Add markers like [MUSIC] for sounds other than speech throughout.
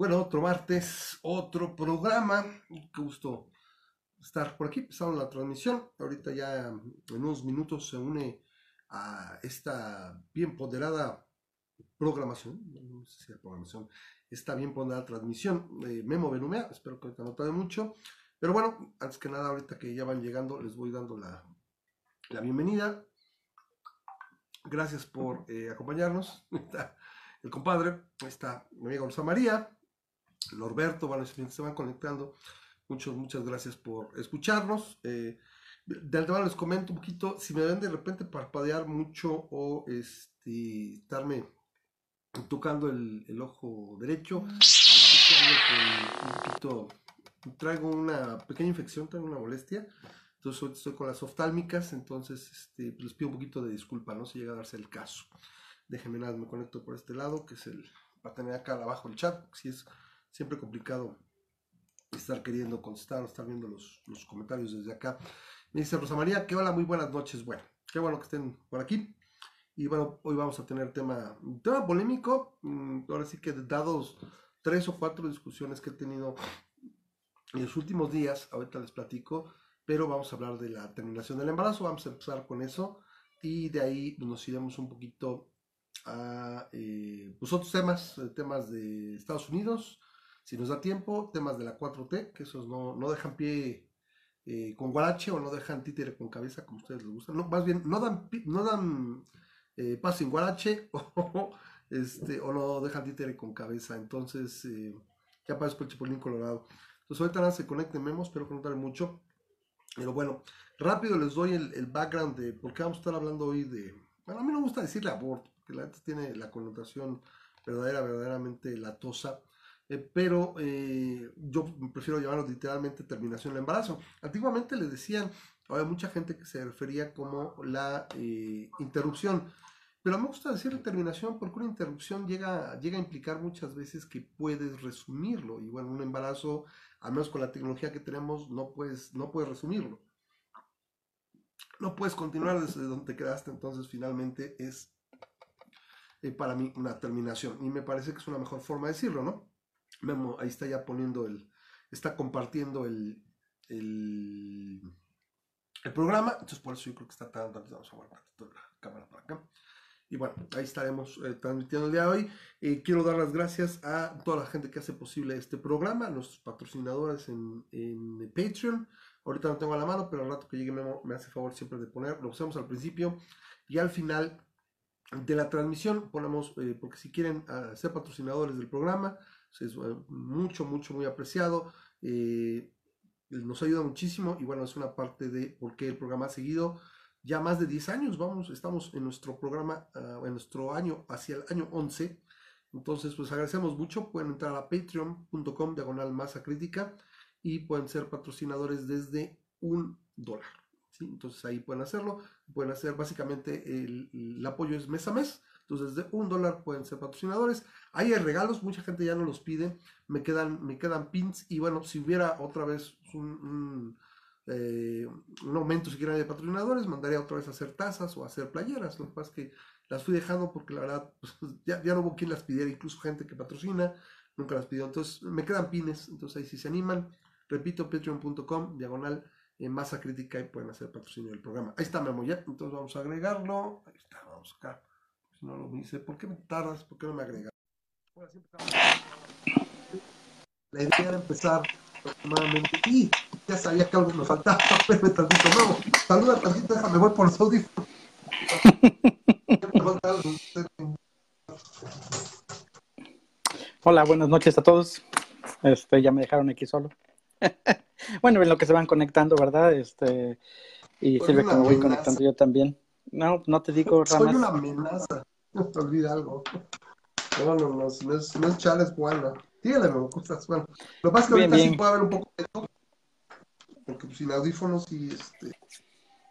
Bueno, otro martes, otro programa. Qué gusto estar por aquí. Empezamos la transmisión. Ahorita ya en unos minutos se une a esta bien ponderada programación. No sé si es programación. Esta bien ponderada transmisión de Memo Benumea. Espero que te notado mucho. Pero bueno, antes que nada, ahorita que ya van llegando, les voy dando la, la bienvenida. Gracias por eh, acompañarnos. [LAUGHS] Está el compadre, está mi amiga Rosa María. Norberto, bueno, se van conectando. Muchas, muchas gracias por escucharnos. Eh, de antemano les comento un poquito, si me ven de repente parpadear mucho o este, estarme tocando el, ojo derecho, un poquito, traigo una pequeña infección, traigo una molestia, entonces hoy estoy con las oftálmicas, entonces este, pues les pido un poquito de disculpa, no si llega a darse el caso. Déjenme nada, me conecto por este lado, que es el, va a tener acá abajo el chat, si es siempre complicado estar queriendo contestar, estar viendo los, comentarios desde acá. Me dice Rosa María, que hola, muy buenas noches. Bueno, qué bueno que estén por aquí. Y bueno, hoy vamos a tener tema, tema polémico. Mm, ahora sí que dados tres o cuatro discusiones que he tenido en los últimos días, ahorita les platico, pero vamos a hablar de la terminación del embarazo, vamos a empezar con eso y de ahí nos iremos un poquito a eh, pues otros temas, eh, temas de Estados Unidos, si nos da tiempo, temas de la 4T, que esos no, no dejan pie eh, con guarache o no dejan títere con cabeza, como ustedes les gusta. Más bien, no dan, no dan eh, paso en guarache [LAUGHS] o, este, o no dejan títere con cabeza. Entonces, eh, ya parezco el chipolín colorado. Entonces, ahorita nada se conecten memos, espero que no tarde mucho. Pero bueno, rápido les doy el, el, background de por qué vamos a estar hablando hoy de. Bueno, a mí no me gusta decirle aborto, porque la gente tiene la connotación verdadera, verdaderamente latosa. Eh, pero eh, yo prefiero llamarlo literalmente terminación del embarazo. Antiguamente le decían, había mucha gente que se refería como la eh, interrupción, pero me gusta decir terminación porque una interrupción llega, llega a implicar muchas veces que puedes resumirlo, y bueno, un embarazo, al menos con la tecnología que tenemos, no puedes, no puedes resumirlo. No puedes continuar desde donde quedaste, entonces finalmente es para mí una terminación, y me parece que es una mejor forma de decirlo, ¿no? Memo, ahí está ya poniendo el, está compartiendo el, el, programa, entonces por eso yo creo que está tan, vamos a guardar la cámara para acá. Y bueno, ahí estaremos eh, transmitiendo el día de hoy. Eh, quiero dar las gracias a toda la gente que hace posible este programa, a nuestros patrocinadores en, en, Patreon. Ahorita no tengo a la mano, pero al rato que llegue Memo me hace favor siempre de poner, lo usamos al principio y al final de la transmisión ponemos, eh, porque si quieren ah, ser patrocinadores del programa, es mucho, mucho, muy apreciado. Eh, nos ayuda muchísimo y bueno, es una parte de por qué el programa ha seguido ya más de 10 años. Vamos, estamos en nuestro programa, ah, en nuestro año, hacia el año 11. Entonces, pues agradecemos mucho. Pueden entrar a patreon.com diagonal masa crítica y pueden ser patrocinadores desde un dólar. Entonces ahí pueden hacerlo. Pueden hacer básicamente el, el apoyo es mes a mes. Entonces, desde un dólar pueden ser patrocinadores. Ahí hay regalos, mucha gente ya no los pide. Me quedan, me quedan pins. Y bueno, si hubiera otra vez un, eh, aumento si quieren de patrocinadores, mandaría otra vez a hacer tazas o a hacer playeras. Lo que pasa es que las fui dejando porque la verdad pues, [LAUGHS] ya, no hubo quien las pidiera, incluso gente que patrocina, nunca las pidió. Entonces, me quedan pines. Entonces, ahí si se animan, repito, patreon.com, diagonal en masa crítica y pueden hacer patrocinio del programa. Ahí está Memo ya, entonces vamos a agregarlo. Ahí está, vamos acá no lo dice, ¿por qué me tardas? ¿Por qué no me agregas? La idea era empezar aproximadamente y ya sabía que algo me faltaba, [LAUGHS] pero tantito no. Saluda tantito, déjame voy por los audífonos. [LAUGHS] Hola, buenas noches a todos. Este, ya me dejaron aquí solo. [LAUGHS] bueno, en lo que se van conectando, ¿verdad? Este, y sirve que me voy conectando yo también. No, no te digo, Ramas. Soy una amenaza. [LAUGHS] Olvida algo. No, no, no, no es, no es Charles bueno. Dígale, me gustas, bueno. Lo que pasa es que ahorita sí puede haber un poco de todo. Porque pues, sin audífonos y este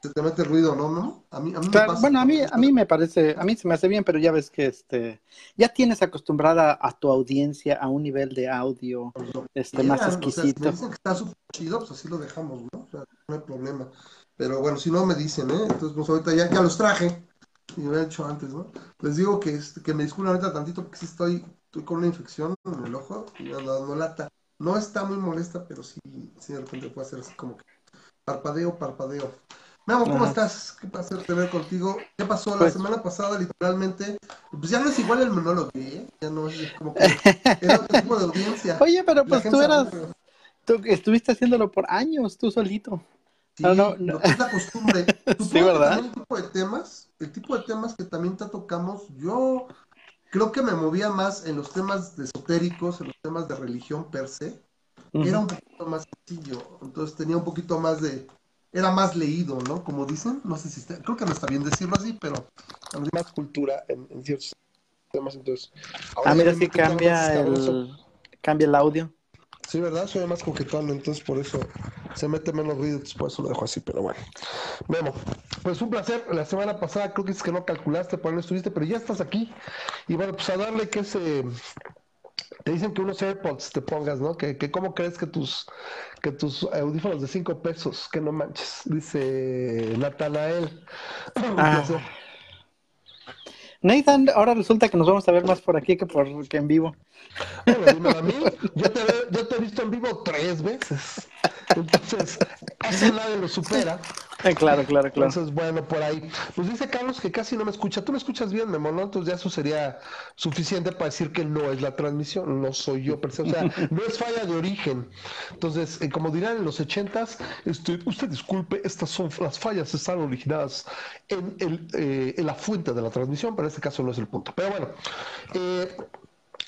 se te mete ruido, ¿no? ¿No? A mí, a mí me pasa, bueno, a mí, a mí me parece, a mí se me hace bien, pero ya ves que este, ya tienes acostumbrada a tu audiencia a un nivel de audio este, más exquisito. O me dicen que está súper chido, pues así lo dejamos, ¿no? O sea, no hay problema. Pero bueno, si no me dicen, ¿eh? Entonces, pues ahorita ya, ya los traje y lo he hecho antes, ¿no? Les digo que, que me disculpen ahorita tantito porque sí estoy, estoy con una infección en el ojo y no, lata. No está muy molesta, pero sí, sí de repente puede hacer así como que parpadeo, parpadeo. Memo, ¿cómo estás? Qué placer tener contigo. ¿Qué pasó la pues semana pasada, literalmente? Pues ya no es igual el monólogo, ¿eh? Ya no es como que era otro tipo de audiencia. [LAUGHS] Oye, pero pues tú eras, tú estuviste haciéndolo por años, tú solito. Sí, no, no, es la costumbre. [LAUGHS] sí, ¿verdad? El tipo de temas, el tipo de temas que también te tocamos, yo creo que me movía más en los temas esotéricos, en los temas de religión per se. Era un poquito más sencillo, entonces tenía un poquito más de, era más leído, ¿no? Como dicen, no sé si está, creo que no está bien decirlo así, pero más cultura en, ciertos temas, entonces. Ah, mira, sí cambia el, cambia el audio. Sí, ¿verdad? Soy más coquetón, entonces por eso se mete menos ruido, por eso lo dejo así, pero bueno. Vemos. Pues un placer. La semana pasada creo que es que no calculaste, por no estuviste, pero ya estás aquí. Y bueno, pues a darle que ese te dicen que unos AirPods te pongas, ¿no? Que, que cómo crees que tus, que tus audífonos de cinco pesos, que no manches, dice Natanael. [CLEARS THROAT] Ah. Nathan, ahora resulta que nos vamos a ver más por aquí que por que en vivo. Bueno, dime a mí, yo te, yo te he visto en vivo tres veces. Entonces, ese nadie lo supera. Eh, claro, claro, claro. Entonces, bueno, por ahí. Pues dice Carlos que casi no me escucha. Tú me escuchas bien, Memo, ¿no? Entonces ya eso sería suficiente para decir que no es la transmisión, no soy yo, o sea, [LAUGHS] no es falla de origen. Entonces, eh, como dirán en los ochentas, este, usted disculpe, estas son las fallas están originadas en, el, eh, en la fuente de la transmisión, pero en este caso no es el punto. Pero bueno, eh,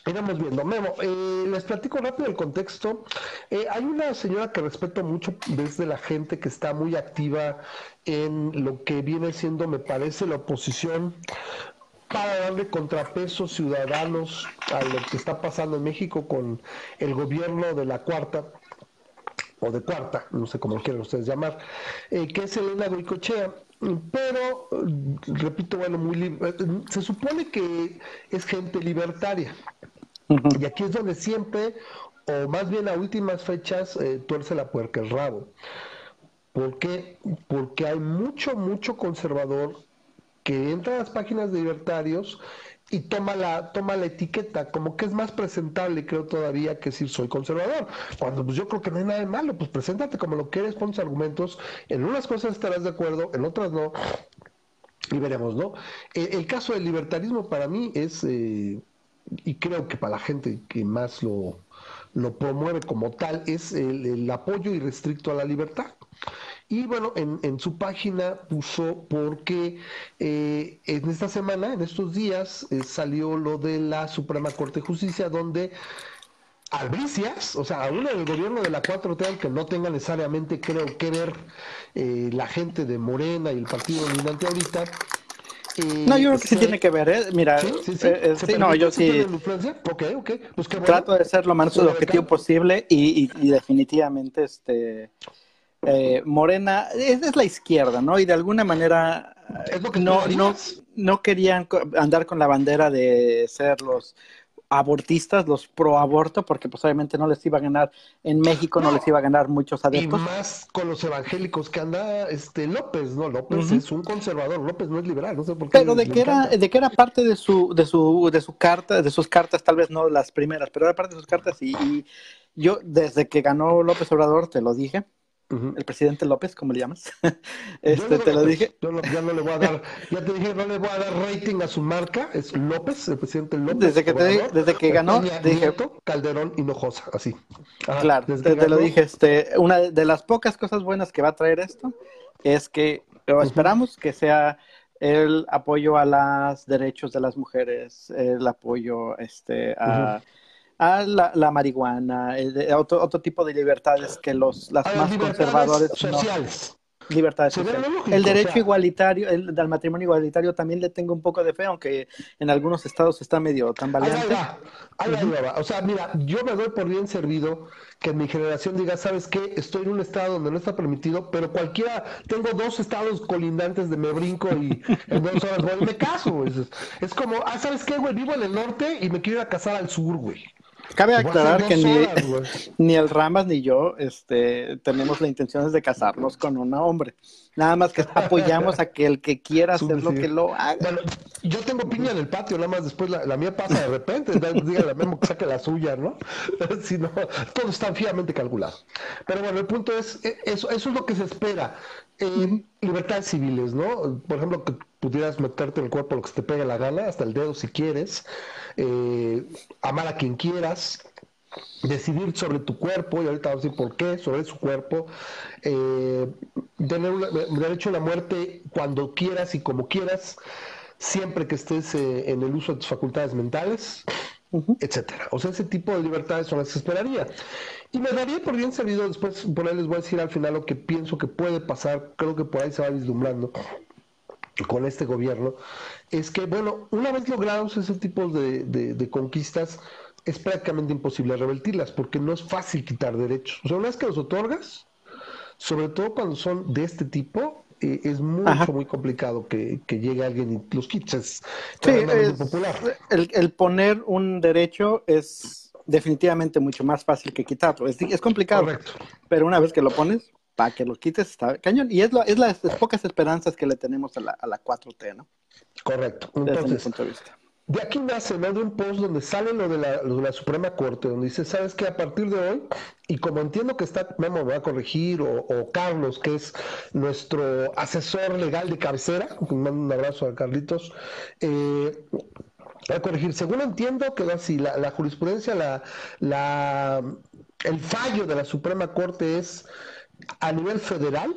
Iremos viendo. Memo, eh, les platico rápido el contexto. Eh, hay una señora que respeto mucho desde la gente que está muy activa en lo que viene siendo, me parece, la oposición para darle contrapesos ciudadanos a lo que está pasando en México con el gobierno de la cuarta o de cuarta, no sé cómo quieran ustedes llamar, eh, que es Elena Goicochea pero repito, bueno, muy se supone que es gente libertaria. Y aquí es donde siempre, o más bien a últimas fechas, eh, tuerce la puerca el rabo. ¿Por qué? Porque hay mucho, mucho conservador que entra a las páginas de libertarios y toma la, toma la etiqueta, como que es más presentable, creo todavía, que decir soy conservador. Cuando pues yo creo que no hay nada de malo, pues preséntate como lo quieres, pones argumentos, en unas cosas estarás de acuerdo, en otras no, y veremos, ¿no? El, caso del libertarismo para mí es, eh, y creo que para la gente que más lo, lo promueve como tal, es el, apoyo irrestricto a la libertad. Y bueno, en, en su página puso porque eh, en esta semana, en estos días, eh, salió lo de la Suprema Corte de Justicia, donde albricias, o sea, aún en el gobierno de la 4T, aunque no tenga necesariamente, creo, que ver eh, la gente de Morena y el partido dominante ahorita, no, yo creo que sí tiene que ver, ¿eh? Mira, sí, sí, sí. no, yo sí. Okay, okay. Pues Trato de ser lo más objetivo posible y, y, definitivamente, este, eh, Morena es, la izquierda, ¿no? Y de alguna manera no, no, no querían andar con la bandera de ser los abortistas, los pro aborto, porque pues obviamente no les iba a ganar en México, no, les iba a ganar muchos adeptos. Y más con los evangélicos que anda este López, ¿no? López es un conservador, López no es liberal, no sé por qué. Pero de que era, de que era parte de su, de su, de su carta, de sus cartas, tal vez no las primeras, pero era parte de sus cartas y yo desde que ganó López Obrador, te lo dije, el presidente López, ¿cómo le llamas? [LAUGHS] este, te lo dije. Yo ya no le voy a dar, ya te dije, no le voy a dar rating a su marca, es López, el presidente López. Desde que, te, desde que ganó, dije. Calderón Hinojosa, así. claro, te, lo dije, este, una de las pocas cosas buenas que va a traer esto es que, esperamos que sea el apoyo a los derechos de las mujeres, el apoyo este, a a la, marihuana, otro, otro, tipo de libertades que los las más conservadores sociales. Libertades sociales. el derecho igualitario, el del matrimonio igualitario también le tengo un poco de fe, aunque en algunos estados está medio tambaleante. Ahí O sea, mira, yo me doy por bien servido que mi generación diga, ¿sabes qué? Estoy en un estado donde no está permitido, pero cualquiera, tengo dos estados colindantes de me brinco y en dos horas voy y me caso. Es, es como, ah, ¿sabes qué, güey? Vivo en el norte y me quiero ir a casar al sur, güey. Cabe aclarar que ni, [LAUGHS] el Ramas ni yo este, tenemos la intención de casarnos con un hombre. Nada más que apoyamos a que el que quiera hacer lo que lo haga. Bueno, yo tengo piña en el patio, nada más después la, mía pasa de repente, dígale a Memo que saque la suya, ¿no? [LAUGHS] si no, todo está fijamente calculado. Pero bueno, el punto es, e, eso, eso es lo que se espera. Eh, libertades civiles, ¿no? Por ejemplo, que pudieras meterte en el cuerpo lo que se te pegue la gana, hasta el dedo si quieres, eh, amar a quien quieras, decidir sobre tu cuerpo, y ahorita vamos a decir por qué, sobre su cuerpo, eh, tener derecho a la muerte cuando quieras y como quieras, siempre que estés eh, en el uso de tus facultades mentales, etcétera. O sea, ese tipo de libertades son las que esperaría. Y me daría por bien servido, después por ahí les voy a decir al final lo que pienso que puede pasar, creo que por ahí se va vislumbrando con este gobierno, es que, bueno, una vez logrados ese tipo de, de conquistas, es prácticamente imposible revertirlas porque no es fácil quitar derechos. O sea, una vez que los otorgas, sobre todo cuando son de este tipo, eh, es mucho, muy complicado que, llegue alguien y los quites. Sí, popular. El, el, poner un derecho es definitivamente mucho más fácil que quitarlo. Es, es complicado, Correcto. pero una vez que lo pones, para que lo quites está cañón. Y es, lo, es las pocas esperanzas que le tenemos a la, a la 4T, ¿no? Correcto. Desde mi punto de vista. De aquí nace, ¿no? De un post donde sale lo de, la, lo de la Suprema Corte, donde dice, ¿sabes qué? A partir de hoy, y como entiendo que está, Memo me va a corregir, o, Carlos, que es nuestro asesor legal de cabecera, mando un abrazo a Carlitos, eh, a corregir, según entiendo, quedó así, la, la jurisprudencia, la, la, el fallo de la Suprema Corte es a nivel federal,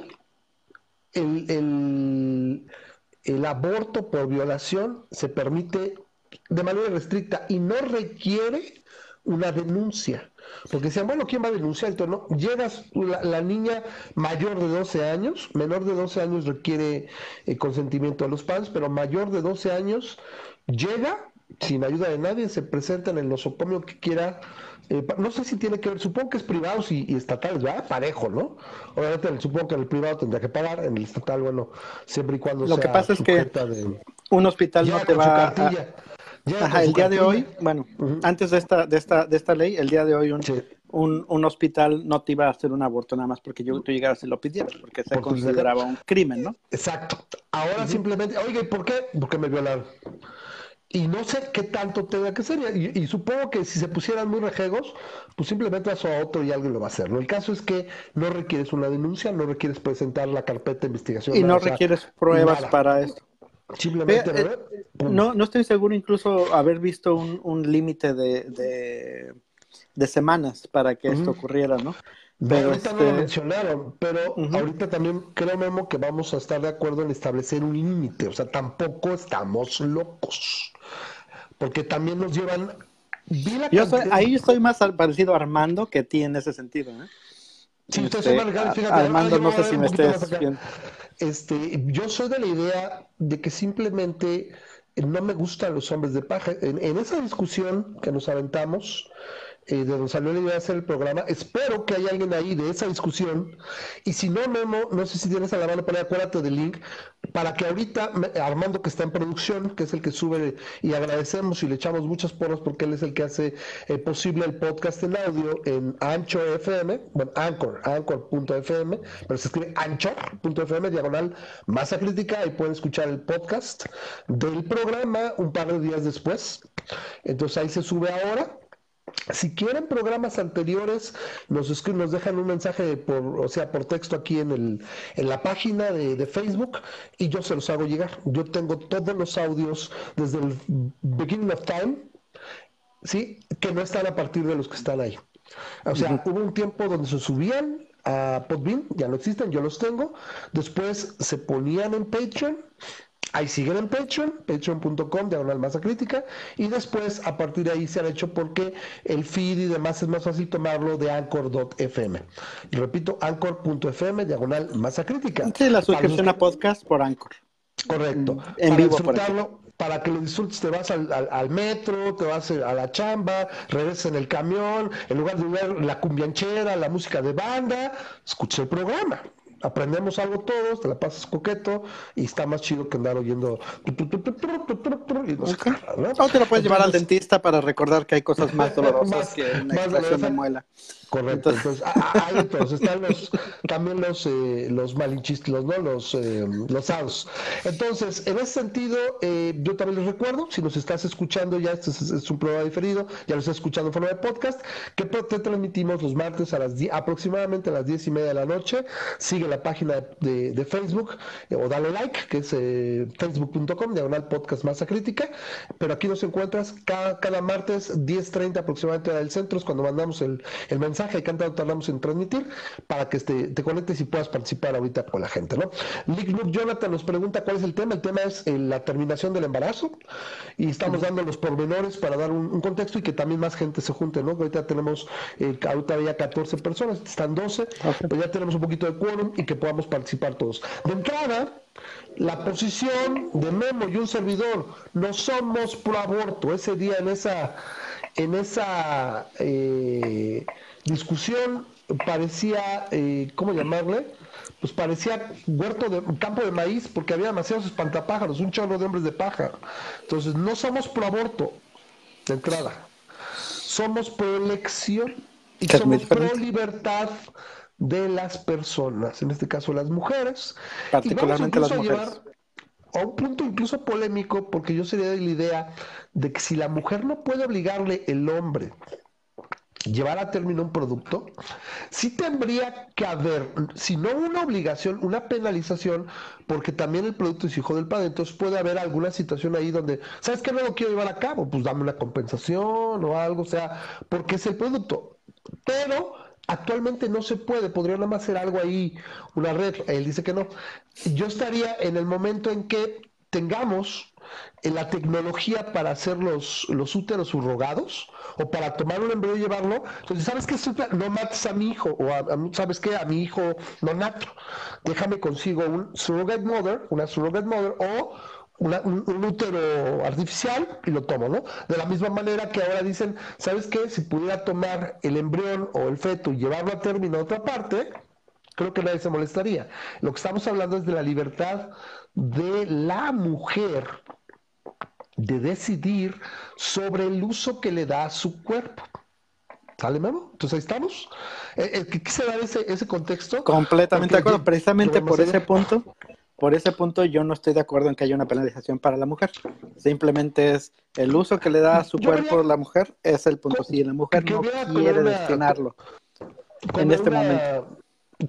el, el, aborto por violación se permite de manera restricta y no requiere una denuncia. Porque decían, bueno, ¿quién va a denunciar? Entonces, ¿no? Llegas, la, niña mayor de 12 años, menor de 12 años requiere eh, consentimiento de los padres, pero mayor de 12 años llega sin ayuda de nadie, se presenta en el nosocomio que quiera. Eh, no sé si tiene que ver, supongo que es privados y, estatales, ¿verdad? Parejo, ¿no? Obviamente, supongo que en el privado tendría que pagar, en el estatal, bueno, siempre y cuando Lo que pasa es que un hospital no te va a Ajá, el día de hoy, bueno, antes de esta, de esta, de esta ley, el día de hoy un, un, un, hospital no te iba a hacer un aborto nada más porque yo, tú llegaras y lo pidieras, porque se consideraba un crimen, ¿no? Exacto. Ahora simplemente, oye, ¿por qué? Porque me violaron. Y no sé qué tanto tenga que ser. Y, supongo que si se pusieran muy rejegos, pues simplemente vas a otro y alguien lo va a hacer. ¿no? El caso es que no requieres una denuncia, no requieres presentar la carpeta de investigación. Y no requieres pruebas para esto. Simplemente. Eh, no, no estoy seguro incluso haber visto un, un límite de, de, semanas para que esto ocurriera, ¿no? Pero ahorita no lo este, mencionaron, pero ahorita también creo, Memo, que vamos a estar de acuerdo en establecer un límite. O sea, tampoco estamos locos. Porque también nos llevan. Yo ahí estoy más parecido a Armando que ti en ese sentido. ¿eh? Sí, este, Armando, no sé si me estés. Este, yo soy de la idea de que simplemente no me gustan los hombres de paja. En, en esa discusión que nos aventamos, eh, de donde salió la idea de hacer el programa. Espero que haya alguien ahí de esa discusión. Y si no, Memo, no sé si tienes a la mano para acuérdate del link, para que ahorita Armando, que está en producción, que es el que sube, y agradecemos y le echamos muchas porras porque él es el que hace eh, posible el podcast en audio en Ancho FM, bueno, Anchor, Anchor.fm, pero se escribe Anchor.fm, diagonal masa crítica, y pueden escuchar el podcast del programa un par de días después. Entonces ahí se sube ahora si quieren programas anteriores, nos dejan un mensaje por, o sea, por texto aquí en, el, en la página de, Facebook y yo se los hago llegar. Yo tengo todos los audios desde el beginning of time, sí, que no están a partir de los que están ahí. O sea, hubo un tiempo donde se subían a Podbean, ya no existen, yo los tengo. Después se ponían en Patreon Ahí siguen en Patreon, patreon.com, diagonal masa crítica, y después a partir de ahí se han hecho porque el feed y demás es más fácil tomarlo de anchor.fm. Y repito, anchor.fm, diagonal masa crítica. Sí, la suscripción a podcast por Anchor. Correcto. En para vivo, disfrutarlo, para que lo disfrutes, te vas al, metro, te vas a la chamba, regresas en el camión, en lugar de ver la cumbianchera, la música de banda, escucha el programa aprendemos algo todos, te la pasas coqueto y está más chido que andar oyendo. O te lo puedes llevar al dentista para recordar que hay cosas más dolorosas [LAUGHS] que una extracción de muela. Correcto. Entonces, ah, ah, ahí entonces están los, también los, eh, los malinchistas, ¿no? Los, eh, los SAUS. Entonces, en ese sentido, eh, yo también les recuerdo, si nos estás escuchando ya, este es, un programa diferido, ya lo estás escuchando en forma de podcast, que te transmitimos los martes a las aproximadamente a las diez y media de la noche. Sigue la página de, Facebook eh, o dale like, que es eh, facebook.com, diagonal podcast masa crítica. Pero aquí nos encuentras cada, cada martes 10.30 aproximadamente del centro, es cuando mandamos el, el mensaje y tanto tardamos en transmitir para que este, te conectes y puedas participar ahorita con la gente, ¿no? Lick Jonathan nos pregunta cuál es el tema. El tema es eh, la terminación del embarazo y estamos dando los pormenores para dar un, contexto y que también más gente se junte, ¿no? Ahorita tenemos, ahorita había 14 personas, están 12, pues ya tenemos un poquito de quórum y que podamos participar todos. De entrada, la posición de Memo y un servidor, no somos pro aborto. Ese día en esa, en esa eh, discusión parecía, eh, ¿cómo llamarle? Pues parecía huerto de campo de maíz porque había demasiados espantapájaros, un chorro de hombres de paja. Entonces, no somos pro aborto, de entrada. Somos pro elección y somos pro libertad de las personas, en este caso las mujeres. Particularmente las mujeres. A un punto incluso polémico, porque yo sería de la idea de que si la mujer no puede obligarle el hombre llevar a término un producto, sí tendría que haber, si no una obligación, una penalización, porque también el producto es hijo del padre, entonces puede haber alguna situación ahí donde, ¿sabes qué no lo quiero llevar a cabo? Pues dame una compensación o algo, o sea, porque es el producto. Pero Actualmente no se puede, podría nada más hacer algo ahí, una red, él dice que no. Yo estaría en el momento en que tengamos la tecnología para hacer los, los úteros subrogados o para tomar un embrión y llevarlo. Entonces, ¿sabes qué? No mates a mi hijo o ¿sabes qué? A mi hijo no nato. Déjame consigo un surrogate mother, una surrogate mother o un, útero artificial y lo tomo, ¿no? De la misma manera que ahora dicen, ¿sabes qué? Si pudiera tomar el embrión o el feto y llevarlo a término a otra parte, creo que nadie se molestaría. Lo que estamos hablando es de la libertad de la mujer de decidir sobre el uso que le da a su cuerpo. ¿Sale, Memo? Entonces ahí estamos. Eh, quise dar ese, ese contexto. Completamente de acuerdo. Precisamente por ese punto por ese punto yo no estoy de acuerdo en que haya una penalización para la mujer. Simplemente es el uso que le da a su cuerpo la mujer, es el punto. Si la mujer no quiere destinarlo en este momento.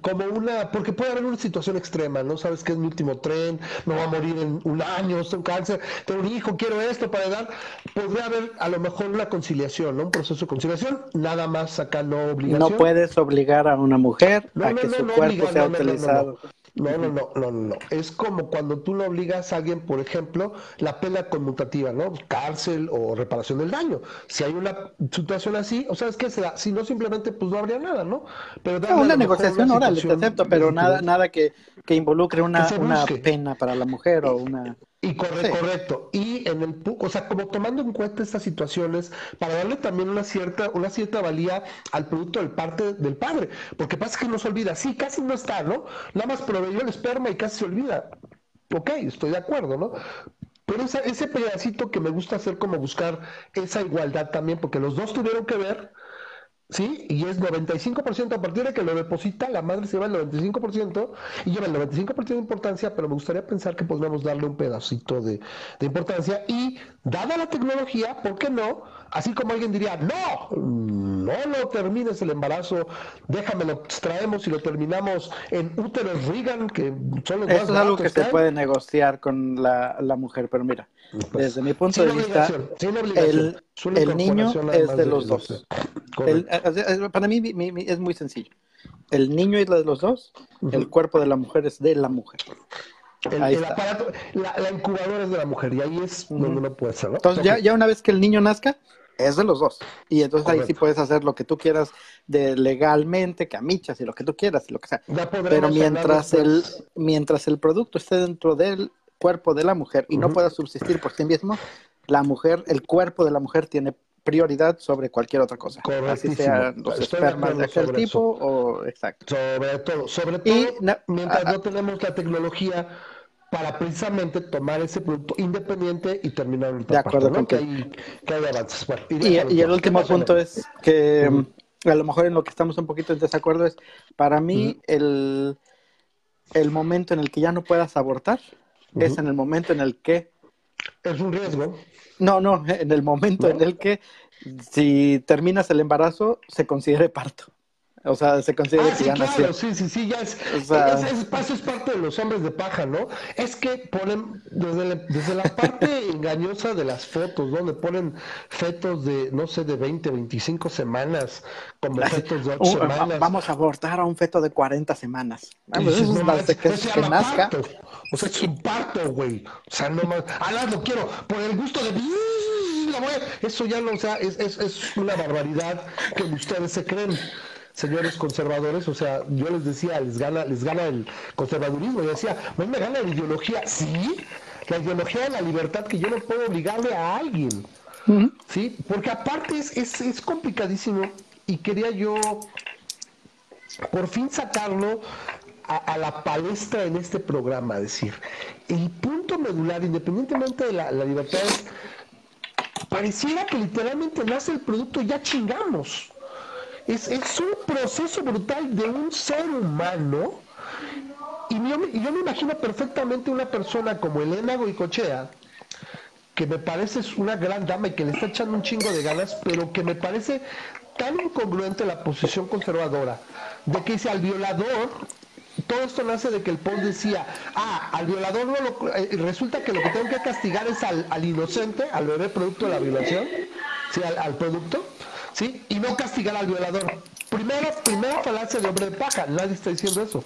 Como una, porque puede haber una situación extrema, ¿no? Sabes que es mi último tren, me voy a morir en un año, tengo cáncer, tengo un hijo, quiero esto para dar. Podría haber a lo mejor una conciliación, ¿no? Un proceso de conciliación, nada más acá no obligación. No puedes obligar a una mujer a que su cuerpo sea utilizado. No, no, no, no, no. Es como cuando tú no obligas a alguien, por ejemplo, la pena conmutativa, ¿no? Cárcel o reparación del daño. Si hay una situación así, o sea, es que si no simplemente, pues no habría nada, ¿no? Pero una negociación oral, te acepto, pero nada, nada que, que involucre una, una pena para la mujer o una y correcto. Y en el, o sea, como tomando en cuenta estas situaciones para darle también una cierta, una cierta valía al producto del parte del padre, porque pasa que no se olvida, sí, casi no está, ¿no? Nada más proveyó el esperma y casi se olvida. Ok, estoy de acuerdo, ¿no? Pero ese pedacito que me gusta hacer como buscar esa igualdad también, porque los dos tuvieron que ver, ¿sí? Y es 95% a partir de que lo deposita, la madre se lleva el 95% y lleva el 95% de importancia, pero me gustaría pensar que podríamos darle un pedacito de, de, importancia y, dada la tecnología, ¿por qué no? Así como alguien diría, no, no lo termines el embarazo, déjame lo extraemos y lo terminamos en úteros Reagan, que son los Eso es algo que se puede negociar con la, la mujer, pero mira, pues, desde mi punto de vista, el, el niño es de los dos. para mí es muy sencillo. El niño es de los dos, el cuerpo de la mujer es de la mujer. El, aparato, la, incubadora es de la mujer y ahí es donde uno puede ser. Entonces, ya, ya una vez que el niño nazca, es de los dos. Y entonces ahí sí puedes hacer lo que tú quieras de legalmente, camichas y lo que tú quieras y lo que sea. Pero mientras el, mientras el producto esté dentro del cuerpo de la mujer y no pueda subsistir por sí mismo, la mujer, el cuerpo de la mujer tiene prioridad sobre cualquier otra cosa. Así sea los espermas de aquel tipo o exacto. Sobre todo, sobre todo mientras no tenemos la tecnología para precisamente tomar ese producto independiente y terminar el De acuerdo con que, hay, avances. y, el último punto es que a lo mejor en lo que estamos un poquito en desacuerdo es, para mí, el, el momento en el que ya no puedas abortar es en el momento en el que... Es un riesgo. No, no, en el momento en el que si terminas el embarazo se considere parto. O sea, se considera ah, que ya claro, Sí, sí, sí, ya es, o sea... es, eso es parte de los hombres de paja, ¿no? Es que ponen, desde la, desde la parte [LAUGHS] engañosa de las fotos, donde ponen fetos de, no sé, de 20, 25 semanas, como fetos de 8 semanas. Vamos a abortar a un feto de 40 semanas. Vamos, eso es más, que, que nazca. Parto. O sea, es un parto, güey. O sea, no más. Alá, lo quiero, por el gusto de... Eso ya no, o sea, es, es, es una barbaridad que ustedes se creen señores conservadores, o sea, yo les decía, les gana, les gana el conservadurismo, yo decía, no me gana la ideología, sí, la ideología de la libertad que yo no puedo obligarle a alguien, sí, porque aparte es, es, es complicadísimo y quería yo por fin sacarlo a, la palestra en este programa, decir, el punto medular, independientemente de la, la libertad, pareciera que literalmente nace el producto ya chingamos. Es, un proceso brutal de un ser humano. Y yo, me imagino perfectamente una persona como Elena Goicochea, que me parece una gran dama y que le está echando un chingo de ganas, pero que me parece tan incongruente la posición conservadora de que dice al violador, todo esto nace de que el PON decía, ah, al violador no lo, eh, resulta que lo que tengo que castigar es al, inocente, al bebé producto de la violación, sí, al producto, ¿sí? Y no castigar al violador. Primero, primera falacia de hombre de paja, nadie está diciendo eso.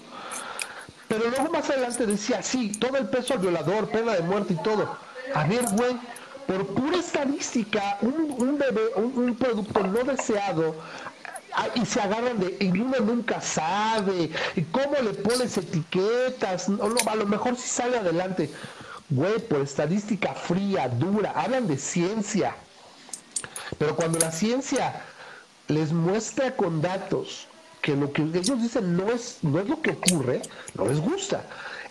Pero luego más adelante decía, sí, todo el peso al violador, pena de muerte y todo. A ver, güey, por pura estadística, un, bebé, un, producto no deseado, ah, y se agarran de, y uno nunca sabe, y cómo le pones etiquetas, no, a lo mejor si sale adelante. Güey, por estadística fría, dura, hablan de ciencia. Pero cuando la ciencia les muestra con datos que lo que ellos dicen no es, no es lo que ocurre, no les gusta.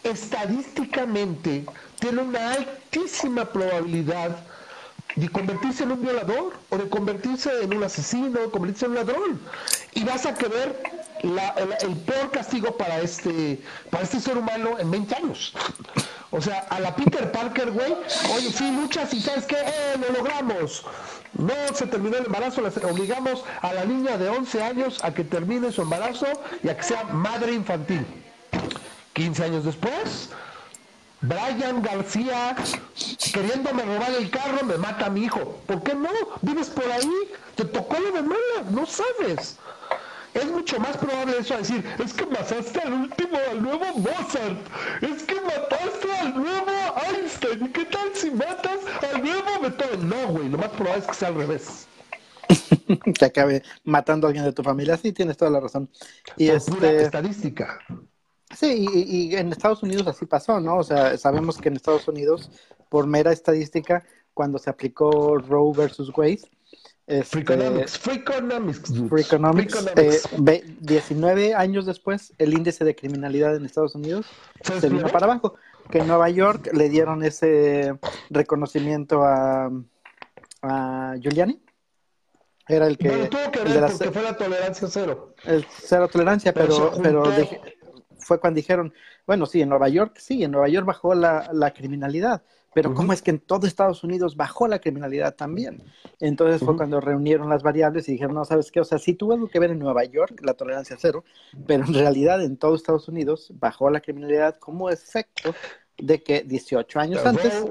Estadísticamente tiene una altísima probabilidad de convertirse en un violador o de convertirse en un asesino, de convertirse en un ladrón. Y vas a querer el, peor castigo para este, para este ser humano en 20 años. O sea, a la Peter Parker, güey, oye, sí, luchas y sabes qué, eh, lo logramos. No se terminó el embarazo, obligamos a la niña de 11 años a que termine su embarazo y a que sea madre infantil. 15 años después, Brian García, queriéndome robar el carro, me mata a mi hijo. ¿Por qué no? Vives por ahí, te tocó la mala, no sabes. Es mucho más probable eso a decir, es que mataste al último, al nuevo Mozart, es que mataste al nuevo Einstein, ¿y qué tal si matas al nuevo Beethoven? No, güey, lo más probable es que sea al revés. [LAUGHS] que acabe matando a alguien de tu familia, sí, tienes toda la razón. Y es este... estadística. Sí, y, en Estados Unidos así pasó, ¿no? O sea, sabemos que en Estados Unidos, por mera estadística, cuando se aplicó Roe versus Wade, este, Freakonomics, 19 eh, años después, el índice de criminalidad en Estados Unidos se vino para abajo. Que en Nueva York le dieron ese reconocimiento a, a Giuliani. Era el que. tuvo que ver porque fue la tolerancia cero. El cero tolerancia, pero, pero, fue cuando dijeron, bueno, sí, en Nueva York, sí, en Nueva York bajó la, la criminalidad pero ¿cómo es que en todo Estados Unidos bajó la criminalidad también? Entonces fue cuando reunieron las variables y dijeron, no, ¿sabes qué? O sea, sí tuvo algo que ver en Nueva York, la tolerancia cero, pero en realidad en todo Estados Unidos bajó la criminalidad como efecto de que 18 años antes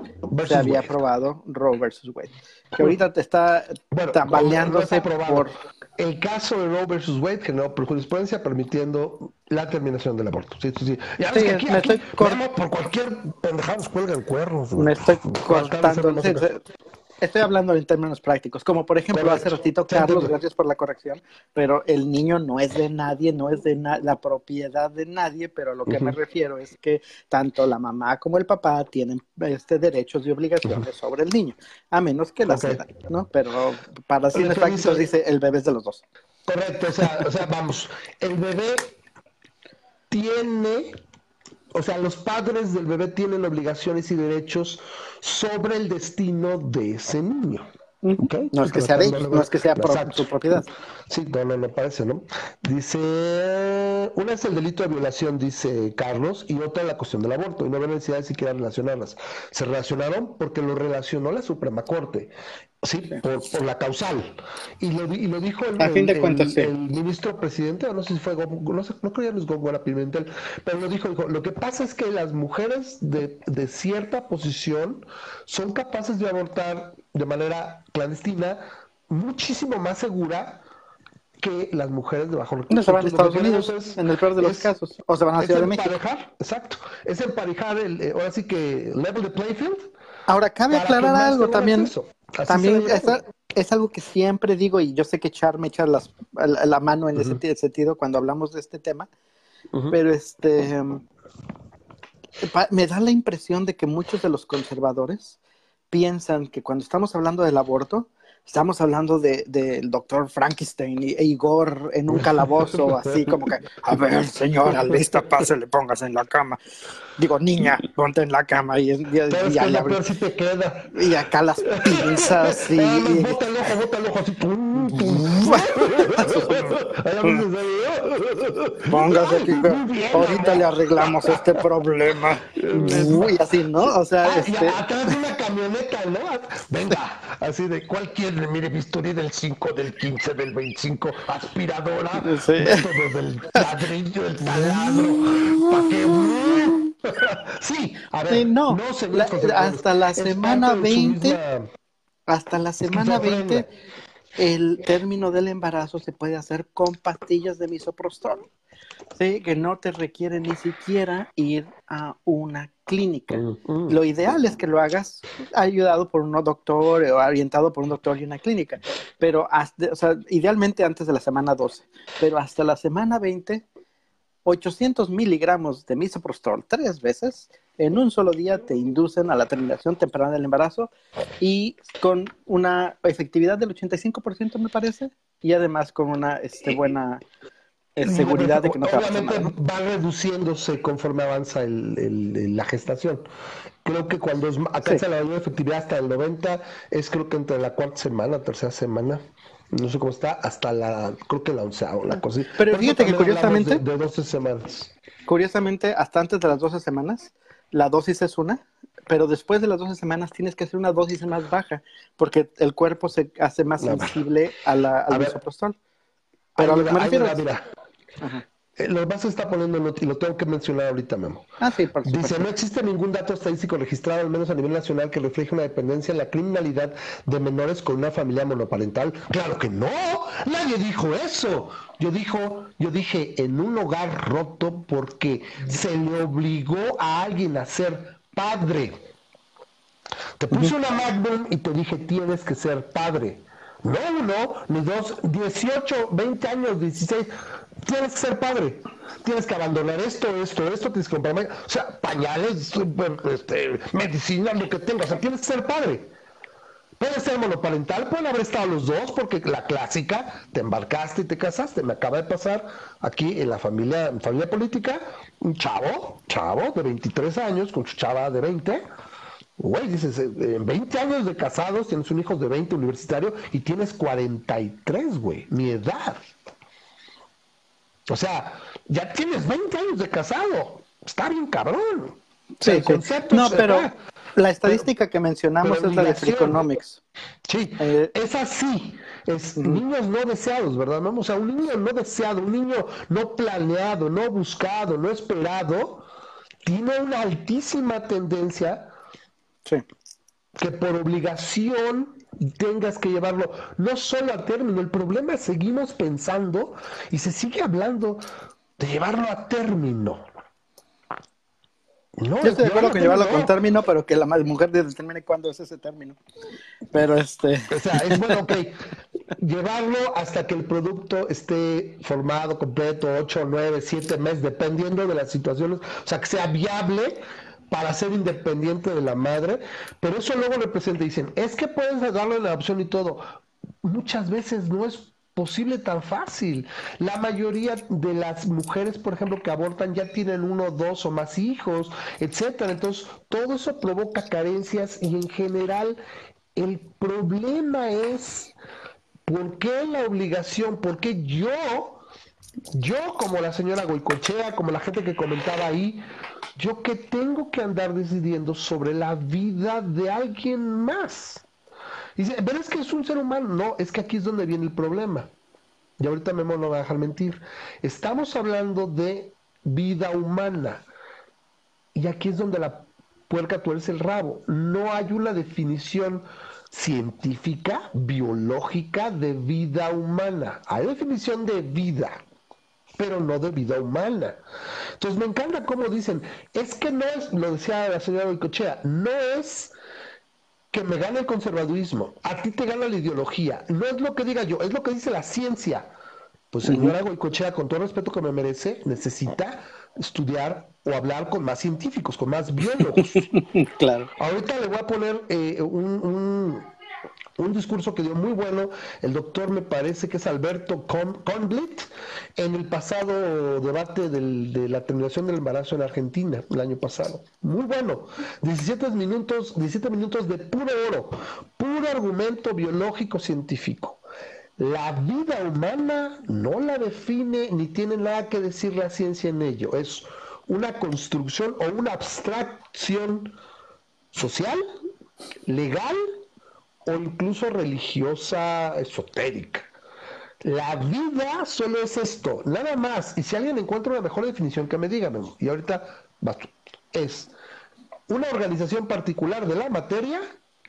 se había aprobado Roe versus Wade. Que ahorita te está tambaleándose por... El caso de Roe versus Wade generó por jurisprudencia permitiendo la terminación del aborto. Sí, sí, sí. Ya ves que aquí, me estoy por cualquier pendejada nos cuelgan cuernos. Me estoy cortando. Estoy hablando en términos prácticos, como por ejemplo hace ratito Carlos, gracias por la corrección, pero el niño no es de nadie, no es de la propiedad de nadie, pero a lo que me refiero es que tanto la mamá como el papá tienen este derechos y obligaciones sobre el niño, a menos que la okay. ¿no? Pero para fines prácticos dice el bebé es de los dos. Correcto, o sea, o sea, vamos, el bebé tiene o sea, los padres del bebé tienen obligaciones y derechos sobre el destino de ese niño. No es que sea de no es que sea su propiedad. Sí, no, no, no parece, ¿no? Dice, una es el delito de violación, dice Carlos, y otra la cuestión del aborto, y no hay necesidad de siquiera relacionarlas. Se relacionaron porque lo relacionó la Suprema Corte. Sí, por, la causal. Y lo, y lo dijo el, el, ministro presidente, no sé si fue, no, sé, no creo que es Góngora Pimentel, pero lo dijo, dijo, lo que pasa es que las mujeres de, de cierta posición son capaces de abortar de manera clandestina muchísimo más segura que las mujeres de bajo recursos. No se van a Estados Unidos, en el peor de los casos, o se van a Ciudad de México. Exacto, es emparejar, el, eh, ahora sí que level de playfield. Ahora, cabe aclarar algo también. También es, algo que siempre digo, y yo sé que Char me echa la, mano en ese sentido cuando hablamos de este tema, pero este me da la impresión de que muchos de los conservadores piensan que cuando estamos hablando del aborto, Estamos hablando del de, doctor Frankenstein e Igor en un calabozo, [LAUGHS] así como que, a ver, señora, lista, pase, le pongas en la cama. Digo, niña, ponte en la cama y, y, y, si te queda. y acá las pinzas y... y... Bota el ojo, bota el ojo así. Póngase aquí, ahorita le arreglamos este problema. Y así, ¿no? O sea, ah, este... atrás de una camioneta, ¿no? Venga, así de cualquier mire, bisturí del 5, del 15, del 25, aspiradora, sí. del ladrillo, del taladro, ¿para qué? [LAUGHS] sí, a ver, no, hasta la semana 20, hasta la semana 20, el término del embarazo se puede hacer con pastillas de misoprostol. Sí, que no te requiere ni siquiera ir a una clínica. Mm. Lo ideal es que lo hagas ayudado por un doctor o orientado por un doctor y una clínica, pero hasta, o sea, idealmente antes de la semana 12, pero hasta la semana 20, 800 miligramos de misoprostol tres veces en un solo día te inducen a la terminación temprana del embarazo y con una efectividad del 85% me parece y además con una este, buena seguridad de que no Obviamente va reduciéndose conforme avanza el, la gestación. Creo que cuando es, alcanza la efectividad hasta el 90, es creo que entre la cuarta semana, tercera semana, no sé cómo está, hasta la, creo que la onceava, la cosa. Pero, fíjate que curiosamente, de, 12 semanas. Curiosamente, hasta antes de las 12 semanas, la dosis es una, pero después de las 12 semanas tienes que hacer una dosis más baja, porque el cuerpo se hace más sensible a la, al Pero a lo que me refiero... Eh, lo más se está poniendo y lo tengo que mencionar ahorita, Memo. Ah, sí, Dice, no existe ningún dato estadístico registrado, al menos a nivel nacional, que refleje una dependencia en la criminalidad de menores con una familia monoparental. Claro que no, nadie dijo eso. Yo dijo, yo dije en un hogar roto porque se le obligó a alguien a ser padre. Te puse una Magnum y te dije tienes que ser padre. No uno, ni dos, 18, 20 años, 16 tienes que ser padre. Tienes que abandonar esto, esto, esto, tienes que comprar, o sea, pañales, este, medicina, lo que tengas, o sea, tienes que ser padre. Puede ser monoparental, pueden haber estado los dos, porque la clásica, te embarcaste y te casaste. Me acaba de pasar aquí en la familia, en familia política, un chavo, chavo de 23 años, con su chava de 20. Güey, dices, eh, en 20 años de casados, tienes un hijo de 20 universitario y tienes 43, güey, mi edad. O sea, ya tienes 20 años de casado. Está bien cabrón. Sí, el concepto No, pero la estadística que mencionamos es la de Freakonomics. Sí, eh, es así. Es niños no deseados, ¿verdad? Vamos a un niño no deseado, un niño no planeado, no buscado, no esperado, tiene una altísima tendencia sí. que por obligación tengas que llevarlo no solo a término, el problema es seguimos pensando y se sigue hablando de llevarlo a término. No, yo estoy de acuerdo con llevarlo con término, pero que la mujer determine cuándo es ese término. Pero este. O sea, es bueno, ok. llevarlo hasta que el producto esté formado, completo, 8, 9, 7 meses, dependiendo de las situaciones. O sea, que sea viable para ser independiente de la madre. Pero eso luego representa, dicen, es que puedes darle la opción y todo. Muchas veces no es posible tan fácil. La mayoría de las mujeres, por ejemplo, que abortan ya tienen uno, dos o más hijos, etcétera. Entonces, todo eso provoca carencias y en general el problema es ¿por qué la obligación? ¿Por qué yo, yo como la señora Goicochea, como la gente que comentaba ahí, yo que tengo que andar decidiendo sobre la vida de alguien más? Dice, pero es que es un ser humano. No, es que aquí es donde viene el problema. Y ahorita Memo no va a dejar mentir. Estamos hablando de vida humana. Y aquí es donde la puerca tuerce el rabo. No hay una definición científica, biológica de vida humana. Hay definición de vida, pero no de vida humana. Entonces me encanta cómo dicen, es que no es, lo decía la señora Boicochea, no es que me gane el conservadurismo, a ti te gana la ideología, no es lo que diga yo, es lo que dice la ciencia. Pues señora Goicochea, con todo el respeto que me merece, necesita estudiar o hablar con más científicos, con más biólogos. [LAUGHS] claro. Ahorita le voy a poner eh, un, un, discurso que dio muy bueno el doctor, me parece que es Alberto Conblit, en el pasado debate de la terminación del embarazo en Argentina, el año pasado. Muy bueno. 17 minutos, 17 minutos de puro oro, puro argumento biológico científico. La vida humana no la define ni tiene nada que decir la ciencia en ello. Es una construcción o una abstracción social, legal o incluso religiosa, esotérica. La vida solo es esto, nada más. Y si alguien encuentra una mejor definición, que me diga, Y ahorita es una organización particular de la materia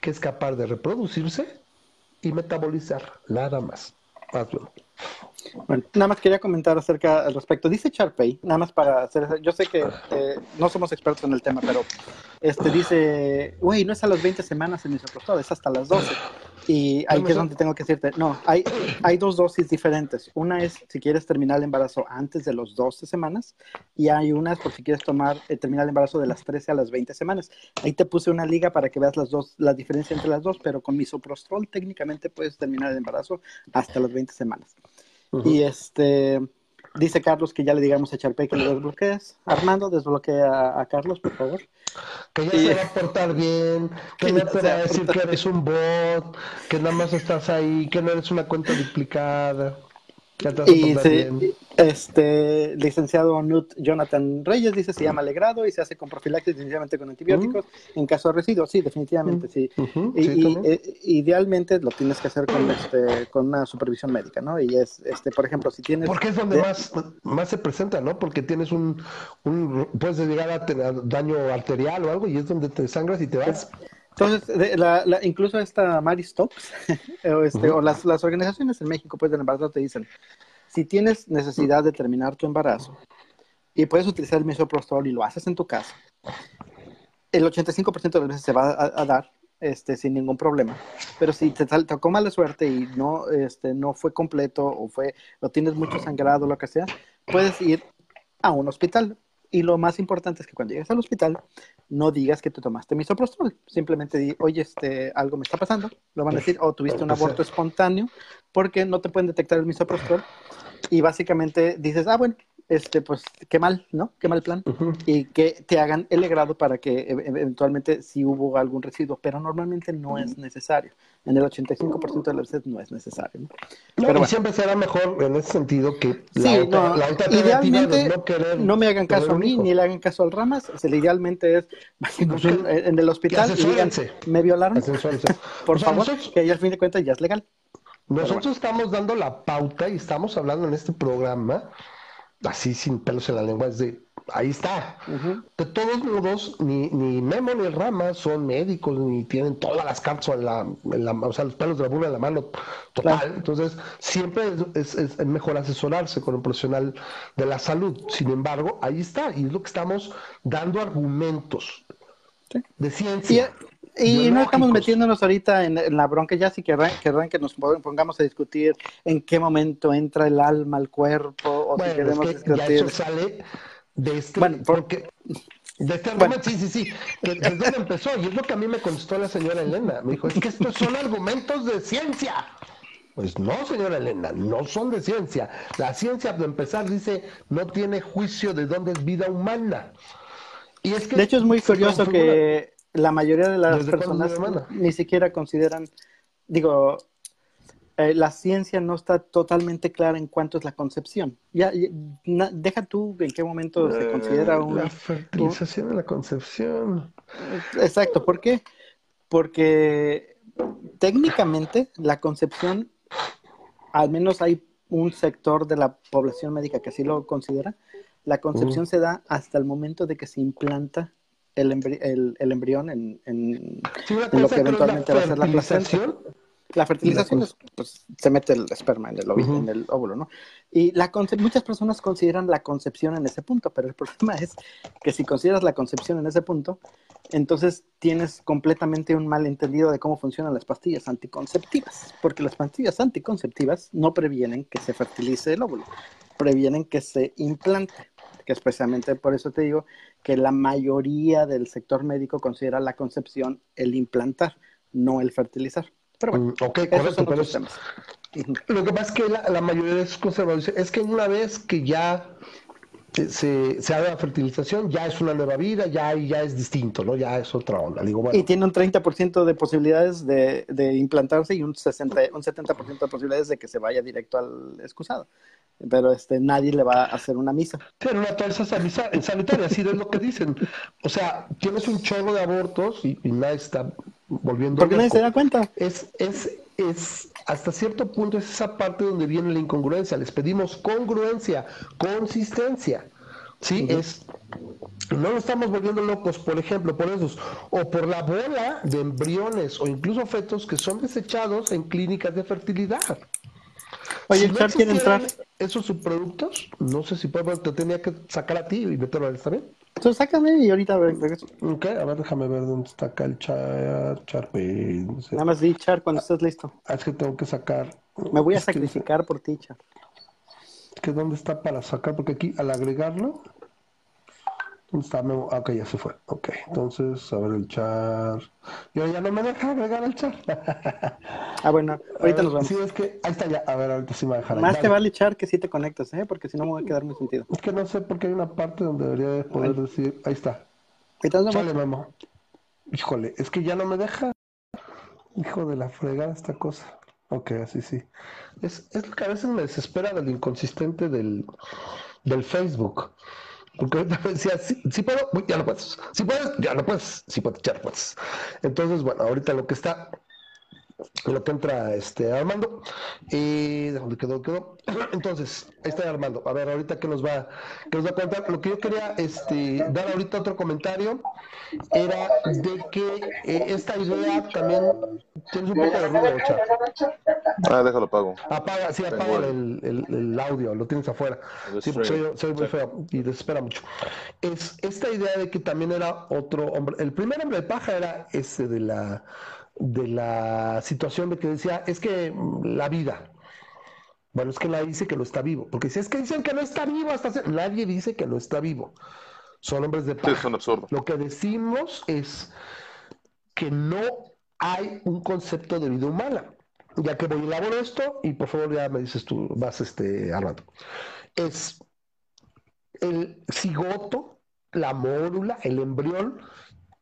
que es capaz de reproducirse y metabolizar, nada más. Bueno, nada más quería comentar acerca al respecto. Dice Charpey, nada más para hacer, yo sé que eh, no somos expertos en el tema, pero este dice, güey, no es a las 20 semanas el misoprostol, es hasta las 12. Y ahí que es donde tengo que decirte, no, hay, hay dos dosis diferentes. Una es si quieres terminar el embarazo antes de los 12 semanas y hay una por si quieres tomar, eh, terminar el embarazo de las 13 a las 20 semanas. Ahí te puse una liga para que veas las dos, la diferencia entre las dos, pero con misoprostol técnicamente puedes terminar el embarazo hasta las 20 semanas. Y este, dice Carlos que ya le digamos a Charpey que lo desbloquees. Armando, desbloquea a, Carlos, por favor. Que ya se va a portar bien, que, [LAUGHS] no te va a decir que eres un bot, que nada más estás ahí, que no eres una cuenta duplicada y este licenciado Nut Jonathan Reyes dice se llama alegrado y se hace con profilaxis definitivamente con antibióticos en caso de residuos sí definitivamente sí, y, eh, idealmente lo tienes que hacer con este con una supervisión médica no y es este por ejemplo si tienes porque es donde más más se presenta no porque tienes un, un puedes llegar a tener daño arterial o algo y es donde te sangras y te vas entonces, la, incluso esta Mary Stokes, [LAUGHS] o, este, o las, las, organizaciones en México pues, del embarazo te dicen, si tienes necesidad de terminar tu embarazo y puedes utilizar el misoprostol y lo haces en tu casa, el 85% de las veces se va a, dar este, sin ningún problema. Pero si te tocó mala suerte y no, este, no fue completo o fue, lo tienes mucho sangrado, lo que sea, puedes ir a un hospital. Y lo más importante es que cuando llegues al hospital, no digas que te tomaste misoprostol. Simplemente di, oye, este, algo me está pasando. Lo van a decir, o tuviste un aborto espontáneo, porque no te pueden detectar el misoprostol. Y básicamente dices, ah, bueno, este, pues qué mal, ¿no? Qué mal plan. Y que te hagan el grado para que e, eventualmente si hubo algún residuo, pero normalmente no es necesario. En el 85% de las veces no es necesario. ¿no? pero siempre será mejor en ese sentido que la, no, idealmente no, me hagan caso a mí ni le hagan caso al Ramas. O idealmente es [LAUGHS] en el hospital y digan, me violaron. [LAUGHS] Por favor, que ahí al fin de cuentas ya es legal. Nosotros estamos dando la pauta y estamos hablando en este programa así sin pelos en la lengua, es de Ahí está. De todos modos, ni, ni Memo ni Rama son médicos, ni tienen todas las cartas en la, o sea, los pelos de la burla en la mano total. Entonces, siempre es, es, mejor asesorarse con un profesional de la salud. Sin embargo, ahí está. Y es lo que estamos dando argumentos de ciencia. Y, no estamos metiéndonos ahorita en, la bronca, ya si querrán, querrán, que nos pongamos a discutir en qué momento entra el alma al cuerpo, o si queremos discutir. Ya eso sale de este, bueno, porque, de este argumento, sí, sí, sí, desde donde empezó, y es lo que a mí me contestó la señora Elena, me dijo, es que estos son argumentos de ciencia. Pues no, señora Elena, no son de ciencia. La ciencia, de empezar, dice, no tiene juicio de dónde es vida humana. Y es que de hecho, es muy curioso que la mayoría de las personas ni siquiera consideran, digo, eh, la ciencia no está totalmente clara en cuánto es la concepción. Ya, deja tú en qué momento se considera eh, una... La fertilización de la concepción. Exacto, ¿por qué? Porque técnicamente la concepción, al menos hay un sector de la población médica que así lo considera, la concepción se da hasta el momento de que se implanta el, el, embrión en, en, lo que eventualmente va a ser la placenta. La fertilización es, pues, se mete el esperma en el, en el óvulo, ¿no? Y la muchas personas consideran la concepción en ese punto, pero el [LAUGHS] problema es que si consideras la concepción en ese punto, entonces tienes completamente un malentendido de cómo funcionan las pastillas anticonceptivas, porque las pastillas anticonceptivas no previenen que se fertilice el óvulo, previenen que se implante, que es precisamente por eso te digo que la mayoría del sector médico considera la concepción el implantar, no el fertilizar. Pero bueno, mm, ok, correcto, pero lo que pasa es que la, mayoría de esos conservadores es que una vez que ya se, se haga la fertilización, ya es una nueva vida, ya, ya es distinto, ¿no? Ya es otra onda. Y tiene un 30% de posibilidades de, de, implantarse y un, 60, un 70% de posibilidades de que se vaya directo al excusado. Pero este, nadie le va a hacer una misa. Pero una tasa sanitaria, así es lo que dicen. O sea, tienes un chorro de abortos y, y nadie está volviendo. Porque nadie se da cuenta. Es, es, es, hasta cierto punto, es esa parte donde viene la incongruencia. Les pedimos congruencia, consistencia. Sí, es. No lo estamos volviendo locos, por ejemplo, por esos, o por la bola de embriones o incluso fetos que son desechados en clínicas de fertilidad. Oye, si no quiere entrar. Esos subproductos, no sé si puedo, te tenía que sacar a ti y meterlo a él, ¿está bien? Entonces sácame y ahorita regreso. Ok, a ver, déjame ver dónde está acá el char, char Nada más di char cuando estés listo. Ah, es que tengo que sacar. Me voy a sacrificar por ti, char. Es que dónde está para sacar, porque aquí al agregarlo. ¿Dónde está Memo? Ah, ok, ya se fue. Ok, entonces, a ver el char. Y ahora ya no me deja agregar el char. [LAUGHS] ah, bueno, ahorita nos vamos. Sí, es que ahí está ya. A ver, ahorita sí me va a dejar. Más te vale char que si te conectas, ¿eh? Porque si no me voy a quedar muy sentido. Es que no sé por qué hay una parte donde debería poder decir. Ahí está. Chale, Memo. Híjole, es que ya no me deja. Hijo de la fregada esta cosa. Ok, así sí. Es, es lo que a veces me desespera del inconsistente del, del Facebook. Porque [LAUGHS] decía, sí, puedo, ya no puedes. Si puedes, ya no puedes. Si puedes, ya no puedes. Entonces, bueno, ahorita lo que está lo que entra este Armando. Y de dónde quedó, quedó. [CLEARS THROAT] Entonces, ahí está Armando. A ver, ahorita que nos va, que nos va a contar. Lo que yo quería este, dar ahorita otro comentario era de que eh, esta idea también tienes un poco de ruido, chat. Ah, déjalo pago. Apaga, sí, apaga el, el, el, audio, lo tienes afuera. Sí, soy, soy muy feo y desespera mucho. Es esta idea de que también era otro hombre. El primer hombre de paja era ese de la de la situación de que decía, es que mm, la vida. Bueno, es que nadie dice que no está vivo, porque si es que dicen que no está vivo, hasta nadie dice que no está vivo. Son hombres de paz. Lo que decimos es que no hay un concepto de vida humana. Ya que voy a elaborar esto, y por favor ya me dices tú, vas este, Armando. Es el cigoto, la mórula, el embrión,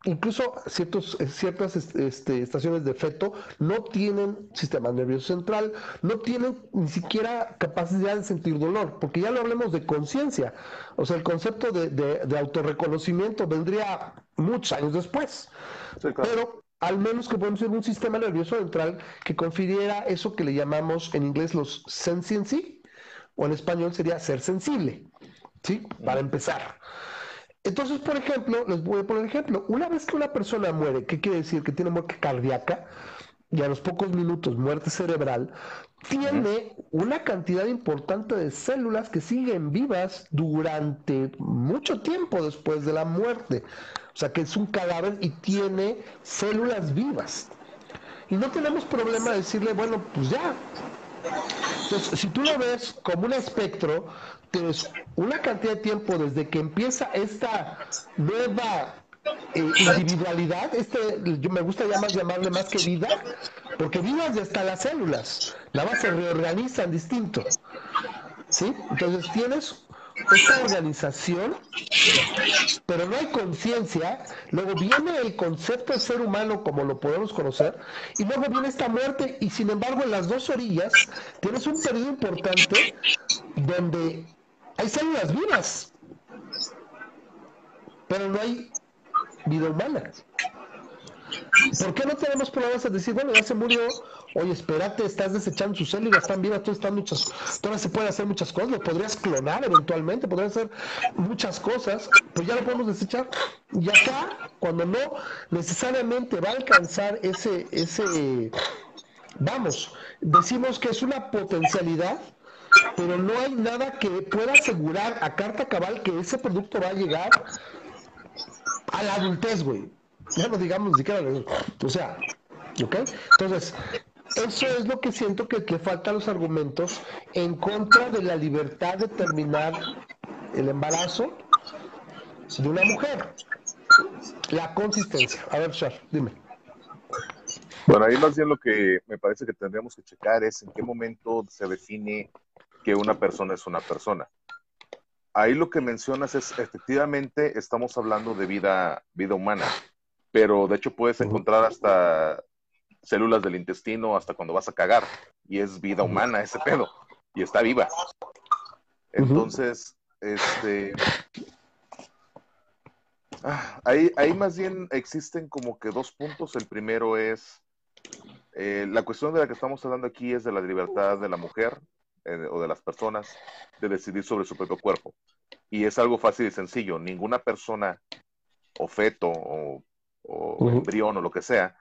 incluso ciertos, eh, ciertas este, estaciones de feto no tienen sistema nervioso central, no tienen ni siquiera capacidad de sentir dolor, porque ya lo hablemos de conciencia. O sea, el concepto de, de, autorreconocimiento vendría muchos años después. Pero al menos que podemos tener un sistema nervioso central que confiriera eso que le llamamos en inglés los sentiency, o en español sería ser sensible, ¿sí? Para empezar. Entonces, por ejemplo, les voy a poner ejemplo. Una vez que una persona muere, ¿qué quiere decir? Que tiene muerte cardíaca y a los pocos minutos muerte cerebral, tiene una cantidad importante de células que siguen vivas durante mucho tiempo después de la muerte. O sea que es un cadáver y tiene células vivas. Y no tenemos problema de decirle, bueno, pues ya. Entonces, si tú lo ves como un espectro, una cantidad de tiempo desde que empieza esta nueva eh, individualidad, este, yo me gusta llamar, llamarle más que vida, porque vivas ya están las células, nada más se reorganizan distinto. ¿Sí? Entonces tienes esta organización, pero no hay conciencia, luego viene el concepto de ser humano como lo podemos conocer, y luego viene esta muerte, y sin embargo en las dos orillas tienes un periodo importante donde hay células vivas, pero no hay vida humana. ¿Por qué no tenemos problemas en decir, bueno, ya se murió, oye, espérate, estás desechando sus células, están vivas, tú están muchas, todavía se puede hacer muchas cosas, lo podrías clonar eventualmente, podrías hacer muchas cosas, pues ya lo podemos desechar. Y acá, cuando no necesariamente va a alcanzar ese, ese, vamos, decimos que es una potencialidad, pero no hay nada que pueda asegurar a carta cabal que ese producto va a llegar a la adultez, güey. Ya no digamos ni siquiera, o sea, ¿ok? Entonces, eso es lo que siento que, que faltan los argumentos en contra de la libertad de terminar el embarazo de una mujer. La consistencia. A ver, Char, dime. Bueno, ahí más bien lo que me parece que tendríamos que checar es en qué momento se define que una persona es una persona. Ahí lo que mencionas es, efectivamente, estamos hablando de vida, vida humana, pero de hecho puedes encontrar hasta células del intestino hasta cuando vas a cagar, y es vida humana ese pedo, y está viva. Entonces, este... Ah, ahí, ahí más bien existen como que dos puntos. El primero es, eh, la cuestión de la que estamos hablando aquí es de la libertad de la mujer eh, o de las personas de decidir sobre su propio cuerpo. Y es algo fácil y sencillo. Ninguna persona o feto o, embrión o lo que sea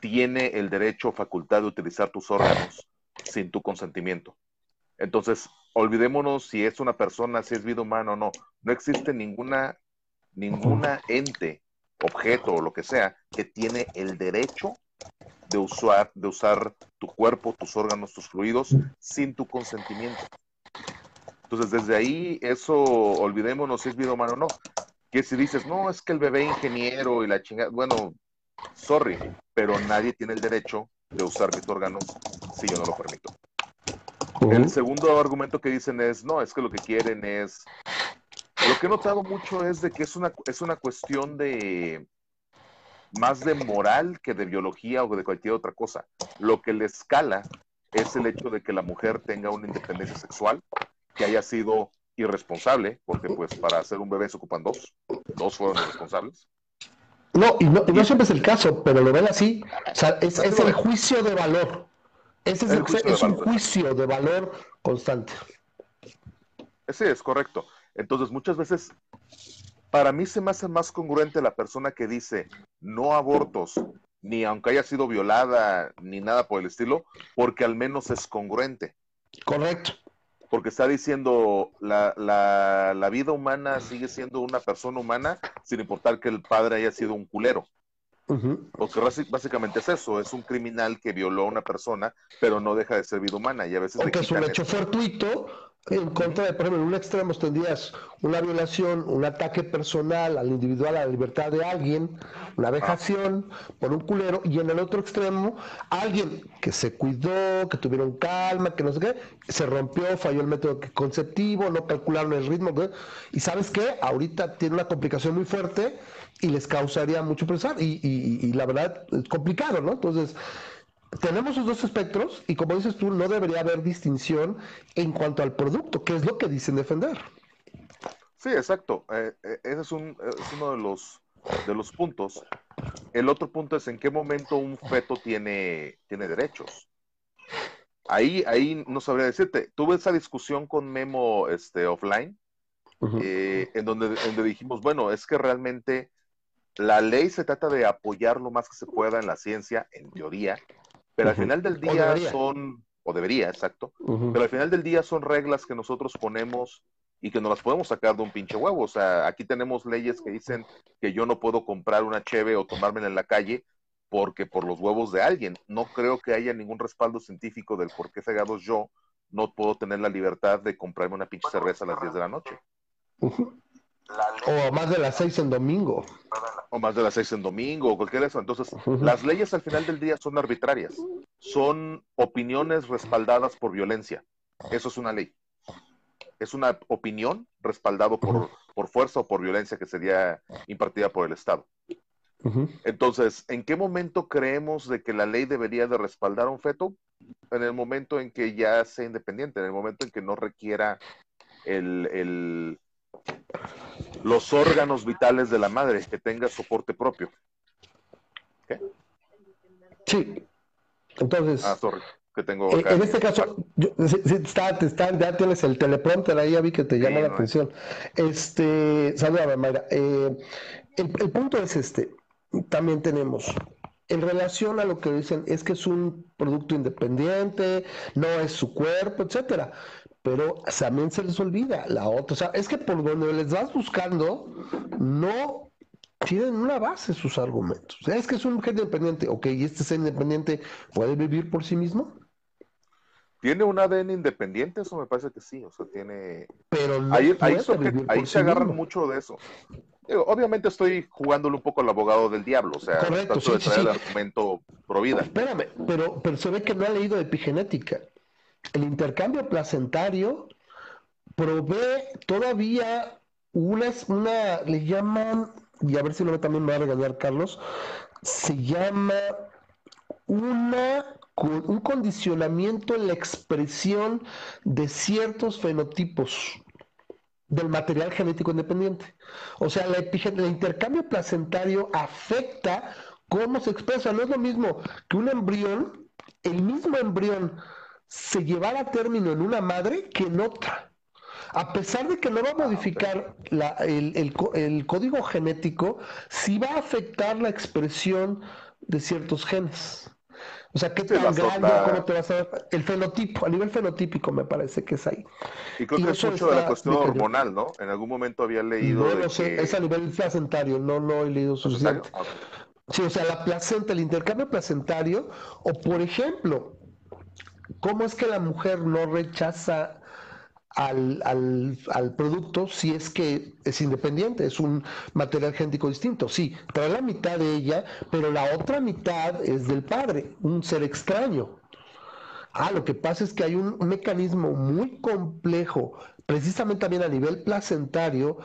tiene el derecho o facultad de utilizar tus órganos sin tu consentimiento. Entonces, olvidémonos si es una persona, si es vida humana o no. No existe ninguna, ninguna ente, objeto o lo que sea que tiene el derecho de usar, de usar tu cuerpo, tus órganos, tus fluidos sin tu consentimiento. Entonces, desde ahí, eso, olvidémonos si es vida humana o no. Que si dices, no, es que el bebé ingeniero y la chingada, bueno, sorry, pero nadie tiene el derecho de usar mis órganos si yo no lo permito. El segundo argumento que dicen es, no, es que lo que quieren es... Lo que he notado mucho es de que es una, es una cuestión de, más de moral que de biología o de cualquier otra cosa. Lo que le escala es el hecho de que la mujer tenga una independencia sexual, que haya sido irresponsable, porque pues para hacer un bebé se ocupan dos, dos fueron irresponsables. No, y no, siempre es el caso, pero lo ven así. O sea, es, el juicio de valor. Ese es, un juicio de valor constante. Sí, es correcto. Entonces, muchas veces para mí se me hace más congruente la persona que dice no abortos, ni aunque haya sido violada, ni nada por el estilo, porque al menos es congruente. Correcto. Porque está diciendo la, la, la vida humana sigue siendo una persona humana sin importar que el padre haya sido un culero. Porque básicamente es eso, es un criminal que violó a una persona, pero no deja de ser vida humana y a veces... Porque es un hecho fortuito en contra de, por ejemplo, en un extremo tendrías una violación, un ataque personal al individual, a la libertad de alguien, una vejación por un culero, y en el otro extremo, alguien que se cuidó, que tuvieron calma, que no sé qué, se rompió, falló el método conceptivo, no calcularon el ritmo, y sabes qué, ahorita tiene una complicación muy fuerte y les causaría mucho pesar, y, y, y la verdad es complicado, ¿no? Entonces, tenemos esos dos espectros y como dices tú, no debería haber distinción en cuanto al producto, que es lo que dicen defender. Sí, exacto. Eh, eh, ese es, un, es, uno de los, de los puntos. El otro punto es en qué momento un feto tiene, tiene derechos. Ahí, ahí no sabría decirte. Tuve esa discusión con Memo este, offline eh, en donde, donde dijimos, bueno, es que realmente la ley se trata de apoyar lo más que se pueda en la ciencia, en teoría, pero al final del día son, o debería, exacto, pero al final del día son reglas que nosotros ponemos y que no las podemos sacar de un pinche huevo. O sea, aquí tenemos leyes que dicen que yo no puedo comprar una cheve o tomármela en la calle porque por los huevos de alguien. No creo que haya ningún respaldo científico del por qué cegados yo no puedo tener la libertad de comprarme una pinche cerveza a las 10 de la noche. O más de las 6 en domingo. O más de las 6 en domingo, o cualquier eso. Entonces, las leyes al final del día son arbitrarias. Son opiniones respaldadas por violencia. Eso es una ley. Es una opinión respaldado por, por fuerza o por violencia que sería impartida por el Estado. Entonces, ¿en qué momento creemos de que la ley debería de respaldar a un feto? En el momento en que ya sea independiente, en el momento en que no requiera el, los órganos vitales de la madre, que tenga soporte propio. ¿Qué? Sí. Entonces. Ah, sorry. Que tengo eh, en este caso, está, está, ya tienes el teleprompter ahí, ya vi que te llama la atención. Este, saluda, Mayra. Eh, el punto es este también tenemos en relación a lo que dicen es que es un producto independiente, no es su cuerpo, etcétera. Pero también se les olvida la otra. O sea, es que por donde les vas buscando, no tienen una base sus argumentos. O sea, es que es un mujer independiente. Ok, ¿y este ser independiente puede vivir por sí mismo? ¿Tiene un ADN independiente? Eso me parece que sí. O sea, tiene. Pero ahí, ahí, se agarran mucho de eso obviamente estoy jugándole un poco al abogado del diablo, o sea, Correcto, de traer el argumento pro vida. Espérame, pero, pero se ve que no ha leído epigenética. El intercambio placentario provee todavía una, una le llaman, y a ver si luego también me va a regañar Carlos, se llama una un condicionamiento en la expresión de ciertos fenotipos del material genético independiente. O sea, la el intercambio placentario afecta cómo se expresa. No es lo mismo que un embrión, el mismo embrión, se llevara a término en una madre que en otra. A pesar de que no va a modificar el, código genético, sí va a afectar la expresión de ciertos genes. O sea, qué tan grande, cómo te vas a ver. El fenotipo, a nivel fenotípico me parece que es ahí. Y creo que es mucho de la cuestión hormonal, ¿no? En algún momento había leído. No sé, es a nivel placentario, no, no he leído suficiente. Sí, o sea, la placenta, el intercambio placentario, o por ejemplo, ¿cómo es que la mujer no rechaza al, al, producto si es que es independiente, es un material genético distinto. Sí, trae la mitad de ella, pero la otra mitad es del padre, un ser extraño. Ah, lo que pasa es que hay un, mecanismo muy complejo, precisamente también a nivel placentario,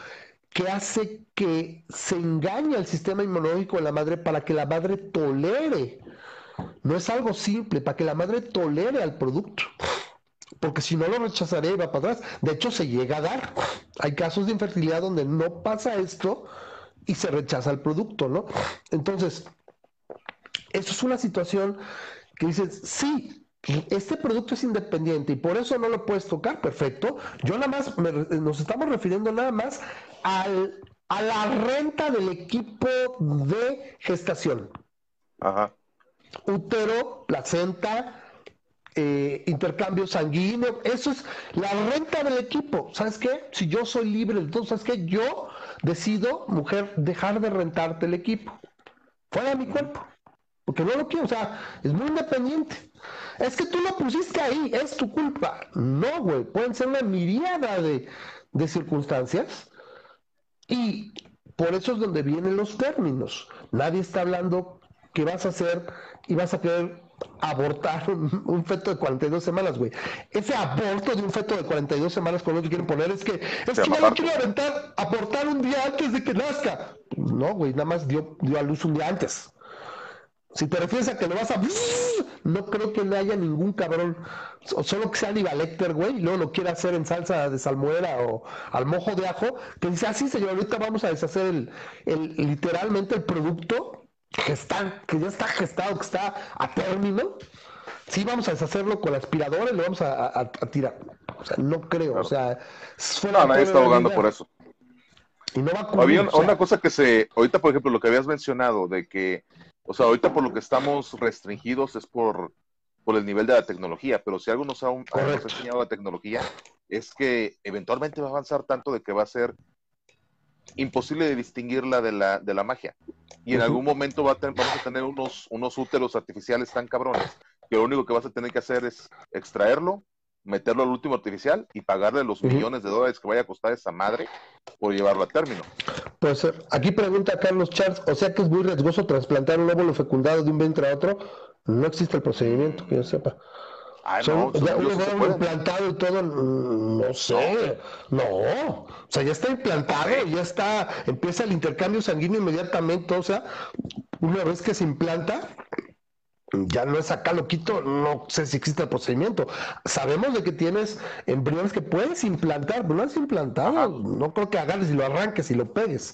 que hace que se engañe al sistema inmunológico de la madre para que la madre tolere. No es algo simple, para que la madre tolere al producto porque si no lo rechazaré y va para atrás. De hecho, se llega a dar. Hay casos de infertilidad donde no pasa esto y se rechaza el producto, ¿no? Entonces, eso es una situación que dices, sí, este producto es independiente y por eso no lo puedes tocar, perfecto. Yo nada más, nos estamos refiriendo nada más al, a la renta del equipo de gestación. Ajá. Útero, placenta, eh, intercambio sanguíneo, eso es la renta del equipo. ¿Sabes qué? Si yo soy libre, entonces, ¿sabes qué? Yo decido, mujer, dejar de rentarte el equipo. Fuera de mi cuerpo. Porque no lo quiero, o sea, es muy independiente. Es que tú lo pusiste ahí, es tu culpa. No, güey, pueden ser una miriada de, de circunstancias. Y por eso es donde vienen los términos. Nadie está hablando que vas a hacer y vas a querer abortar [LAUGHS] un, feto de 42 semanas, güey. Ese aborto de un feto de 42 semanas, con lo que quieren poner, es que es que no lo quiero aventar, abortar un día antes de que nazca. No, güey, nada más dio, dio a luz un día antes. Si te refieres a que lo vas a... [LAUGHS] No creo que no haya ningún cabrón, solo que sea Aníbal Lecter, güey, y luego lo quiera hacer en salsa de salmuera o al mojo de ajo, que dice, así, ah, señor, ahorita vamos a deshacer el, el, literalmente el producto que ya está gestado, que está a término, sí vamos a deshacerlo con la aspiradora y lo vamos a, tirar. O sea, no creo. O sea, no, nadie está abogando por eso. Y no va a Había una cosa que se, ahorita por ejemplo, lo que habías mencionado de que, o sea, ahorita por lo que estamos restringidos es por, por el nivel de la tecnología, pero si algo nos ha, nos ha enseñado la tecnología es que eventualmente va a avanzar tanto de que va a ser imposible de distinguirla de la, de la magia. Y en algún momento va a vamos a tener unos, unos úteros artificiales tan cabrones que lo único que vas a tener que hacer es extraerlo, meterlo al último artificial y pagarle los millones de dólares que vaya a costar esa madre por llevarlo a término. Pues aquí pregunta Carlos Charles, o sea que es muy riesgoso trasplantar un óvulo fecundado de un vientre a otro. No existe el procedimiento, que yo sepa. Ah, no, ya un implantado y todo, no sé, no, o sea, ya está implantado, ya está, empieza el intercambio sanguíneo inmediatamente, o sea, una vez que se implanta, ya no es acá loquito, no sé si existe el procedimiento. Sabemos de que tienes embriones que puedes implantar, pero no has implantado, no creo que agarres y lo arranques y lo pegues.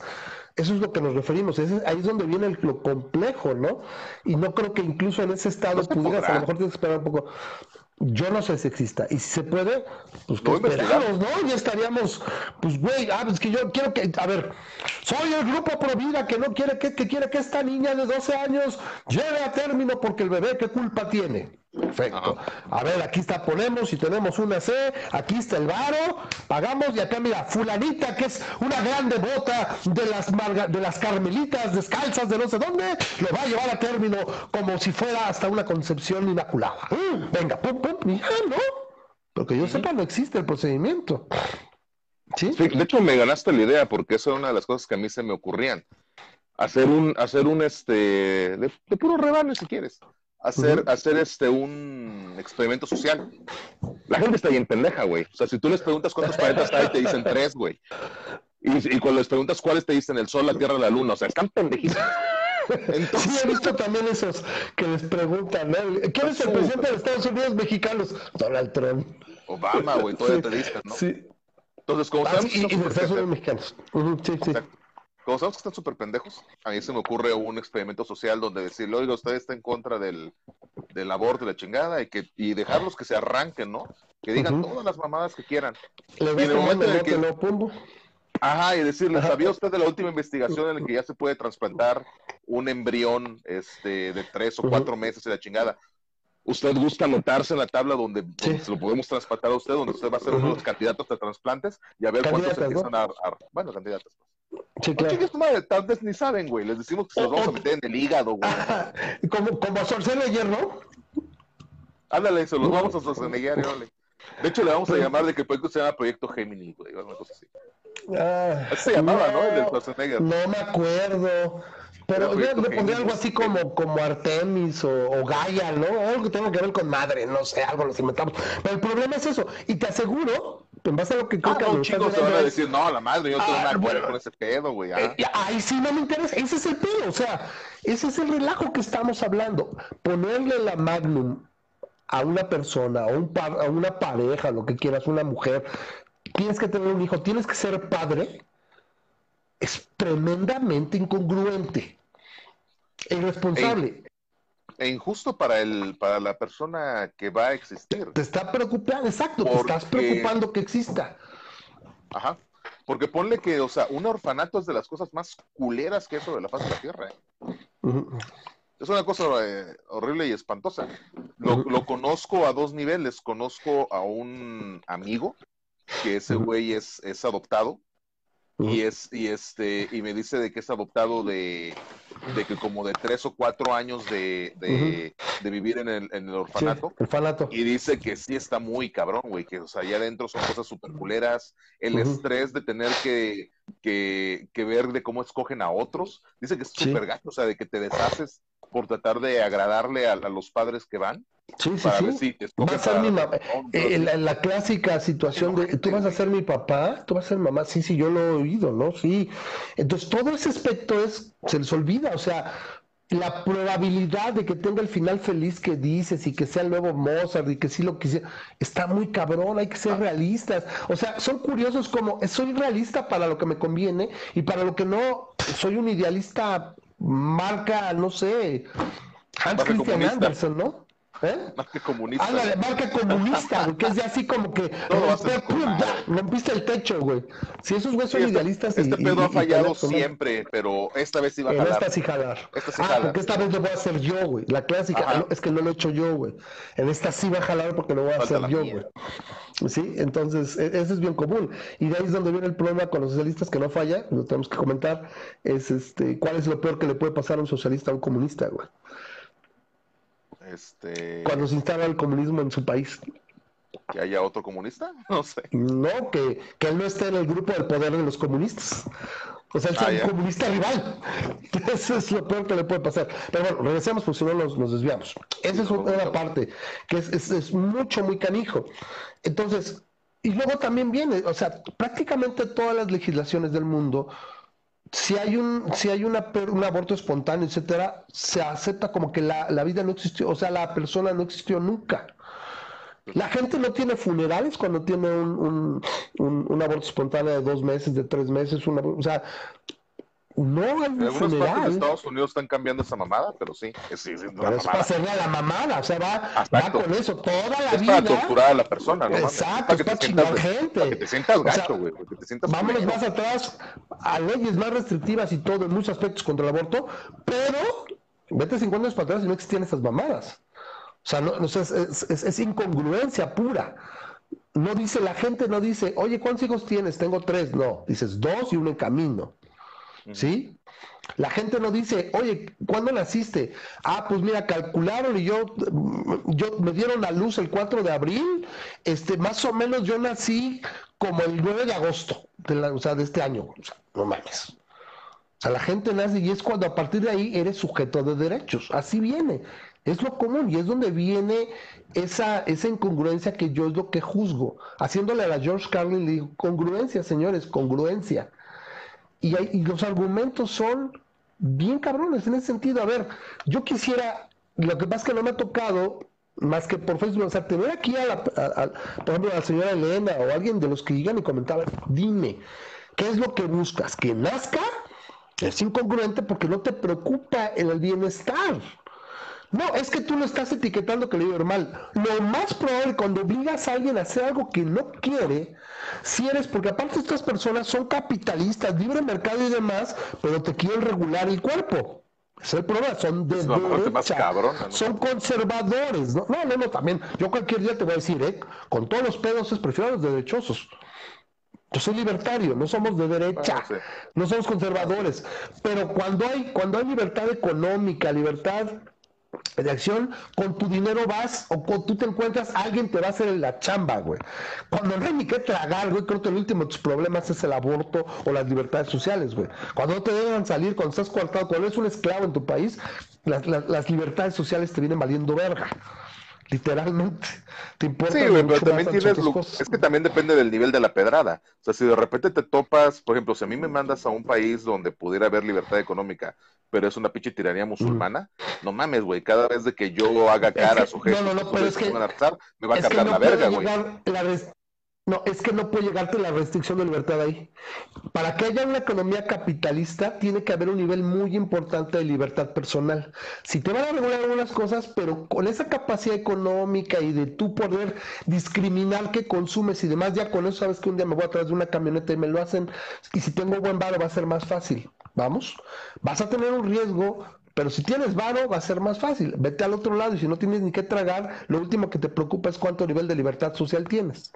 Eso es lo que nos referimos, ahí es donde viene lo complejo, ¿no? Y no creo que incluso en ese estado pudieras, a lo mejor tienes que esperar un poco. Yo no sé si exista. Y si se puede, pues que esperamos, ¿no? Ya estaríamos, pues güey, ah, pues que yo quiero que, a ver, soy el grupo Provida que no quiere que, que quiere que esta niña de 12 años lleve a término porque el bebé, ¿qué culpa tiene? Perfecto. A ver, aquí está, ponemos y tenemos una C, aquí está el varo, pagamos y acá mira, fulanita que es una gran devota de las de las carmelitas descalzas de no sé dónde, lo va a llevar a término como si fuera hasta una concepción inmaculada. Mm, venga, pum, pum, y ¿no? Porque yo sepa, no existe el procedimiento. ¿Sí? de hecho, me ganaste la idea porque eso es una de las cosas que a mí se me ocurrían. Hacer un, hacer un este, de, de puro rebano si quieres hacer, hacer este un experimento social. La gente está bien pendeja, güey. O sea, si tú les preguntas cuántos planetas hay, te dicen tres, güey. Y, cuando les preguntas cuáles, te dicen el Sol, la Tierra, la Luna. O sea, están pendejísimos. Entonces... [LAUGHS] Sí, he visto también esos que les preguntan, ¿no? ¿Quién es el presidente de Estados Unidos mexicanos? Donald Trump. Obama, güey, todavía te dicen, ¿no? Sí. Entonces, como ah, y, de Estados Unidos mexicanos. sí, sí. Como sabemos que están súper pendejos, a mí se me ocurre un experimento social donde decirle, oiga, usted está en contra del, del aborto y la chingada y, que, y dejarlos que se arranquen, ¿no? Que digan todas las mamadas que quieran. Le y en el momento en el que... Lo pongo. Ajá, y decirle, ¿sabía usted de la última investigación en la que ya se puede trasplantar un embrión este, de tres o cuatro meses y la chingada? ¿Usted gusta anotarse en la tabla donde, se lo podemos trasplantar a usted, donde usted va a ser uno de los candidatos de trasplantes y a ver cuántos empiezan a, a, Bueno, candidatos. Pues. Sí, claro. madre, tal vez ni saben, güey. Les decimos que se los vamos a meter en el hígado, güey. como, como a Schwarzenegger, ¿no? Ándale, se los vamos a Schwarzenegger, De hecho, le vamos a llamar de que se llama Proyecto Gemini, güey. Una cosa así. Ah, se llamaba, ¿no? El de Schwarzenegger. No me acuerdo. Pero yo le pondría algo así como, como Artemis o, Gaia, ¿no? Algo que tenga que ver con madre, no sé, algo lo inventamos. Pero el problema es eso. Y te aseguro en base a lo que creo ah, que no, chicos van a decir, no, la madre, yo tengo ah, una con ese pedo, güey. Eh, ahí sí no me interesa, ese es el pedo, o sea, ese es el relajo que estamos hablando. Ponerle la magnum a una persona, a, un a una pareja, lo que quieras, una mujer, tienes que tener un hijo, tienes que ser padre, es tremendamente incongruente irresponsable e injusto para el para la persona que va a existir. Te está preocupando, exacto, te estás preocupando que exista. Ajá. Porque ponle que, o sea, un orfanato es de las cosas más culeras que eso de la faz de la tierra. ¿eh? Es una cosa eh, horrible y espantosa. Lo, lo, conozco a dos niveles. Conozco a un amigo que ese güey es, es adoptado y es y este y me dice de que es adoptado de, de que como de tres o cuatro años de, de, vivir en el, en el orfanato. Y dice que sí está muy cabrón, güey, que o sea, allá adentro son cosas súper culeras, el estrés de tener que, que, que, ver de cómo escogen a otros, dice que es súper gato, o sea, de que te deshaces por tratar de agradarle a, los padres que van. Sí, sí, sí. va a ser mi mamá. Eh, la, clásica situación de, tú vas a ser mi papá, tú vas a ser mamá. Sí, sí, yo lo he oído, ¿no? Sí. Entonces, todo ese aspecto es, se les olvida. O sea, la probabilidad de que tenga el final feliz que dices y que sea el nuevo Mozart y que sí lo quisiera, está muy cabrón, hay que ser realistas. O sea, son curiosos como soy realista para lo que me conviene y para lo que no, soy un idealista marca, no sé, Hans Christian Andersen, ¿no? ¿Eh? Marca comunista. Ándale, marca comunista, güey, que es de así como que [LAUGHS] romper, pum, ya, rompiste el techo, güey. Si esos güeyes son Sí, este- idealistas y- Este pedo y- ha fallado siempre, pero esta vez iba a En jalar. esta sí jalar. Esta sí ah, porque esta vez lo voy a hacer yo, güey. La clásica, Ajá. ah, es que no lo he hecho yo, güey. En esta sí va a jalar porque lo voy a Falta hacer la yo, güey. Sí, entonces, e- eso es bien común. Y de ahí es donde viene el problema con los socialistas que no falla, lo tenemos que comentar, es este, cuál es lo peor que le puede pasar a un socialista a un comunista, güey. Este, Cuando se instala el comunismo en su país. que haya otro comunista, [LAUGHS] no sé. No, que, que él no esté en el grupo del poder de los comunistas. O sea, él sea Ah, un comunista rival. [LAUGHS] Eso es lo peor que le puede pasar. Pero bueno, regresemos porque si no nos, nos desviamos. Esa es otra parte, que es, es, es mucho, muy canijo. Entonces, y luego también viene, o sea, prácticamente todas las legislaciones del mundo, si hay un, si hay una, un aborto espontáneo, etcétera, se acepta como que la, la vida no existió, o sea, la persona no existió nunca. La gente no tiene funerales cuando tiene un, un, un- un aborto espontáneo de dos meses, de tres meses, una, o sea, no En partes de. Estados Unidos están cambiando esa mamada, pero sí, es, sí, es Pero es para hacerle a la mamada, o sea, va, va con eso toda la Es para vida. torturar a la persona, ¿no? Exacto, para que es para te sientas, gente. para que te sientas O gacho, güey, para que te sientas Vámonos más atrás a leyes más restrictivas y todo en muchos aspectos contra el aborto, pero vete 50 años para atrás y no existían esas mamadas. O sea, no, no es, es- es- es incongruencia pura. No dice, la gente no dice, oye, ¿cuántos hijos tienes? Tengo tres. No, dices dos y uno en camino. ¿Sí? La gente no dice, oye, ¿cuándo naciste? Ah, pues mira, calcularon y yo, yo me dieron a luz el 4 de abril, este, más o menos yo nací como el 9 de agosto, de la- o sea, de este año. O sea, no mames. O sea, la gente nace y es cuando a partir de ahí eres sujeto de derechos. Así viene. Es lo común y es donde viene esa, esa incongruencia que yo es lo que juzgo. Haciéndole a la George Carlin, le digo, congruencia, señores, congruencia. Y, hay- y los argumentos son bien cabrones en ese sentido. A ver, yo quisiera, lo que pasa es que no me ha tocado, más que por Facebook, o sea, tener aquí a, la, a- por ejemplo, a la señora Elena o alguien de los que llegan y comentaban, dime, ¿qué es lo que buscas? ¿Que nazca? Es incongruente porque no te preocupa el bienestar. No, es que tú lo estás etiquetando que le digo mal. Lo más probable cuando obligas a alguien a hacer algo que no quiere, si eres, porque aparte estas personas son capitalistas, libre mercado y demás, pero te quieren regular el cuerpo. Es el problema, son de parte más derecha, cabrona, ¿no? son conservadores. ¿no? no, no, no, también. Yo cualquier día te voy a decir, ¿eh? con todos los pedos, es prefiero a los derechosos. Yo soy libertario, no somos de derecha, Ah, no somos conservadores. Pero cuando hay, cuando hay libertad económica, libertad de acción, con tu dinero vas o con, tú te encuentras, alguien te va a hacer la chamba, güey. Cuando no hay ni qué tragar, güey, creo que el último de tus problemas es el aborto o las libertades sociales, güey. Cuando no te dejan salir, cuando estás coartado, cuando eres un esclavo en tu país, las- las libertades sociales te vienen valiendo verga. Literalmente. Te importa Sí, güey, pero también tienes es que también depende del nivel de la pedrada. O sea, si de repente te topas, por ejemplo, si a mí me mandas a un país donde pudiera haber libertad económica, pero es una pinche tiranía musulmana, no mames, güey, cada vez de que yo haga caras o gestos no, no, no, pero es que- me va a cargar la verga, güey. No, es que no puede llegarte la restricción de libertad ahí. Para que haya una economía capitalista, tiene que haber un nivel muy importante de libertad personal. Si te van a regular algunas cosas, pero con esa capacidad económica y de tú poder discriminar qué consumes y demás, ya con eso sabes que un día me voy atrás de una camioneta y me lo hacen. Y si tengo buen varo, va a ser más fácil. Vamos, vas a tener un riesgo. Pero si tienes varo, va a ser más fácil. Vete al otro lado y si no tienes ni qué tragar, lo último que te preocupa es cuánto nivel de libertad social tienes.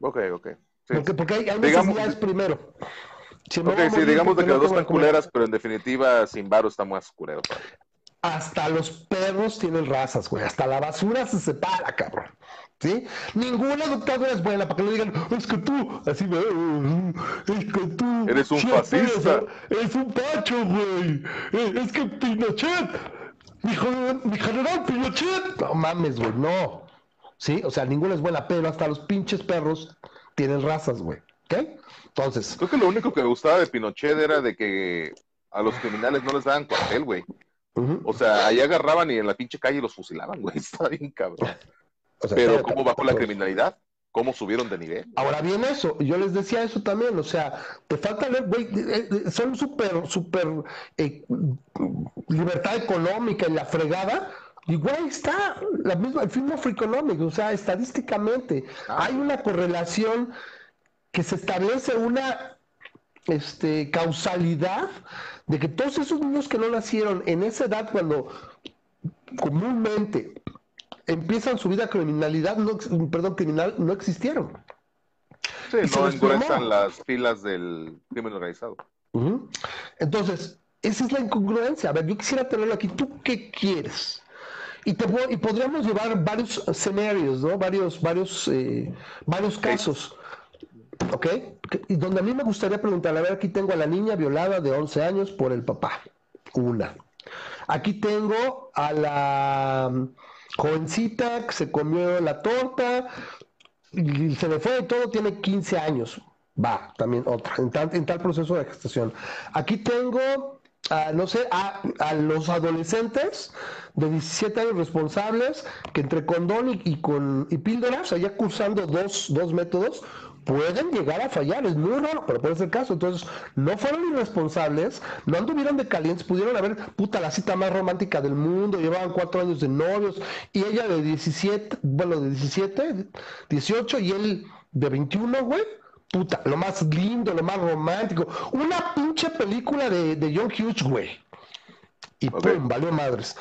Ok, ok. Sí. Porque, porque hay, hay Digamos- necesidades primero. Si me Ok, sí, digamos de que las dos están culeras, pero en definitiva sin varo está más culero. Hasta los perros tienen razas, güey. Hasta la basura se separa, cabrón. ¿Sí? Ninguna educadora es buena para que no digan, es que tú, así, "Eh, es que tú. Eres un fascista". eres un pacho, güey. Es que Pinochet, mi, mi general Pinochet. No mames, güey, no. ¿Sí? O sea, ninguna es buena, pero hasta los pinches perros tienen razas, güey. ¿Ok? Entonces, Creo que lo único que me gustaba de Pinochet era de que a los criminales no les daban cuartel, güey. O sea, ahí agarraban y en la pinche calle los fusilaban, güey. [LAUGHS] Está bien cabrón. O sea, Pero ¿cómo bajó la criminalidad? ¿Cómo subieron de nivel? Ahora bien eso, yo les decía eso también, o sea, te falta ver, güey, eh, eh, son súper, súper eh, libertad económica y la fregada, Igual está la misma, el film of economics, o sea, estadísticamente ah. hay una correlación que se establece una este, causalidad de que todos esos niños que no nacieron en esa edad cuando comúnmente empiezan su vida criminalidad, no, perdón, criminal, no existieron. Sí, no engruesan las filas del crimen organizado. Entonces, esa es la incongruencia. A ver, yo quisiera tenerlo aquí. ¿Tú qué quieres? Y, te, y podríamos llevar varios escenarios, ¿no? Varios, varios, eh, varios casos. ¿Ok? Y donde a mí me gustaría preguntar, a ver, aquí tengo a la niña violada de 11 años por el papá. Una. Aquí tengo a la jovencita que se comió la torta y se le fue y todo, tiene 15 años. Va, también otra, en tal, en tal proceso de gestación. Aquí tengo, no sé, a, a, los adolescentes de 17 años responsables que entre condón y, y con y píldoras, allá cursando dos, dos métodos, pueden llegar a fallar, es muy raro, pero puede ser el caso. Entonces, no fueron irresponsables, no anduvieron de calientes, pudieron haber, puta, la cita más romántica del mundo, llevaban cuatro años de novios, y ella de 17, bueno, de 17, 18, y él de 21, güey. Puta, lo más lindo, lo más romántico. Una pinche película de, de John Hughes, güey. Y pum, valió madres.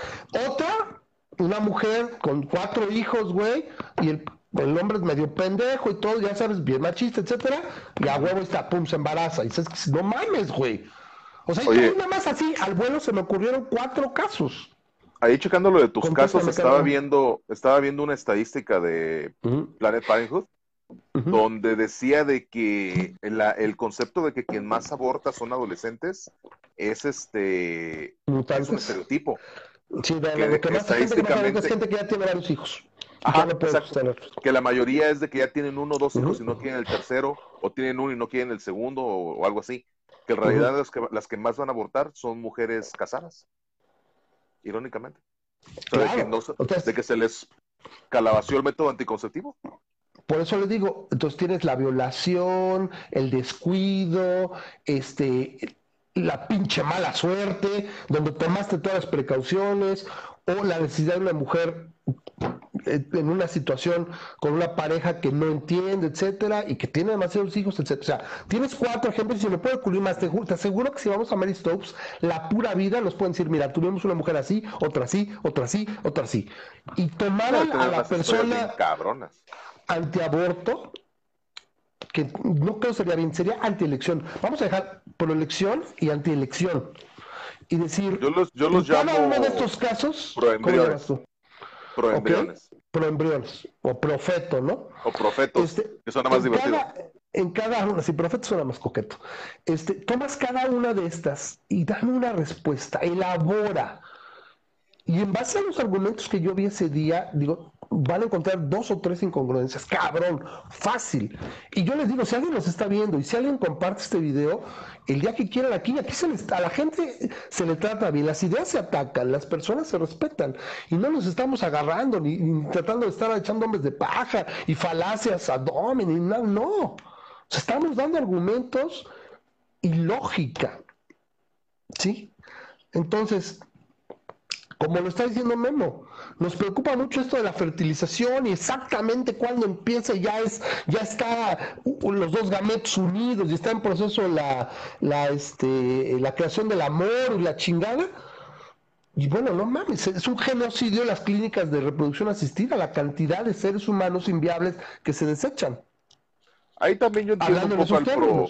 Otra, una mujer con cuatro hijos, güey, y el el hombre es medio pendejo y todo, ya sabes, bien machista, etcétera, y a huevo está, pum, se embaraza. Y dices, no mames, güey. O sea, y nada más así, al vuelo se me ocurrieron cuatro casos. Ahí checando lo de tus casos, estaba viendo, estaba viendo una estadística de Planet Parenthood, donde decía de que el, concepto de que quien más aborta son adolescentes es este es un estereotipo. Sí, de, que, que, más gente que, gente que ya tiene varios hijos. Que la mayoría es de que ya tienen uno o dos hijos y no quieren el tercero, o tienen uno y no quieren el segundo, o, algo así. Que en realidad las, que, las que más van a abortar son mujeres casadas. Irónicamente. de, que se les calabació el método anticonceptivo. Por eso les digo, entonces tienes la violación, el descuido, este, la pinche mala suerte, donde tomaste todas las precauciones, o la necesidad de una mujer eh, en una situación con una pareja que no entiende, etcétera, y que tiene demasiados hijos, etcétera. O sea, tienes cuatro ejemplos y si me puedo ocurrir más. Te, aseguro que si vamos a Mary Stokes, la pura vida nos pueden decir, mira, tuvimos una mujer así, otra así, otra así, otra así. Y tomaron a la persona antiaborto, que no creo sería bien, sería antielección. Vamos a dejar por elección y antielección. Y decir, yo los, yo los llamo cada uno de estos casos, Proembriones. Proembriones. O profeto, ¿no? O profetos, este, que suena más divertido. en cada una, si profeto suena más coqueto. Este, tomas cada una de estas y dame una respuesta, elabora. Y en base a los argumentos que yo vi ese día, digo, van a encontrar dos o tres incongruencias. Cabrón, fácil. Y yo les digo, si alguien nos está viendo y si alguien comparte este video, el día que quieran aquí, aquí se les, a la gente se le trata bien, las ideas se atacan, las personas se respetan y no nos estamos agarrando ni, tratando de estar echando hombres de paja y falacias a domen ni nada, no. estamos dando argumentos y lógica. ¿Sí? Entonces, como lo está diciendo Memo, nos preocupa mucho esto de la fertilización y exactamente cuando empieza ya es, ya está los dos gametos unidos y está en proceso la, la, este, la creación del amor y la chingada. Y bueno, no mames, es un genocidio las clínicas de reproducción asistida, la cantidad de seres humanos inviables que se desechan. Ahí también yo entiendo un poco al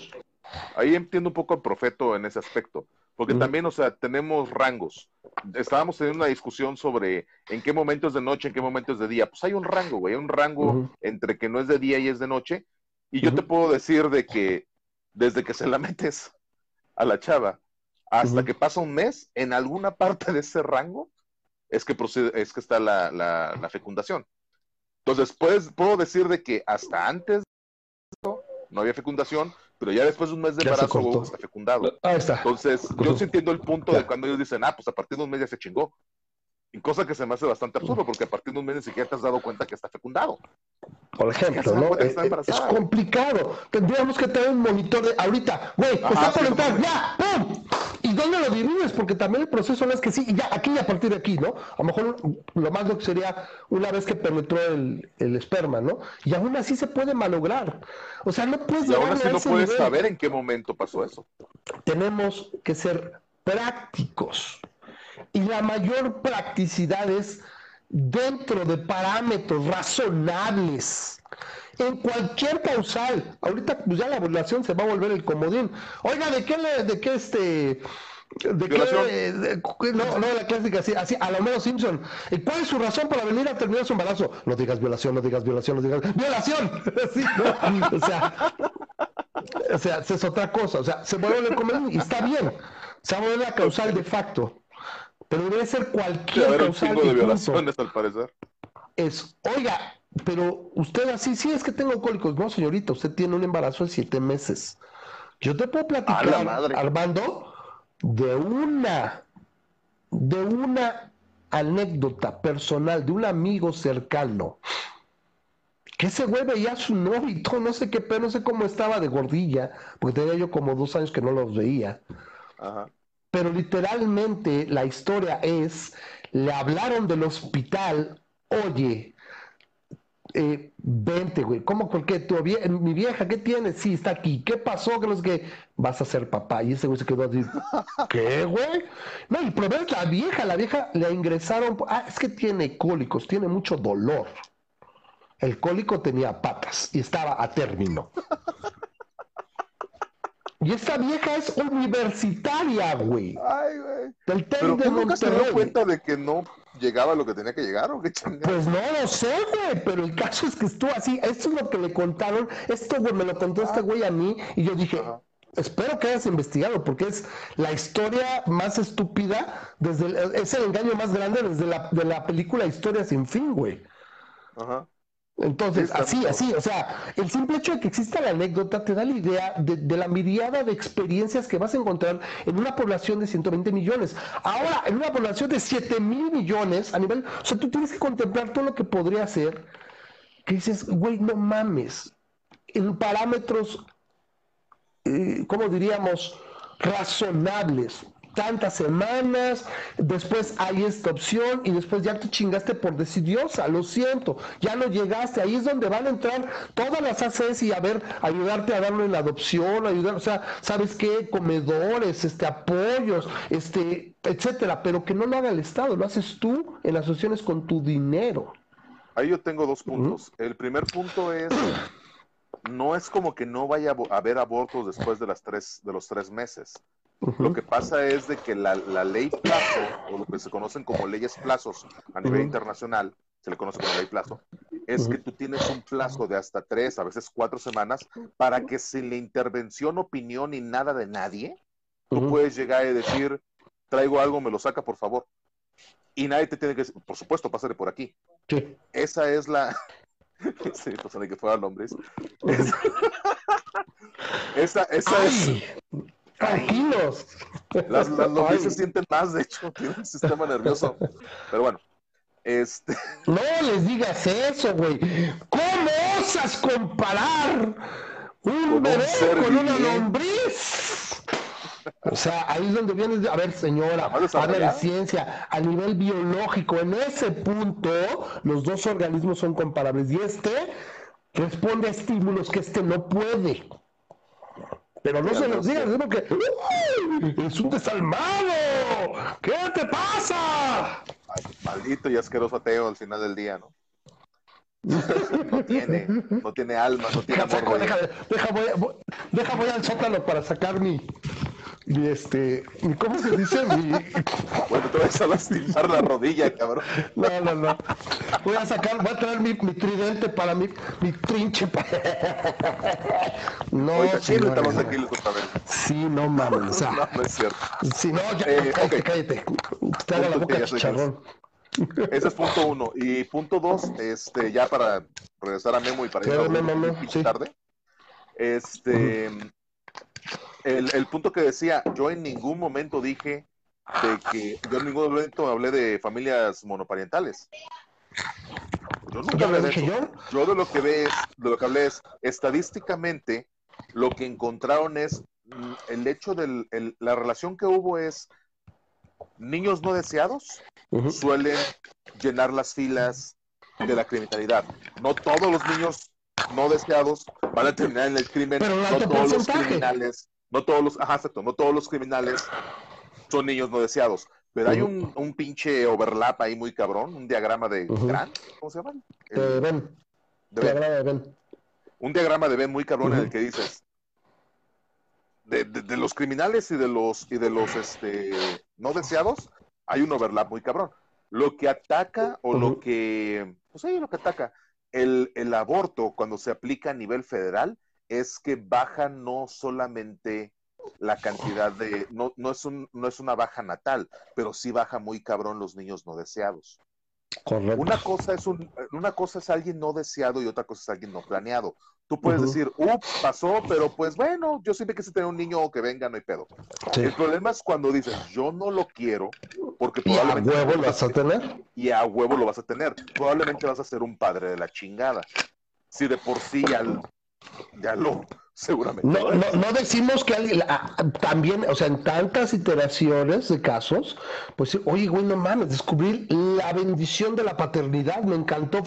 ahí entiendo un poco al profeto en ese aspecto. Porque también, o sea, tenemos rangos. Estábamos teniendo una discusión sobre en qué momentos de noche, en qué momentos de día. Pues hay un rango, güey, hay un rango entre que no es de día y es de noche. Y yo te puedo decir de que desde que se la [LAUGHS] metes a la chava hasta que pasa un mes, en alguna parte de ese rango es que, procede, es que está la, la, fecundación. Entonces, puedes, puedo decir de que hasta antes no había fecundación, pero ya después de un mes de embarazo está fecundado. Ahí está. Entonces, yo sí entiendo el punto de cuando ellos dicen, ah, pues a partir de un mes ya se chingó. Cosa que se me hace bastante absurdo, porque a partir de un mes ni siquiera te has dado cuenta que está fecundado. por ejemplo, ¿no? Es, es, complicado. Tendríamos que tener un monitor de ahorita, güey, está por entrar, ya, ¡pum! ¿Y dónde lo divides? Porque también el proceso no es que sí, y ya, aquí y a partir de aquí, ¿no? A lo mejor lo más lo que sería una vez que penetró el, el esperma, ¿no? Y aún así se puede malograr. O sea, no puedes y aún así no puedes saber en qué momento pasó eso. Tenemos que ser prácticos. Y la mayor practicidad es dentro de parámetros razonables. En cualquier causal. Ahorita pues ya la población se va a volver el comodín. Oiga, ¿de qué, de qué este... ¿De qué, no, no, la clásica, así, así, a lo menos Simpson. ¿Y cuál es su razón para venir a terminar su embarazo? No digas violación, no digas violación, no digas violación. [LAUGHS] O sea, o sea, es otra cosa. O sea, se vuelve el comodín y está bien. Se va a volver la causal de facto. Pero debe ser cualquier causal. de violaciones, al parecer. Es, oiga, pero usted así, sí, es que tengo cólicos. No, señorita, usted tiene un embarazo de siete meses. Yo te puedo platicar, Armando, de una, de una anécdota personal de un amigo cercano. Que ese güey veía a su novio no sé qué, pero no sé cómo estaba de gordilla, porque tenía yo como dos años que no los veía. Ajá pero literalmente la historia es, le hablaron del hospital, oye, eh, vente, güey, ¿cómo por qué? ¿Tu mi vieja, ¿qué tienes? Sí, está aquí, ¿qué pasó? Que no que vas a ser papá. Y ese güey se quedó así, [LAUGHS] ¿qué, güey? No, el problema es la vieja, la vieja le ingresaron, ah, es que tiene cólicos, tiene mucho dolor. El cólico tenía patas y estaba a término. Y esta vieja es universitaria, güey. Ay, güey. Del de nunca se dio cuenta de que no llegaba lo que tenía que llegar o qué Pues no lo sé, güey, pero el caso es que estuvo así. Esto es lo que le contaron. Esto, güey, me lo contó este güey a mí y yo dije, espero que hayas investigado porque es la historia más estúpida, desde es el engaño más grande desde la, de la película Historia sin fin, güey. Ajá. Entonces, así, así, o sea, el simple hecho de que exista la anécdota te da la idea de, la miriada de experiencias que vas a encontrar en una población de 120 millones. Ahora, en una población de 7 mil millones, a nivel, o sea, tú tienes que contemplar todo lo que podría ser, que dices, güey, no mames, en parámetros, eh, ¿cómo diríamos? Razonables tantas semanas, después hay esta opción y después ya te chingaste por decidiosa, lo siento, ya no llegaste, ahí es donde van a entrar todas las ACS y a ver, ayudarte a darle la adopción, ayudar, o sea, ¿sabes qué? Comedores, este, apoyos, este, etcétera, pero que no lo haga el Estado, lo haces tú en asociaciones con tu dinero. Ahí yo tengo dos puntos. El primer punto es no es como que no vaya a haber abortos después de las tres, de los tres meses. Lo que pasa es de que la, ley plazo, o lo que se conocen como leyes plazos a nivel internacional, se le conoce como ley plazo, es que tú tienes un plazo de hasta tres, a veces cuatro semanas, para que sin la intervención, opinión ni nada de nadie, tú puedes llegar y decir, traigo algo, me lo saca, por favor. Y nadie te tiene que decir, por supuesto, pásale por aquí. Esa es la... [LAUGHS] sí, pues que fuera hombres. [LAUGHS] Esa, esa es... Tranquilos. Las, las [LAUGHS] se sienten más, de hecho, tienen un sistema [LAUGHS] nervioso. Pero bueno, este. [LAUGHS] No les digas eso, güey. ¿Cómo osas comparar un bebé con una lombriz? O sea, ahí es donde vienes, a ver, señora, a ver, ciencia, a nivel biológico, en ese punto, los dos organismos son comparables y este responde a estímulos que este no puede. Pero no se los digas, sino que es un desalmado. ¿Qué te pasa? maldito y asqueroso ateo al final del día, ¿no? [LAUGHS] no tiene, no tiene alma, no tiene amor. Deja, deja, voy, deja, voy al sótano para sacar mi, y este, ¿cómo se dice? [LAUGHS] Bueno, te vas a lastimar la rodilla, cabrón. No, no, no. Voy a sacar, voy a traer mi, mi tridente para mi, mi trinche. [LAUGHS] No, sí, no, no, Sí, no mames. O sea, [LAUGHS] no, no es cierto. Si no, ya, eh, cállate, okay. cállate. Te haga la boca chicharrón. Ese es punto uno. Y punto dos, este, ya para regresar a Memo y para ir a sí. tarde. Este, el, punto que decía, yo en ningún momento dije de que, yo en ningún momento hablé de familias monoparentales. Yo nunca hablé de eso. Yo? de lo que ves, de lo que hablé es, estadísticamente, lo que encontraron es mm, el hecho de la relación que hubo es niños no deseados suelen llenar las filas de la criminalidad. No todos los niños no deseados van a terminar en el crimen, no todos los criminales, no todos los, ajá, exacto, no todos los criminales son niños no deseados. Pero hay un, un, pinche overlap ahí muy cabrón, un diagrama de ¿cómo se llama? de Ben. diagrama de Ben. Un diagrama de Ben muy cabrón en el que dices de, de, los criminales y de los y de los este no deseados, hay un overlap muy cabrón. Lo que ataca o lo que, pues sí, lo que ataca el, el aborto cuando se aplica a nivel federal es que baja no solamente la cantidad de, no, no, es un, no es una baja natal, pero sí baja muy cabrón los niños no deseados. Correcto. Una cosa es un, una cosa es alguien no deseado y otra cosa es alguien no planeado. Tú puedes decir, ups, pasó, pero pues bueno, yo siempre quise tener un niño que venga, no hay pedo. El problema es cuando dices, yo no lo quiero, porque probablemente. ¿Y a huevo lo vas a tener? Y a huevo lo vas a tener. Probablemente vas a ser un padre de la chingada. Si de por sí ya, ya lo, seguramente. No, no, no decimos que alguien, ah, también, o sea, en tantas iteraciones de casos, pues, oye, güey, no mames, descubrir la bendición de la paternidad, me encantó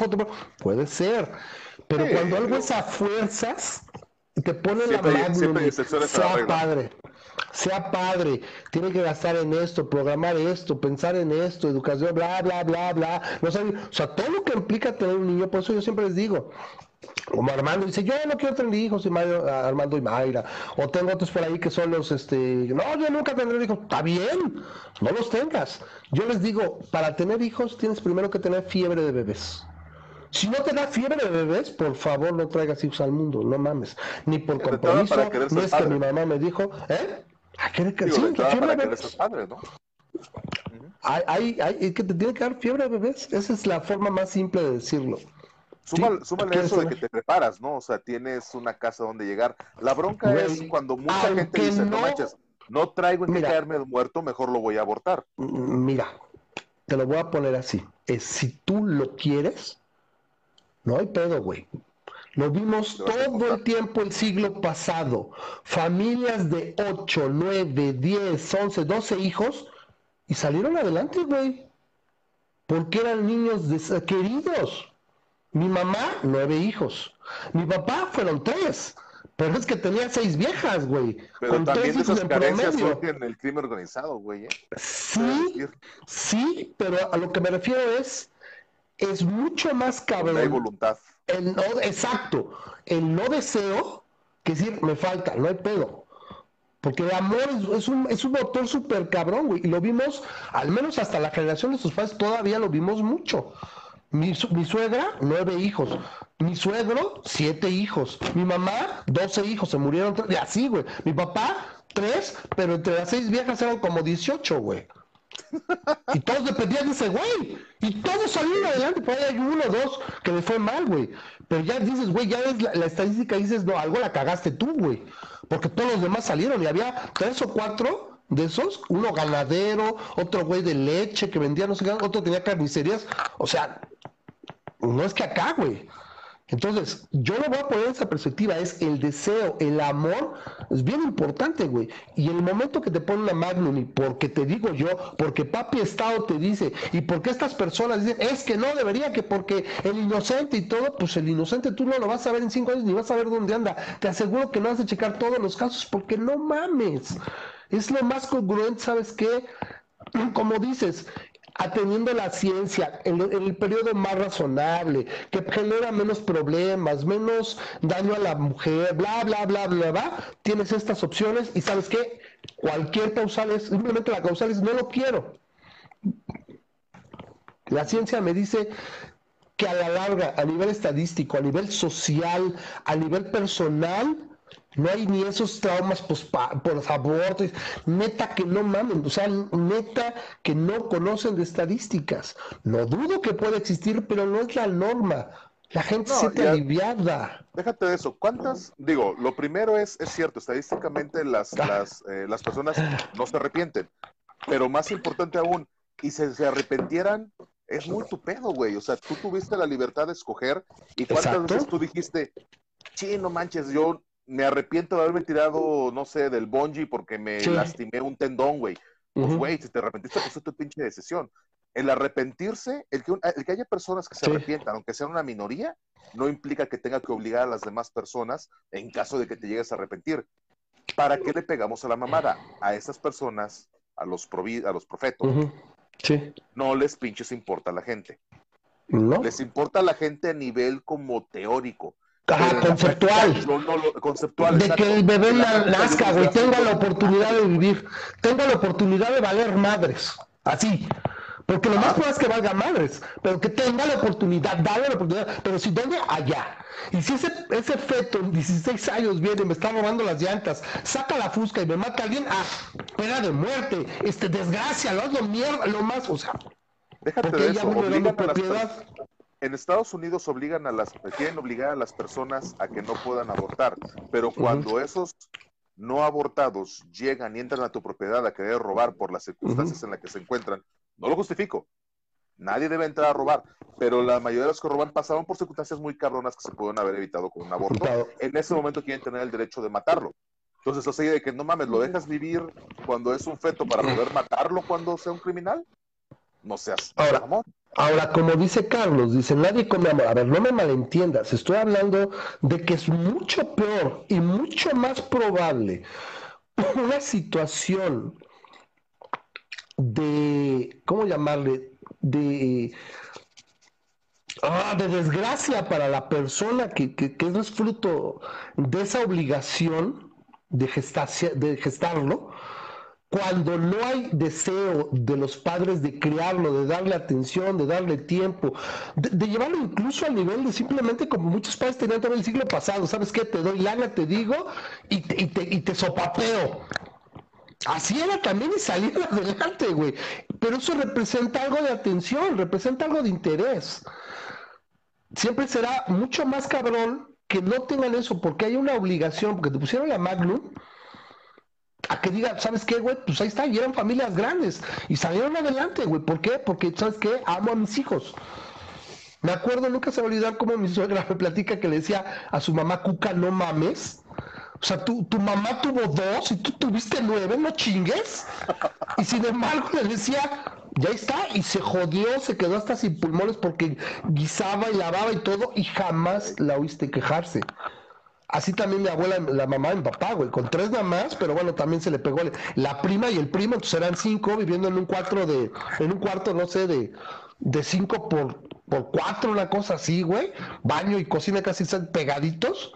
puede ser, pero cuando algo es a fuerzas, te pone la mano, sea padre, sea padre, tiene que gastar en esto, programar esto, pensar en esto, educación, bla, bla, bla, bla, no sé, o sea, todo lo que implica tener un niño, por eso yo siempre les digo, como Armando dice, yo no quiero tener hijos, y Armando y Mayra, o tengo otros por ahí que son los, este, no, yo nunca tendré hijos, está bien, no los tengas. Yo les digo, para tener hijos tienes primero que tener fiebre de bebés. Si no te da fiebre de bebés, por favor no traigas hijos al mundo, no mames. Ni por compromiso, no es que mi mamá me dijo, ¿eh? ¿A qué que sí, fiebre de bebés? Padre, ¿no? Hay, hay, que te tiene que dar fiebre de bebés. Esa es la forma más simple de decirlo. Súmale, eso de que te preparas, ¿no? O sea, tienes una casa donde llegar. La bronca es cuando mucha gente dice, no, manches, no traigo en qué caerme muerto, mejor lo voy a abortar. Mira, te lo voy a poner así. Es si tú lo quieres, no hay pedo, güey. Lo vimos todo el tiempo el siglo pasado. Familias de 8, 9, 10, 11, 12 hijos y salieron adelante, güey. Porque eran niños queridos. Mi mamá, nueve hijos. Mi papá fueron tres. Pero es que tenía seis viejas, güey. Pero también esas carencias en el crimen organizado, güey. ¿eh? Sí, sí, pero a lo que me refiero es, es mucho más cabrón. No hay voluntad. El no, exacto. El no deseo, que decir, me falta, no hay pedo. Porque el amor es, un, es un motor súper cabrón, güey. Y lo vimos, al menos hasta la generación de sus padres, todavía lo vimos mucho. Mi, suegra, nueve hijos. Mi suegro, siete hijos. Mi mamá, doce hijos. Se murieron tres. Y así, güey. Mi papá, tres, pero entre las seis viejas eran como dieciocho, güey. [LAUGHS] Y todos dependían de ese güey. Y todos salieron adelante. Por ahí hay uno o dos que le fue mal, güey. Pero ya dices, güey, ya ves la, la, estadística y dices, no, algo la cagaste tú, güey. Porque todos los demás salieron y había tres o cuatro de esos, uno ganadero, otro güey de leche que vendía no sé qué, otro tenía carnicerías, o sea, no es que acá, güey. Entonces, yo lo voy a poner esa perspectiva, es el deseo, el amor, es bien importante, güey. Y el momento que te pone una Magnum, y porque te digo yo, porque papi Estado te dice, y porque estas personas dicen, es que no debería, que porque el inocente y todo, pues el inocente tú no lo vas a ver en cinco años, ni vas a ver dónde anda. Te aseguro que no vas a checar todos los casos, porque no mames. Es lo más congruente, ¿sabes qué? Como dices, atendiendo la ciencia en, el periodo más razonable, que genera menos problemas, menos daño a la mujer, bla, bla, bla, bla, bla, tienes estas opciones y sabes qué, cualquier causal es, simplemente la causal es no lo quiero. La ciencia me dice que a la larga, a nivel estadístico, a nivel social, a nivel personal, no hay ni esos traumas por abortos. Neta que no mamen. O sea, neta que no conocen de estadísticas. No dudo que pueda existir, pero no es la norma. La gente se siente aliviada. Déjate de eso. ¿Cuántas? Digo, lo primero es, es cierto, estadísticamente las, ah. las, eh, las personas no se arrepienten. Pero más importante aún, y si se arrepentieran, es muy tu pedo, güey. O sea, tú tuviste la libertad de escoger y cuántas veces tú dijiste, sí, no manches, yo me arrepiento de haberme tirado, no sé, del bungee porque me lastimé un tendón, güey. Pues, güey, si te arrepentiste, pues es tu pinche decisión. El arrepentirse, el que, el que haya personas que se arrepientan, aunque sean una minoría, no implica que tenga que obligar a las demás personas en caso de que te llegues a arrepentir. ¿Para qué le pegamos a la mamada? A esas personas, a los, a los profetos, sí. no les pinches importa a la gente. ¿No? Les importa a la gente a nivel como teórico. Ajá, conceptual. conceptual. De que el bebé nazca, güey, tenga la oportunidad de vivir, tenga la oportunidad de valer madres. Así. Porque lo más probable es que valga madres, pero que tenga la oportunidad, dale la oportunidad, pero si dónde, allá. Y si ese, ese feto en 16 años viene, me está robando las llantas, saca la fusca y me mata a alguien, ah, pena de muerte, este, desgracia, lo hago mierda, lo más, o sea. Déjate de eso, obligan propiedad. En Estados Unidos obligan a las, quieren obligar a las personas a que no puedan abortar, pero cuando esos no abortados llegan y entran a tu propiedad a querer robar por las circunstancias en las que se encuentran, no lo justifico. Nadie debe entrar a robar, pero la mayoría de los que roban pasaron por circunstancias muy cabronas que se pueden haber evitado con un aborto. En ese momento quieren tener el derecho de matarlo. Entonces, o sea, de que no mames, ¿lo dejas vivir cuando es un feto para poder matarlo cuando sea un criminal? No seas ahora, amor. Ahora, como dice Carlos, dice, nadie come amor. A ver, no me malentiendas, estoy hablando de que es mucho peor y mucho más probable [LAUGHS] una situación de, ¿cómo llamarle? De, ah, de desgracia para la persona que, que, es fruto de esa obligación de, de gestarlo, cuando no hay deseo de los padres de criarlo, de darle atención, de darle tiempo, de, llevarlo incluso al nivel de simplemente como muchos padres tenían también el siglo pasado, ¿sabes qué? Te doy lana, te digo, y te, y te, y te sopapeo. Así era también y salir [LAUGHS] adelante, güey. Pero eso representa algo de atención, representa algo de interés. Siempre será mucho más cabrón que no tengan eso, porque hay una obligación, porque te pusieron la Magnum, a que digan, ¿sabes qué, güey? Pues ahí está, y eran familias grandes, y salieron adelante, güey. ¿Por qué? Porque, ¿sabes qué? Amo a mis hijos. Me acuerdo, nunca se va a olvidar cómo mi suegra me platica que le decía a su mamá Cuca, no mames. O sea, tu, tu mamá tuvo dos y tú tuviste nueve, no chingues. Y sin embargo le decía, ya está, y se jodió, se quedó hasta sin pulmones porque guisaba y lavaba y todo, y jamás la oíste quejarse. Así también mi abuela, la mamá y mi papá, güey, con tres mamás, pero bueno, también se le pegó la prima y el primo, entonces eran cinco viviendo en un cuarto de, en un cuarto, no sé, de, de cinco por, por cuatro, una cosa así, güey. Baño y cocina casi están pegaditos.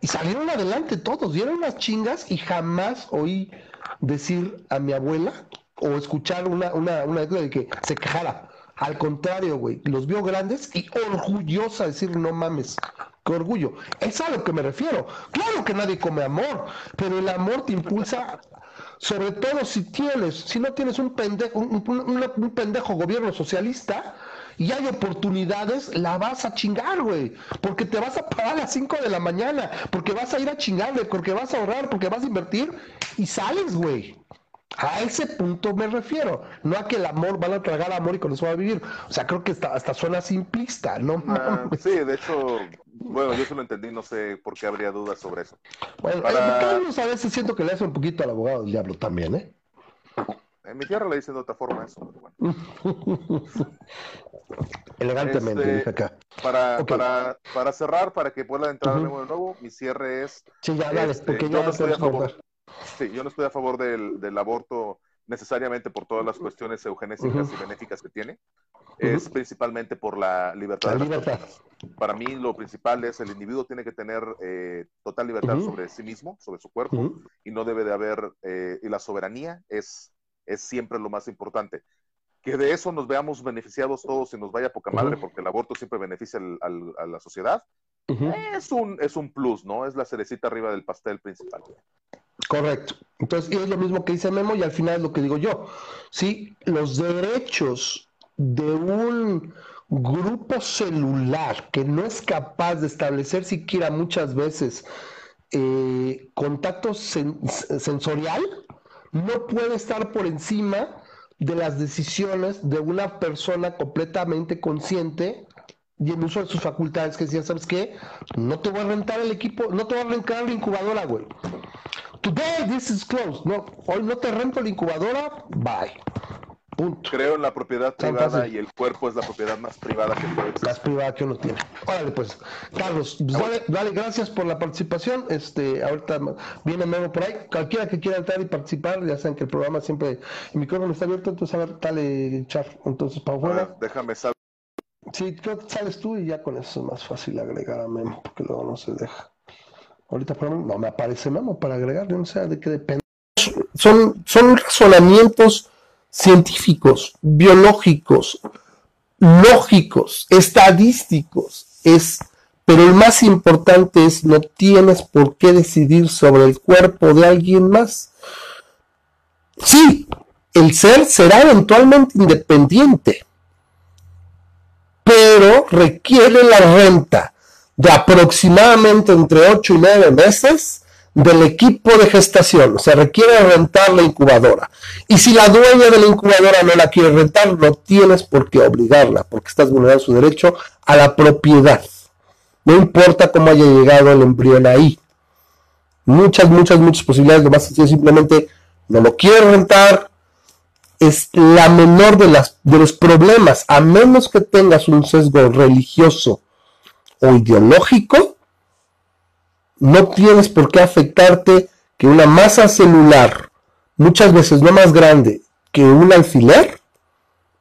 Y salieron adelante todos, dieron unas chingas y jamás oí decir a mi abuela o escuchar una, una, una de que se quejara. Al contrario, güey, los vio grandes y orgullosa decir, no mames, qué orgullo. Es a lo que me refiero. Claro que nadie come amor, pero el amor te impulsa, sobre todo si tienes, si no tienes un pendejo, un pendejo gobierno socialista, y hay oportunidades, la vas a chingar, güey. Porque te vas a parar a las 5 de la mañana, porque vas a ir a chingarle, porque vas a ahorrar, porque vas a invertir y sales, güey. A ese punto me refiero, no a que el amor van a tragar amor y con eso va a vivir. O sea, creo que hasta, hasta suena simplista, ¿no? Ah, sí, de hecho, bueno, yo eso lo entendí, no sé por qué habría dudas sobre eso. Bueno, Para... Eh, a veces siento que le hace un poquito al abogado del diablo también, ¿eh? En mi tierra le dicen de otra forma eso, pero bueno. [LAUGHS] Elegantemente, este, dice acá. Para, para, para, cerrar, para que pueda entrar de nuevo, mi cierre es. Sí, ya, dale, este, porque yo no estoy a favor. Sí, yo no estoy a favor del, del aborto necesariamente por todas las cuestiones eugenésicas y benéficas que tiene. Es principalmente por la libertad de las libertad. Para mí lo principal es el individuo tiene que tener eh, total libertad sobre sí mismo, sobre su cuerpo, y no debe de haber, eh, y la soberanía es es siempre lo más importante. Que de eso nos veamos beneficiados todos y nos vaya poca madre, porque el aborto siempre beneficia a la sociedad, es, un, es un plus, ¿no? Es la cerecita arriba del pastel principal. Correcto. Entonces, es lo mismo que dice Memo y al final es lo que digo yo. Sí, los derechos de un grupo celular que no es capaz de establecer siquiera muchas veces eh, contacto sensorial, no puede estar por encima de las decisiones de una persona completamente consciente y en uso de sus facultades que decía, ¿sabes qué? No te voy a rentar el equipo, no te voy a rentar la incubadora, güey. Today this is closed. No, hoy no te rento la incubadora, bye. Creo en la propiedad privada y el cuerpo es la propiedad más privada que puede existir. Más privada que uno tiene. Órale, pues, Carlos, pues, dale, gracias por la participación. Este, ahorita viene Memo por ahí. Cualquiera que quiera entrar y participar, ya saben que el programa siempre, el micrófono está abierto, entonces a ver, dale, Char. Entonces, para afuera. déjame saber. Sí, creo que sales tú y ya con eso es más fácil agregar a Memo, porque luego no se deja. Ahorita no me aparece Memo para agregar, no sé de qué depende. Son, son razonamientos científicos, biológicos, lógicos, estadísticos, es, pero el más importante es no tienes por qué decidir sobre el cuerpo de alguien más. Sí, el ser será eventualmente independiente, pero requiere la renta de aproximadamente entre 8 y 9 meses del equipo de gestación, o sea, requiere rentar la incubadora. Y si la dueña de la incubadora no la quiere rentar, no tienes por qué obligarla, porque estás vulnerando su derecho a la propiedad. No importa cómo haya llegado el embrión ahí. Muchas, muchas, muchas posibilidades. Lo más sencillo simplemente no lo quiere rentar. Es la menor de, las, de los problemas, a menos que tengas un sesgo religioso o ideológico, no tienes por qué afectarte que una masa celular, muchas veces no más grande que un alfiler,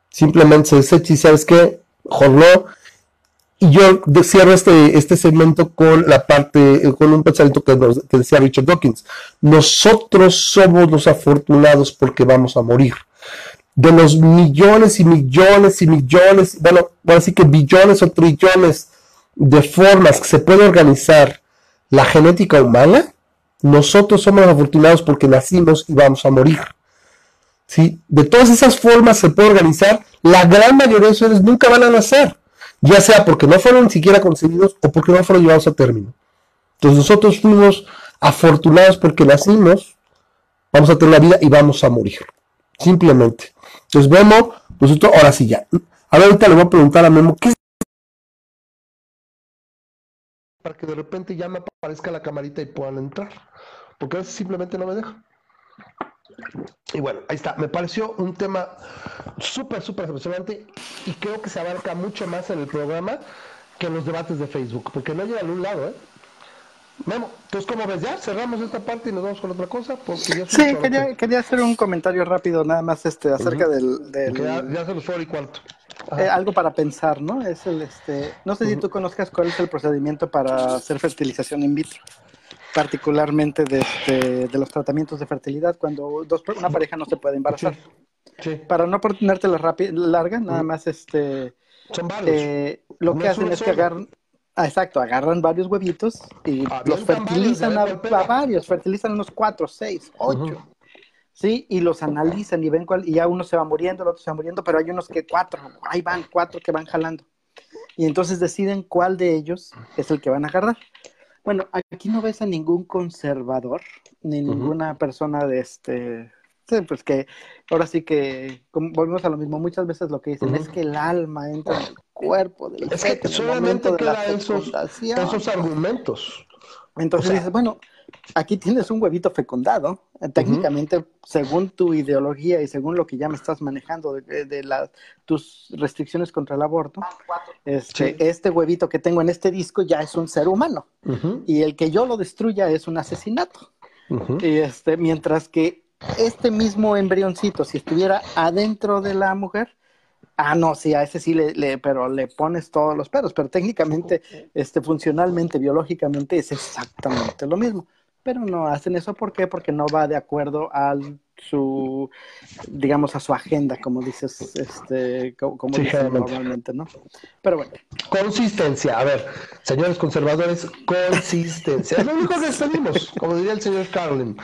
simplemente se desecha y sabes qué, mejor Y yo cierro este, este segmento con la parte, con un pensamiento que, que decía Richard Dawkins. Nosotros somos los afortunados porque vamos a morir. De los millones y millones y millones, bueno, así que billones o trillones de formas que se puede organizar la genética humana, nosotros somos afortunados porque nacimos y vamos a morir. ¿Sí? De todas esas formas se puede organizar, la gran mayoría de seres nunca van a nacer, ya sea porque no fueron ni siquiera concebidos o porque no fueron llevados a término. Entonces nosotros fuimos afortunados porque nacimos, vamos a tener la vida y vamos a morir. Simplemente. Entonces vemos, nosotros, ahora sí ya. Ahora ahorita le voy a preguntar a Memo, ¿qué para que de repente ya me aparezca la camarita y puedan entrar. Porque a veces simplemente no me deja. Y bueno, ahí está. Me pareció un tema súper, súper emocionante y creo que se abarca mucho más en el programa que en los debates de Facebook, porque no llega a un lado, ¿eh? Memo, entonces, ¿cómo ves? Ya cerramos esta parte y nos vamos con otra cosa. Porque sí, quería, hacer un comentario rápido, nada más este acerca del. ya, se los y cuarto. Eh, algo para pensar, ¿no? Es el, este, no sé si tú conozcas cuál es el procedimiento para hacer fertilización in vitro, particularmente de, este, de los tratamientos de fertilidad cuando dos, una pareja no se puede embarazar. Sí. Para no ponerte la larga, nada más este, Son varios. Eh, lo que hacen es que agarran, ah, exacto, agarran varios huevitos y los fertilizan a, varios, fertilizan unos cuatro, seis, ocho. ¿Sí? Y los analizan y ven cuál, y ya uno se va muriendo, el otro se va muriendo, pero hay unos que cuatro, ahí van cuatro que van jalando. Y entonces deciden cuál de ellos es el que van a agarrar. Bueno, aquí no ves a ningún conservador, ni ninguna persona de este, pues que ahora sí que volvemos a lo mismo, muchas veces lo que dicen es que el alma entra en el cuerpo del Es que solamente queda esos, esos argumentos. Entonces dices, bueno, aquí tienes un huevito fecundado. Eh, técnicamente, según tu ideología y según lo que ya me estás manejando de, tus restricciones contra el aborto, este, este, huevito que tengo en este disco ya es un ser humano. Y el que yo lo destruya es un asesinato. y este, mientras que este mismo embrioncito, si estuviera adentro de la mujer, Ah, no, sí, a ese sí le, pero le pones todos los pelos, pero técnicamente, este, funcionalmente, biológicamente es exactamente lo mismo pero no hacen eso ¿por qué? Porque no va de acuerdo a su, digamos, a su agenda, como dices, este, como, normalmente, ¿no? Pero bueno. Consistencia, a ver, señores conservadores, consistencia. Es lo único que pedimos, como diría el señor Carlin.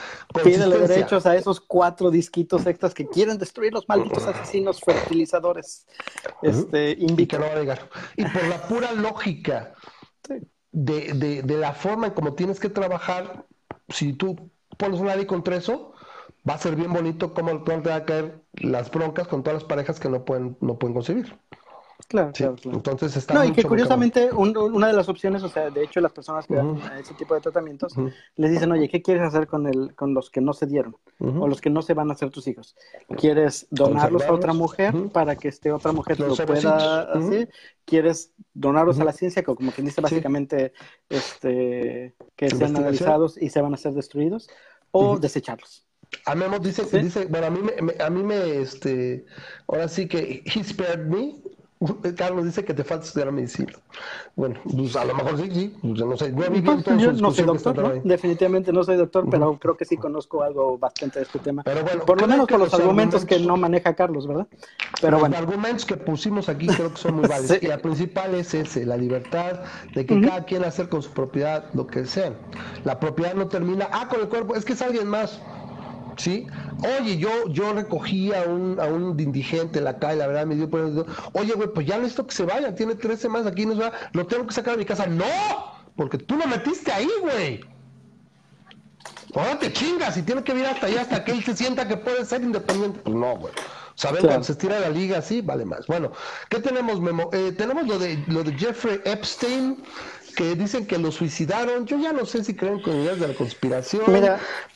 Pídele derechos a esos cuatro disquitos extras que quieren destruir los malditos asesinos fertilizadores. Este, Y que no va a llegar. Y por la pura lógica de, de, de la forma en cómo tienes que trabajar, si tú pones un con contra eso, va a ser bien bonito como el te va a caer las broncas con todas las parejas que no pueden, no pueden concebir. Claro, claro, Entonces está No, y que curiosamente una de las opciones, o sea, de hecho las personas que dan ese tipo de tratamientos les dicen, oye, ¿qué quieres hacer con el, con los que no se dieron o los que no se van a hacer tus hijos? ¿Quieres donarlos a otra mujer para que este otra mujer lo pueda hacer? ¿Quieres donarlos a la ciencia, como quien dice básicamente, este, que sean analizados y se van a ser destruidos o desecharlos? A Memo dice, dice, bueno, a mí me, a mí me, este, ahora sí que he spared me, [LAUGHS] Carlos dice que te falta estudiar medicina. Bueno, pues a lo mejor sí, sí, pues no sé. Yo, no soy doctor, ¿no? definitivamente no soy doctor, pero creo que sí conozco algo bastante de este tema. Pero bueno, por lo menos con los, argumentos, que no maneja Carlos, ¿verdad? Pero los argumentos que pusimos aquí creo que son muy [LAUGHS] válidos. Y el principal es ese, la libertad de que cada quien hacer con su propiedad lo que sea. La propiedad no termina, ah, con el cuerpo, es que es alguien más. ¿Sí? Oye, yo, yo recogí a un, a un indigente en la calle, la verdad me dio por Oye, güey, pues ya necesito que se vaya, tiene tres semanas aquí, no se va, lo tengo que sacar de mi casa. ¡No! Porque tú lo metiste ahí, güey. Ahora te chingas y tiene que ir hasta allá hasta que él se sienta que puede ser independiente. Pues no, güey. ¿Saben? Cuando se estira la liga así, vale más. Bueno, ¿qué tenemos, Memo? Eh, tenemos lo de, lo de Jeffrey Epstein que dicen que lo suicidaron. Yo ya no sé si creen con ideas de la conspiración,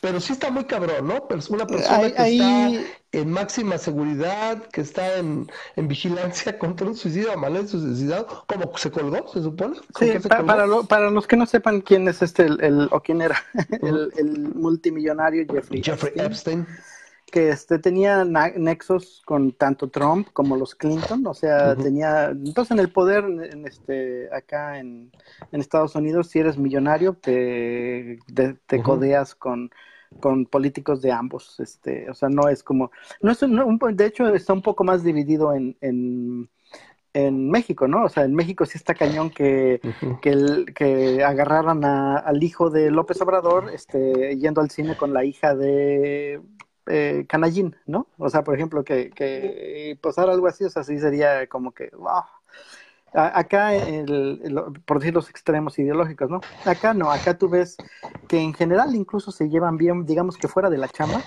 pero sí está muy cabrón, ¿no? Una persona que está en máxima seguridad, que está en, vigilancia [LAUGHS] contra un suicidio, amanece suicidado, como se colgó, se supone. Sí, para, para, los que no sepan quién es este, el, o quién era, [LAUGHS] el, multimillonario Jeffrey, Jeffrey Epstein que este, tenía nexos con tanto Trump como los Clinton, o sea, tenía, entonces en el poder, en este, acá en, Estados Unidos, si eres millonario, te, te, codeas con, con políticos de ambos, este, o sea, no es como, no es, de hecho está un poco más dividido en, en, en México, ¿no? O sea, en México sí está cañón que, que, el, que agarraran al hijo de López Obrador, este, yendo al cine con la hija de eh, canallín, ¿no? O sea, por ejemplo, que, que posar algo así, o sea, sí sería como que, wow. Acá, el, por decir los extremos ideológicos, ¿no? Acá no, acá tú ves que en general incluso se llevan bien, digamos que fuera de la chamba,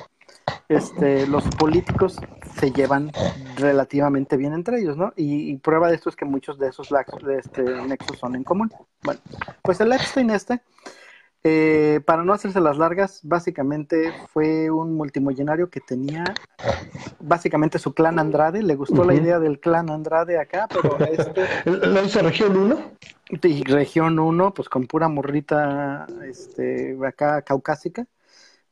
este, los políticos se llevan relativamente bien entre ellos, ¿no? Y, prueba de esto es que muchos de esos de este, nexos son en común. Bueno, pues el Epstein este, eh, para no hacerse las largas, básicamente fue un multimillonario que tenía básicamente su clan Andrade. Le gustó la idea del clan Andrade acá, pero [LAUGHS] este. ¿Lo hizo Región 1? Y Región 1, pues con pura morrita este, acá caucásica.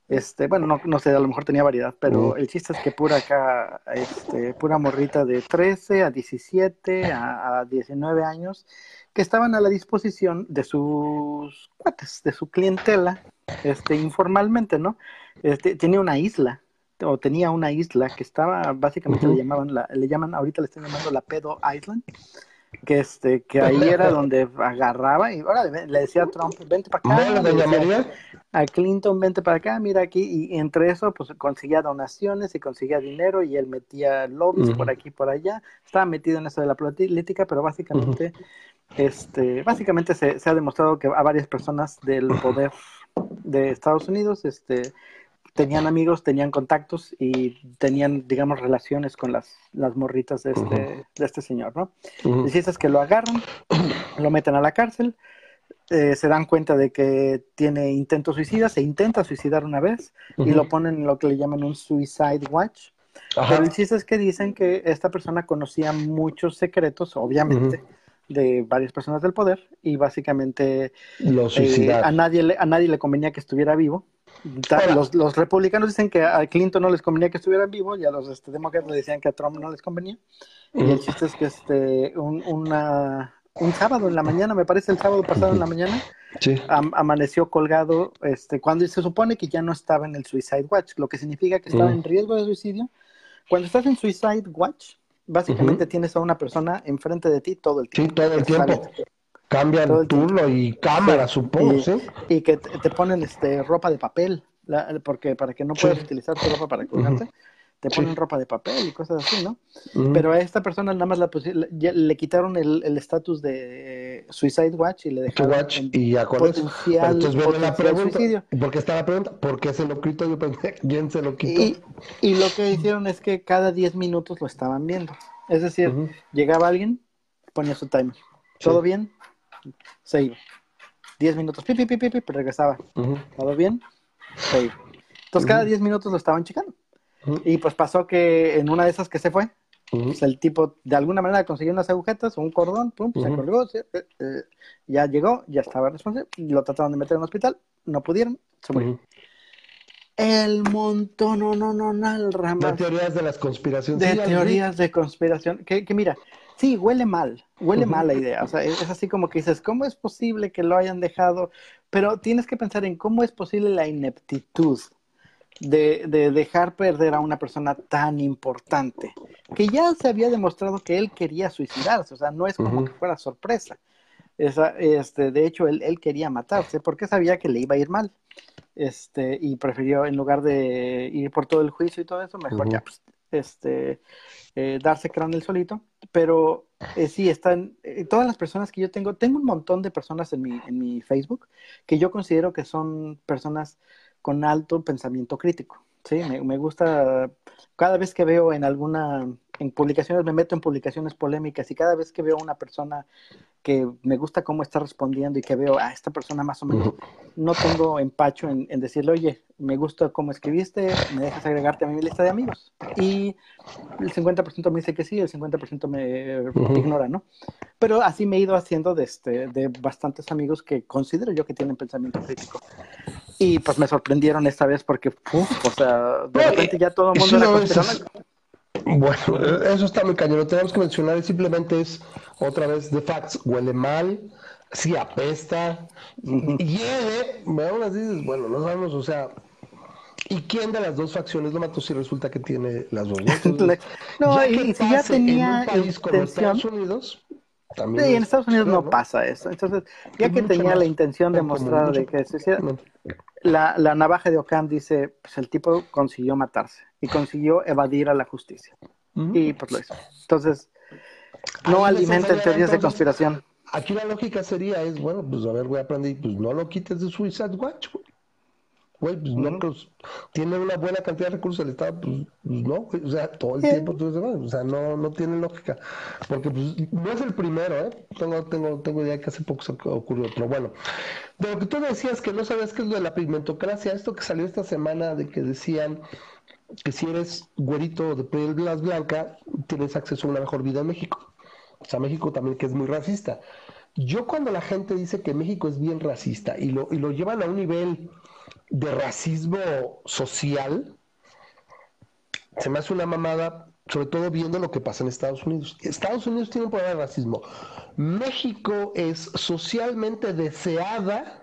Este, bueno, no, no sé, a lo mejor tenía variedad, pero el chiste es que pura acá, este, pura morrita de 13 a 17 a, a 19 años que estaban a la disposición de sus cuates, de su clientela, este, informalmente, ¿no? Este, tenía una isla, o tenía una isla que estaba, básicamente le llamaban, la, le llaman, ahorita le están llamando la Pedo Island, que este, que ahí era [LAUGHS] donde agarraba y ahora le decía a Trump, vente para acá, a Clinton, vente para acá, mira aquí, y entre eso, pues conseguía donaciones y conseguía dinero y él metía lobbies por aquí por allá, estaba metido en eso de la política, pero básicamente este, básicamente se, ha demostrado que a varias personas del poder de Estados Unidos este, tenían amigos, tenían contactos y tenían, digamos, relaciones con las, las morritas de este, de este señor, ¿no? Y si es que lo agarran, [CLEARS THROAT] lo meten a la cárcel, eh, se dan cuenta de que tiene intento suicida, se intenta suicidar una vez y lo ponen en lo que le llaman un suicide watch. Pero el chiste es que dicen que esta persona conocía muchos secretos, obviamente, de varias personas del poder y básicamente eh, a, nadie le, a nadie le convenía que estuviera vivo. Los, los, republicanos dicen que a Clinton no les convenía que estuviera vivo y a los este, demócratas le decían que a Trump no les convenía. Y el chiste es que este, un, una, un sábado en la mañana, me parece el sábado pasado en la mañana, amaneció colgado este, cuando se supone que ya no estaba en el Suicide Watch, lo que significa que estaba en riesgo de suicidio. Cuando estás en Suicide Watch, básicamente tienes a una persona enfrente de ti todo el tiempo. Sí, todo el tiempo. Cambian turno y cámara, supongo, y, ¿sí? Y que te, ponen este ropa de papel, porque para que no puedas utilizar tu ropa para colgarte, te ponen ropa de papel y cosas así, ¿no? Pero a esta persona nada más la le quitaron el estatus de Suicide Watch y le dejaron Watch y ya con potencial, Entonces viene la pregunta, suicidio. ¿por qué está la pregunta? ¿Por qué se lo quitó? Yo pensé, ¿quién se lo quitó? Y, y lo que hicieron es que cada 10 minutos lo estaban viendo. Es decir, llegaba alguien, ponía su timer. ¿Todo bien? Se iba. 10 minutos, pipi, pipi, pipi, regresaba. ¿Todo bien? Se iba. Entonces cada 10 minutos lo estaban checando. Y pues pasó que en una de esas que se fue, pues el tipo de alguna manera consiguió unas agujetas o un cordón, pum, se colgó, eh, eh, ya llegó, ya estaba responsable, lo trataron de meter en un hospital, no pudieron, se murió. El montón, no, no, no, no, De teorías de las conspiraciones. De teorías de conspiración. Que, que, mira, sí, huele mal, huele mal la idea. O sea, es, así como que dices, ¿cómo es posible que lo hayan dejado? Pero tienes que pensar en cómo es posible la ineptitud de, de, dejar perder a una persona tan importante, que ya se había demostrado que él quería suicidarse, o sea, no es como que fuera sorpresa. Esa, este, de hecho, él, él, quería matarse porque sabía que le iba a ir mal. Este, y prefirió, en lugar de ir por todo el juicio y todo eso, mejor ya, pues, este, eh, darse cráneo solito. Pero eh, sí, están, eh, todas las personas que yo tengo, tengo un montón de personas en mi, en mi Facebook que yo considero que son personas con alto pensamiento crítico. Sí, me, gusta, cada vez que veo en alguna, en publicaciones, me meto en publicaciones polémicas y cada vez que veo una persona que me gusta cómo está respondiendo y que veo a esta persona más o menos, no tengo empacho en, decirle, oye, me gusta cómo escribiste, me dejas agregarte a mi lista de amigos. Y el 50% me dice que sí, el 50% me ignora, ¿no? Pero así me he ido haciendo de, este, de bastantes amigos que considero yo que tienen pensamiento crítico. Y pues me sorprendieron esta vez porque, uf, o sea, de repente ya todo el mundo era bueno, [LAUGHS] eso está muy cañón. Lo tenemos que mencionar. Simplemente es otra vez de facts. Huele mal, sí apesta, hiede. Aún dices, bueno, no sabemos, o sea. ¿Y quién de las dos facciones lo mató si resulta que tiene las dos? no, [LAUGHS] y si ya tenía en un país como Estados Unidos, también sí, en Estados Unidos no, pasa eso. Entonces, ya que tenía la intención de mostrar de que se hiciera, la, la, navaja de Ocam dice, pues el tipo consiguió matarse y consiguió evadir a la justicia. Y pues lo hizo. Entonces, no alimenten teorías de conspiración. Aquí la lógica sería, es, bueno, pues a ver, voy a aprender, pues no lo quites de Suicide Watch, güey. pues no, pues, tiene una buena cantidad de recursos el Estado, pues, pues no, o sea, todo el tiempo, o sea, no, no tiene lógica, porque pues no es el primero, ¿eh? Tengo, tengo, tengo idea que hace poco se ocurrió, pero bueno, de lo que tú decías que no sabes qué es lo de la pigmentocracia, esto que salió esta semana de que decían que si eres güerito de piel blanca, tienes acceso a una mejor vida en México. O sea, México también que es muy racista. Yo cuando la gente dice que México es bien racista y lo, y lo llevan a un nivel de racismo social, se me hace una mamada, sobre todo viendo lo que pasa en Estados Unidos. Estados Unidos tiene un problema de racismo. México es socialmente deseada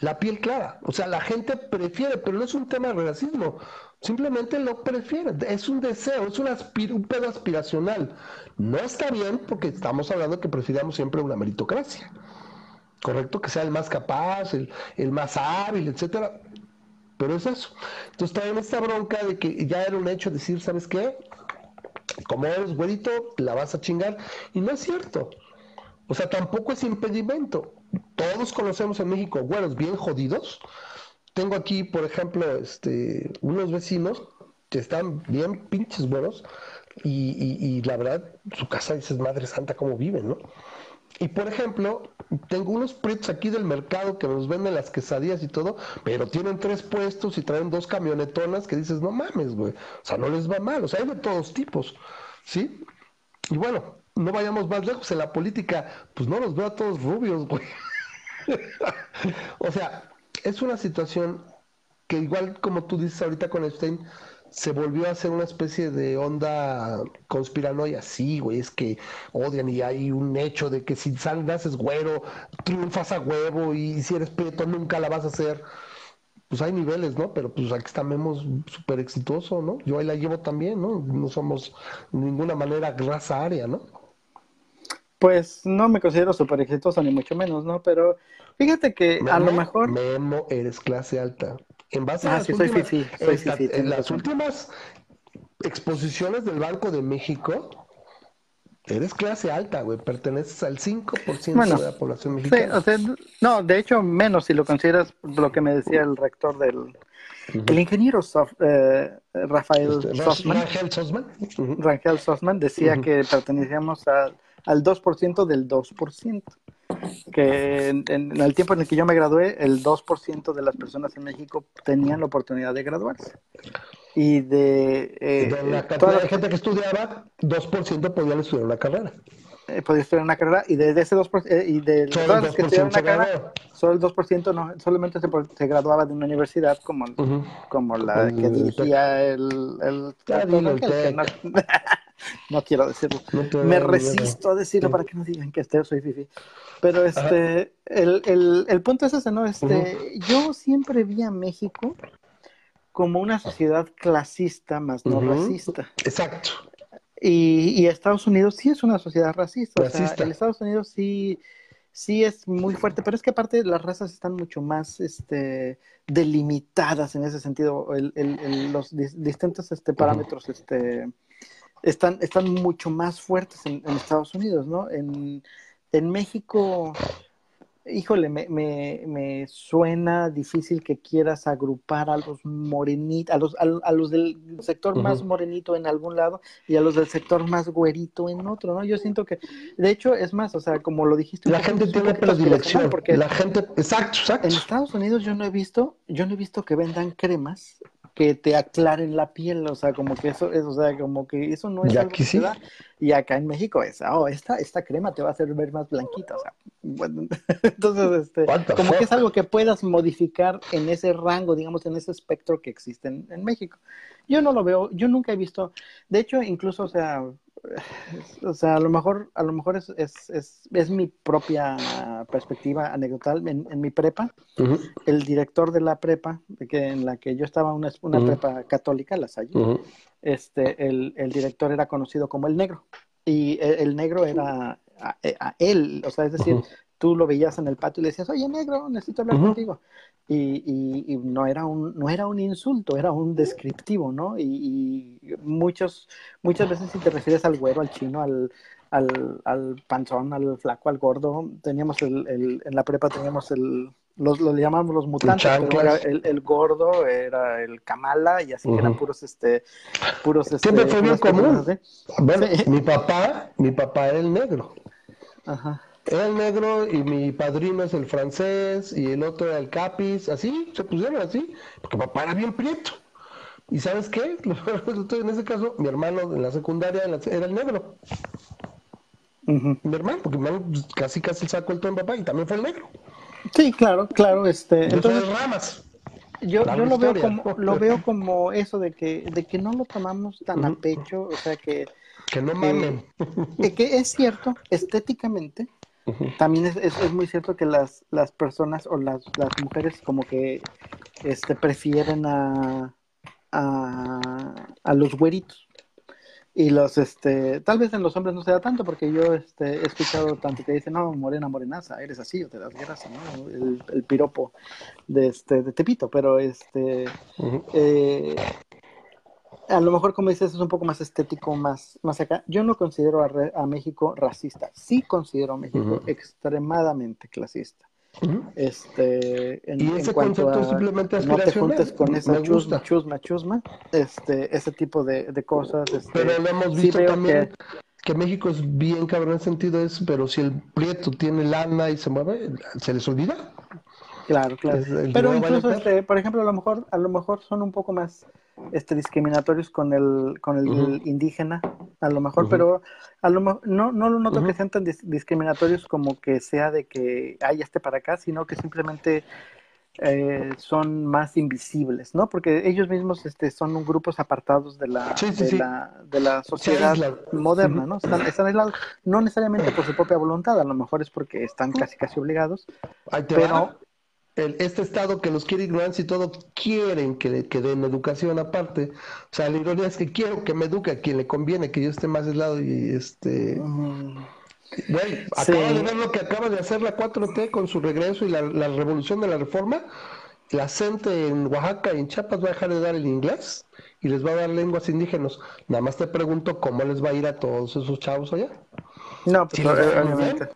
la piel clara. O sea, la gente prefiere, pero no es un tema de racismo. Simplemente lo prefiere. Es un deseo, es un, un pedo aspiracional. No está bien porque estamos hablando que prefiramos siempre una meritocracia. Correcto, que sea el más capaz, el, el más hábil, etcétera. Pero es eso. Entonces en esta bronca de que ya era un hecho decir, ¿sabes qué? Como eres güerito, la vas a chingar. Y no es cierto. O sea, tampoco es impedimento. Todos conocemos en México güeros bien jodidos. Tengo aquí, por ejemplo, este, unos vecinos que están bien pinches buenos y, y, la verdad, su casa dices, Madre Santa, cómo viven, ¿no? Y por ejemplo, tengo unos prietos aquí del mercado que nos venden las quesadillas y todo, pero tienen tres puestos y traen dos camionetonas que dices, no mames, güey. O sea, no les va mal. O sea, hay de todos tipos, ¿sí? Y bueno, no vayamos más lejos en la política, pues no los veo a todos rubios, güey. [LAUGHS] o sea, es una situación que igual como tú dices ahorita con Epstein, se volvió a hacer una especie de onda conspiranoia. Sí, güey, es que odian y hay un hecho de que si naces güero, triunfas a huevo y si eres prieto nunca la vas a hacer. Pues hay niveles, ¿no? Pero pues aquí estamos súper exitoso, ¿no? Yo ahí la llevo también, ¿no? No somos de ninguna manera raza área, ¿no? Pues no me considero súper exitoso, ni mucho menos, ¿no? Pero fíjate que a lo mejor. Memo, eres clase alta. En base a las sí, últimas, soy soy en las últimas exposiciones del Banco de México, eres clase alta, güey, perteneces al 5% de la población mexicana. no, de hecho menos si lo consideras lo que me decía el rector del... El ingeniero eh, Rafael este, Rangel Sosman. decía que pertenecíamos al 2% del 2% que en, el tiempo en el que yo me gradué, el 2% de las personas en México tenían la oportunidad de graduarse. Y de, eh, la cantidad de gente que estudiaba, 2% podían estudiar una carrera. Eh, podía estudiar una carrera y de, ese 2%, eh, y de todos los que estudiaron una carrera, solo el 2% no, solamente se, se, graduaba de una universidad como, como la que dirigía el, el, [LAUGHS] [LAUGHS] no, quiero decirlo. me resisto a decirlo para que no digan que este, soy fifi. Pero este, el, el, el, punto es ese, ¿no? Este, Yo siempre vi a México como una sociedad clasista más no racista. Exacto. Y, y, Estados Unidos sí es una sociedad racista. O sea, el Estados Unidos sí, sí es muy fuerte, pero es que aparte las razas están mucho más este, delimitadas en ese sentido. El, el, los distintos este, parámetros este, están, están mucho más fuertes en, en Estados Unidos, ¿no? En, en México, híjole, me, me, me, suena difícil que quieras agrupar a los morenitos, a los, a, los del sector más morenito en algún lado y a los del sector más güerito en otro, ¿no? Yo siento que, de hecho, es más, o sea, como lo dijiste. La gente tiene predilección, porque la gente, exacto, exacto. En Estados Unidos yo no he visto, yo no he visto que vendan cremas que te aclaren la piel, o sea, como que eso es, o sea, como que eso no es algo que se da. Y acá en México es, oh, esta, esta crema te va a hacer ver más blanquita, o sea, bueno, [LAUGHS] entonces, este, como que es algo que puedas modificar en ese rango, digamos, en ese espectro que existe en México. Yo no lo veo, yo nunca he visto, de hecho, incluso, o sea, [SIGHS] o sea, a lo mejor, a lo mejor es, es, es, es mi propia perspectiva anecdotal. En, en mi prepa, el director de la prepa, que en la que yo estaba, una, una prepa católica, la Salle, este, el, el, director era conocido como el negro. Y el, negro era a, él, o sea, es decir, tú lo veías en el patio y le decías, oye, negro, necesito hablar contigo. Y, y, no, era un, no era un insulto, era un descriptivo, ¿no? Y, muchos, muchas veces si te refieres al güero, al chino, al, al, al panzón, al flaco, al gordo, teníamos el, el en la prepa teníamos el, los, lo llamamos los mutantes, pero el, el, gordo era el Kamala y así que eran puros, este, puros, este, Siempre fue bien común. Bueno, mi papá, mi papá era el negro. Ajá. Era el negro y mi padrino es el francés y el otro era el capis, así, se pusieron así, porque papá era bien prieto. ¿Y sabes qué? [LAUGHS] en ese caso, mi hermano en la secundaria era el negro. Mi hermano, porque mi hermano pues, casi casi sacó el en papá y también fue el negro. Sí, claro, claro. Este, entonces, ramas. Yo, yo lo veo como lo veo como eso de que de que no lo tomamos tan a pecho, o sea que que no mamen. que es cierto estéticamente también es, es, muy cierto que las, las personas o las, las mujeres como que este, prefieren a, a, los güeritos. Y los, este, tal vez en los hombres no se da tanto, porque yo este, he escuchado tanto que dicen, no, morena, morenaza, eres así, o te das guerras, ¿no? El, el, piropo de, este, de Tepito, pero este, a lo mejor, como dices, es un poco más estético, más, más acá. Yo no considero a, México racista. Sí considero a México extremadamente clasista. Este, en, y ese concepto a, simplemente no te juntes con esa chusma, chusma, chusma, este, ese tipo de, de cosas. Este, pero lo hemos visto también que... México es bien cabrón en sentido es, pero si el prieto tiene lana y se mueve, se les olvida. Claro, claro. Pero incluso, este, por ejemplo, a lo mejor, a lo mejor son un poco más este, discriminatorios con el, con el indígena, a lo mejor, pero a lo no, no lo noto que sean tan discriminatorios como que sea de que hay este para acá, sino que simplemente eh, son más invisibles, ¿no? Porque ellos mismos este, son grupos apartados de la, de, La, de la sociedad moderna, ¿no? Están, están, aislados, no necesariamente por su propia voluntad, a lo mejor es porque están casi casi obligados, pero este Estado que los quiere ignorancia y todo, quieren que, que den educación aparte. O sea, la ironía es que quiero que me eduque a quien le conviene, que yo esté más aislado y este... Bueno, acaba de ver lo que acaba de hacer la 4T con su regreso y la, revolución de la reforma. La gente en Oaxaca y en Chiapas va a dejar de dar el inglés y les va a dar lenguas indígenas. Nada más te pregunto cómo les va a ir a todos esos chavos allá. No, pues obviamente.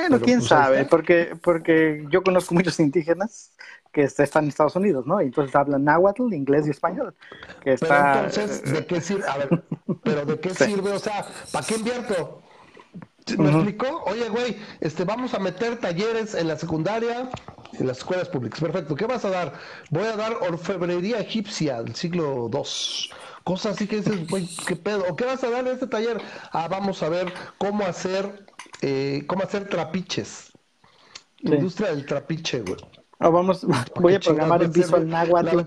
Bueno, quién pues, sabe, porque, porque yo conozco muchos indígenas que están en Estados Unidos, ¿no? Y entonces hablan náhuatl, inglés y español. Que pero entonces, ¿de qué sirve? A ver, ¿pero de qué [LAUGHS] sirve? O sea, ¿para qué invierto? ¿Me explicó? Oye, güey, este, vamos a meter talleres en la secundaria, en las escuelas públicas. Perfecto. ¿Qué vas a dar? Voy a dar orfebrería egipcia del siglo II. Cosas así que dices, güey, ¿qué pedo? ¿O qué vas a dar en este taller? Ah, vamos a ver cómo hacer, eh, cómo hacer trapiches. Industria del trapiche, güey. O vamos, [LAUGHS] voy a programar en Visual Nahuatl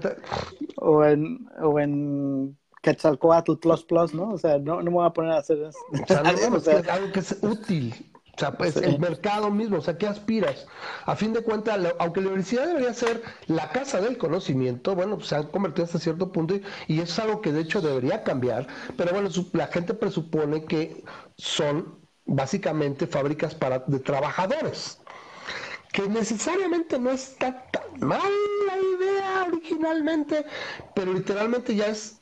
o en, o en Quetzalcoatl Plus Plus, ¿no? O sea, no, no me voy a poner a hacer eso. O sea, [LAUGHS] no, o sea, algo que es útil. O sea, pues el mercado mismo, o sea, ¿qué aspiras? A fin de cuentas, aunque la universidad debería ser la casa del conocimiento, bueno, pues se han convertido hasta cierto punto y, y eso es algo que de hecho debería cambiar, pero bueno, la gente presupone que son básicamente fábricas para, de trabajadores que necesariamente no está tan mal la idea originalmente, pero literalmente ya es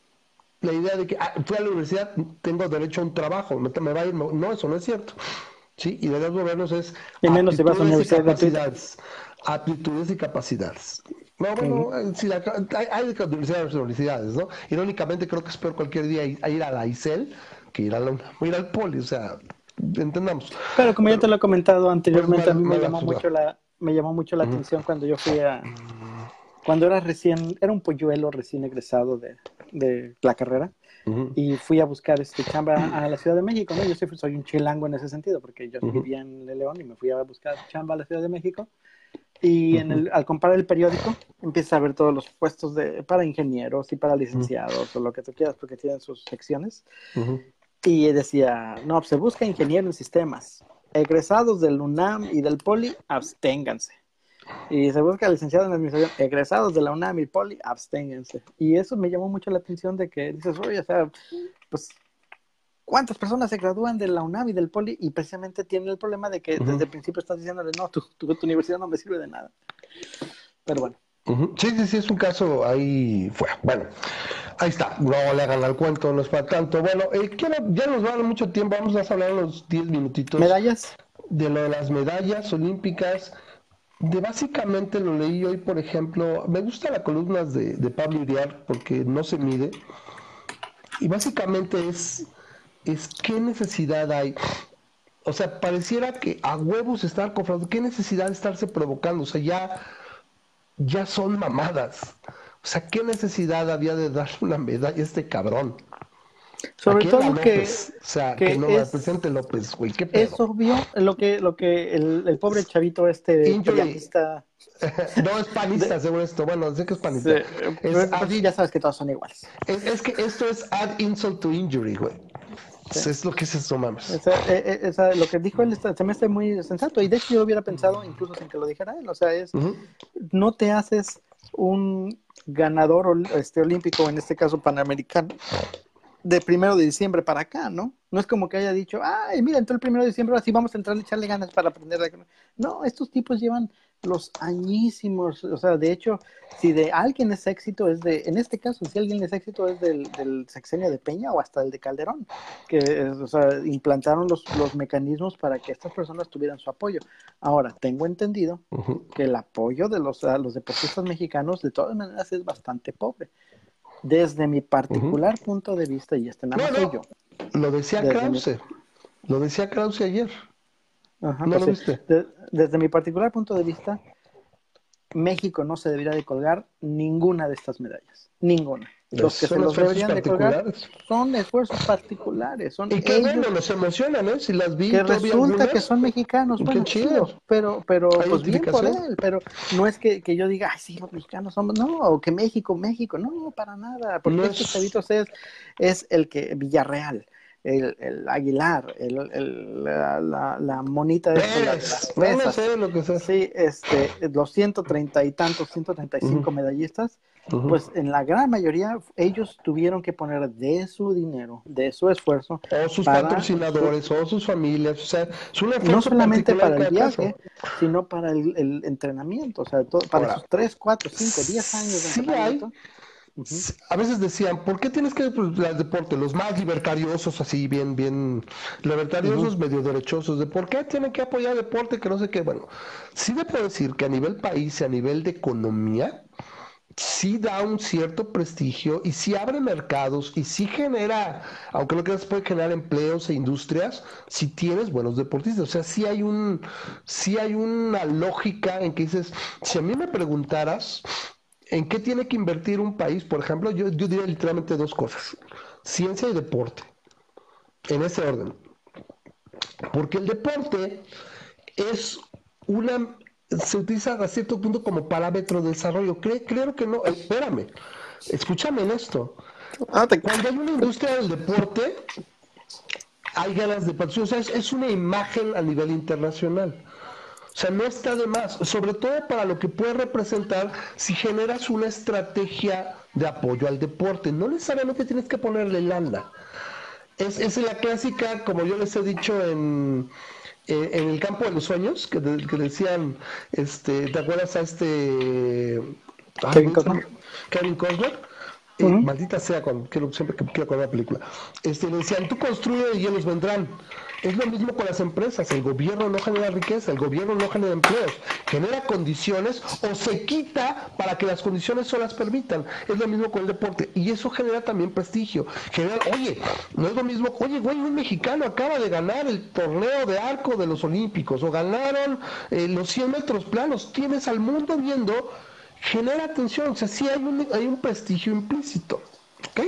la idea de que ah, fui a la universidad, tengo derecho a un trabajo, me, va a ir, no, eso no es cierto. Sí, y de los gobiernos es y menos si vas a universidad capacidades, aptitudes y capacidades. No, bueno, hay, hay, universidades universidades, ¿no? Irónicamente creo que es peor cualquier día ir, a la ICEL que ir, a la, ir al poli, o sea, entendamos. Pero como ya te lo he comentado anteriormente, a mí me llamó mucho la, me llamó mucho la atención cuando yo fui a... Cuando era recién, era un polluelo recién egresado de, de la carrera y fui a buscar este chamba a la Ciudad de México, ¿no? Yo soy, soy un chilango en ese sentido porque yo vivía en León y me fui a buscar chamba a la Ciudad de México y en el, al comprar el periódico empiezas a ver todos los puestos de, para ingenieros y para licenciados o lo que tú quieras porque tienen sus secciones y decía, no, se busca ingeniero en sistemas egresados del UNAM y del POLI, absténganse. Y se busca licenciado en administración, egresados de la UNAM y POLI, absténganse. Y eso me llamó mucho la atención de que dices, oye, o sea, pues, ¿cuántas personas se gradúan de la UNAM y del POLI? Y precisamente tienen el problema de que desde el principio estás diciéndole, no, tu, tu, universidad no me sirve de nada. Pero bueno. Sí, sí, sí, es un caso ahí fue. Bueno, ahí está. No le hagan al cuento, no es para tanto. Bueno, eh, quiero, ya nos va mucho tiempo. Vamos a hablar los 10 minutitos. ¿Medallas? De lo de las medallas olímpicas. De básicamente lo leí hoy, por ejemplo. Me gustan las columnas de, de Pablo Iriar porque no se mide. Y básicamente es, es qué necesidad hay. O sea, pareciera que a huevos estar confrontando. ¿Qué necesidad de estarse provocando? O sea, ya ya son mamadas. O sea, ¿qué necesidad había de darle [LAUGHS] una medalla a este cabrón? Sobre todo que, o sea, que, no es, presidente López, güey, ¿qué pedo? Es obvio lo que, lo que el, el pobre chavito este periodista... [LAUGHS] no, es panista, según esto. Bueno, sé que es panista. Sí, ya sabes que todos son iguales. Es, es, que esto es add insult to injury, güey. Es lo que se suma eh, eh, lo que dijo él se me hace muy sensato. Y de hecho yo lo hubiera pensado incluso sin que lo dijera él. O sea, es, no te haces un ganador este, olímpico, en este caso panamericano, de primero de diciembre para acá, ¿no? No es como que haya dicho, ay, mira, entró el primero de diciembre, así vamos a entrar a echarle ganas para aprender. No, estos tipos llevan los añísimos, o sea, de hecho, si de alguien es éxito, es de, en este caso, si alguien es éxito, es del, del sexenio de Peña o hasta el de Calderón, que, o sea, implantaron los, los mecanismos para que estas personas tuvieran su apoyo. Ahora, tengo entendido que el apoyo de los, a los deportistas mexicanos, de todas maneras, es bastante pobre. Desde mi particular punto de vista, y este nada más yo. Lo decía Krause, lo decía Krause ayer. ¿No lo pues viste? desde mi particular punto de vista, México no se debería de colgar ninguna de estas medallas. Ninguna. Los que se los deberían de colgar son esfuerzos particulares. Son y qué bueno, nos emocionan, ¿eh? Si las vi. Que resulta que son mexicanos. Bueno, chido. pero, pero pues bien por él. Pero no es que, que, yo diga, ay, sí, los mexicanos somos. No, o que México, México. No, para nada. Porque no estos es... es, es el que Villarreal el, el Aguilar, el, el, la, la, la, monita de las no sé lo que sea. Sí, este, los 130 y tantos, 135 medallistas, pues en la gran mayoría ellos tuvieron que poner de su dinero, de su esfuerzo. O sus patrocinadores, o sus familias, o sea, No solamente para el viaje, sino para el, entrenamiento, o sea, todo, para sus 3, 4, 5, 10 años de entrenamiento a veces decían, ¿por qué tienes que pues? Los más libertariosos, así bien, bien libertariosos, medio derechosos, de por qué tienen que apoyar el deporte, que no sé qué. Bueno, sí me puedo decir que a nivel país y a nivel de economía, sí da un cierto prestigio y sí abre mercados y sí genera, aunque no creas, puede generar empleos e industrias si tienes buenos deportistas. O sea, sí hay un, sí hay una lógica en que dices, si a mí me preguntaras en qué tiene que invertir un país, por ejemplo, yo, yo diría literalmente dos cosas: ciencia y deporte. En ese orden. Porque el deporte es una se utiliza a cierto punto como parámetro de desarrollo. creo que no, espérame, escúchame en esto. Ah, Cuando hay una industria del deporte, hay ganas de patrocinio. O sea, es, una imagen a nivel internacional. O sea, no está de más, sobre todo para lo que puede representar si generas una estrategia de apoyo al deporte. No necesariamente tienes que ponerle lana. Es, es la clásica, como yo les he dicho en, eh, en el campo de los sueños, que, decían, este, ¿te acuerdas a este Kevin Costner? Kevin Costner. Eh, maldita sea, cuando quiero, siempre que quiero con la película. Este, le decían, tú construye y ellos vendrán. Es lo mismo con las empresas. El gobierno no genera riqueza, el gobierno no genera empleos. Genera condiciones o se quita para que las condiciones solo las permitan. Es lo mismo con el deporte. Y eso genera también prestigio. Genera, oye, no es lo mismo, oye, güey, un mexicano acaba de ganar el torneo de arco de los Olímpicos o ganaron eh, los 100 metros planos. Tienes al mundo viendo, genera atención. O sea, sí hay un, hay un prestigio implícito. ¿Ok?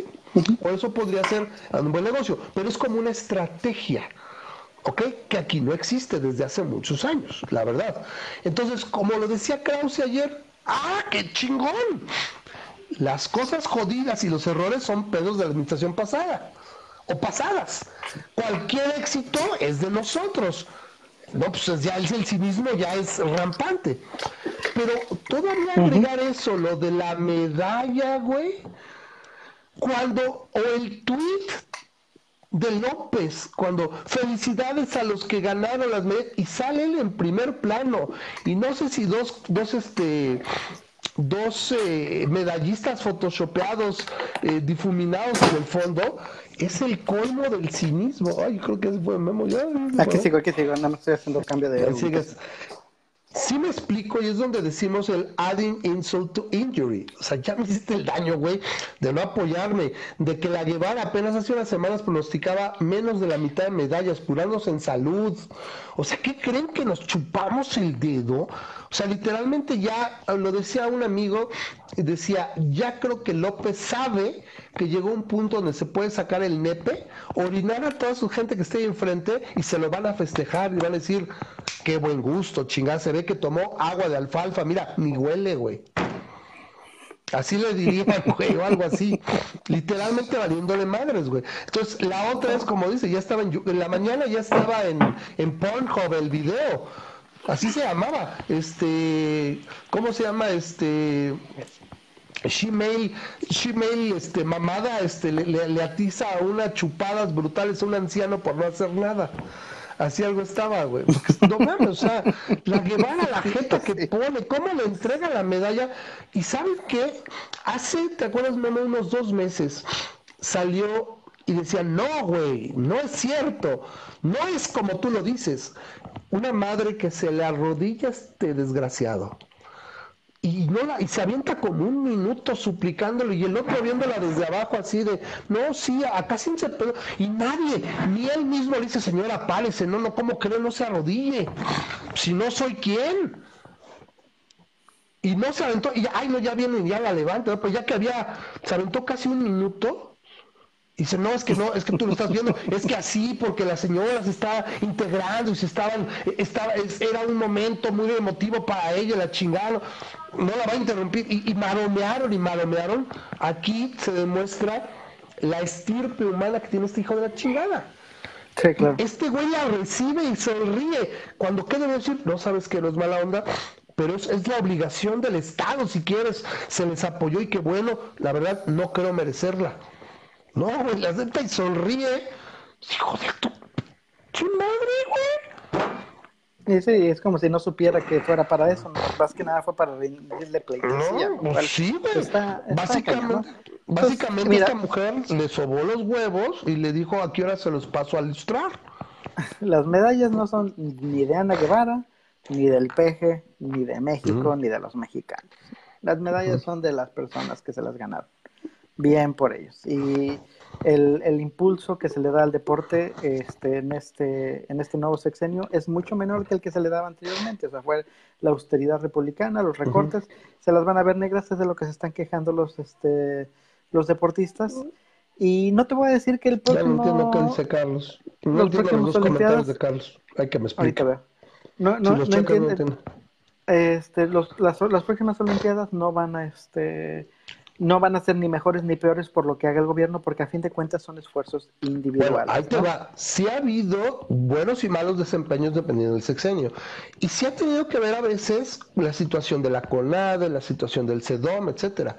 Por eso podría ser un buen negocio, pero es como una estrategia. ¿ok? Que aquí no existe desde hace muchos años, la verdad. Entonces, como lo decía Krause ayer, ¡ah, qué chingón! Las cosas jodidas y los errores son pedos de la administración pasada o pasadas. Cualquier éxito es de nosotros. No, pues ya el, el cinismo ya es rampante. Pero todavía agregar eso, lo de la medalla, güey, cuando, o el tweet de López, cuando felicidades a los que ganaron las medallas y salen en primer plano y no sé si dos, dos este dos eh, medallistas photoshopeados eh, difuminados en el fondo es el colmo del cinismo. Ay creo que es buen memo ya aquí sigo aquí sigo nada más estoy haciendo cambio de Sí me explico y es donde decimos el adding insult to injury. O sea, ya me hiciste el daño, güey, de no apoyarme, de que la Guevara apenas hace unas semanas pronosticaba menos de la mitad de medallas, curándose en salud. O sea, ¿qué creen que nos chupamos el dedo? O sea, literalmente ya, lo decía un amigo, decía, ya creo que López sabe que llegó un punto donde se puede sacar el nepe, orinar a toda su gente que esté ahí enfrente y se lo van a festejar y van a decir, qué buen gusto, chingada, se ve que tomó agua de alfalfa, mira, ni huele, güey. Así le dirían, [LAUGHS] güey, o algo así. Literalmente valiéndole madres, güey. Entonces, la otra es como dice, ya estaba en, en la mañana ya estaba en, en Pornhub el video así se llamaba, este, ¿cómo se llama? Este, Shemale, Shemale, este, mamada, este, le, le, atiza a unas chupadas brutales a un anciano por no hacer nada. Así algo estaba, güey. No mames, o sea, la Guevara, la jeta que pone, cómo le entrega la medalla. Y ¿saben qué? Hace, ¿te acuerdas, menos unos dos meses salió y decía, no, güey, no es cierto, no es como tú lo dices. Una madre que se le arrodilla a este desgraciado. Y no la, y se avienta como un minuto suplicándolo y el otro viéndola desde abajo así de no sí acá sin se pedo y nadie ni él mismo le dice señora párese no no cómo creo no se arrodille. Si no soy quién y no se aventó y ay no ya vienen ya la levanta pues ya que había se aventó casi un minuto dice, no, es que no, es que tú lo estás viendo, es que así, porque la señora se está integrando y se estaban, estaba, era un momento muy emotivo para ella, la chingada, no, la va a interrumpir, y, y maromearon y maromearon, aquí se demuestra la estirpe humana que tiene este hijo de la chingada. Sí, claro. Este güey la recibe y sonríe. Cuando qué debe decir, no sabes que no es mala onda, pero es, es, la obligación del Estado, si quieres, se les apoyó y qué bueno, la verdad no creo merecerla. No, güey, la neta y sonríe. Hijo de tu, tu madre, güey. Sí, es como si no supiera que fuera para eso, ¿no? más que nada fue para rendirle pleitesía. No, pues sí, güey. básicamente, básicamente esta mujer le sobó los huevos y le dijo a qué hora se los paso a ilustrar. [LAUGHS] Las medallas no son ni de Ana Guevara, ni del peje, ni de México, ni de los mexicanos. Las medallas son de las personas que se las ganaron. Bien por ellos. Y el, el, impulso que se le da al deporte este, en, este, en este nuevo sexenio es mucho menor que el que se le daba anteriormente. O sea, fue la austeridad republicana, los recortes, se las van a ver negras, es de lo que se están quejando los, este, los deportistas. Y no te voy a decir que el próximo... Ya no entiendo qué dice Carlos. No entiendo los dos comentarios de Carlos. Hay que me explique. No, no, no, entiendo. Este, los, las, las próximas Olimpiadas no van a este no van a ser ni mejores ni peores por lo que haga el gobierno, porque a fin de cuentas son esfuerzos individuales. Bueno, ahí te va. Sí ha habido buenos y malos desempeños dependiendo del sexenio. Y sí ha tenido que ver a veces la situación de la CONADE, la situación del CEDOM, etcétera.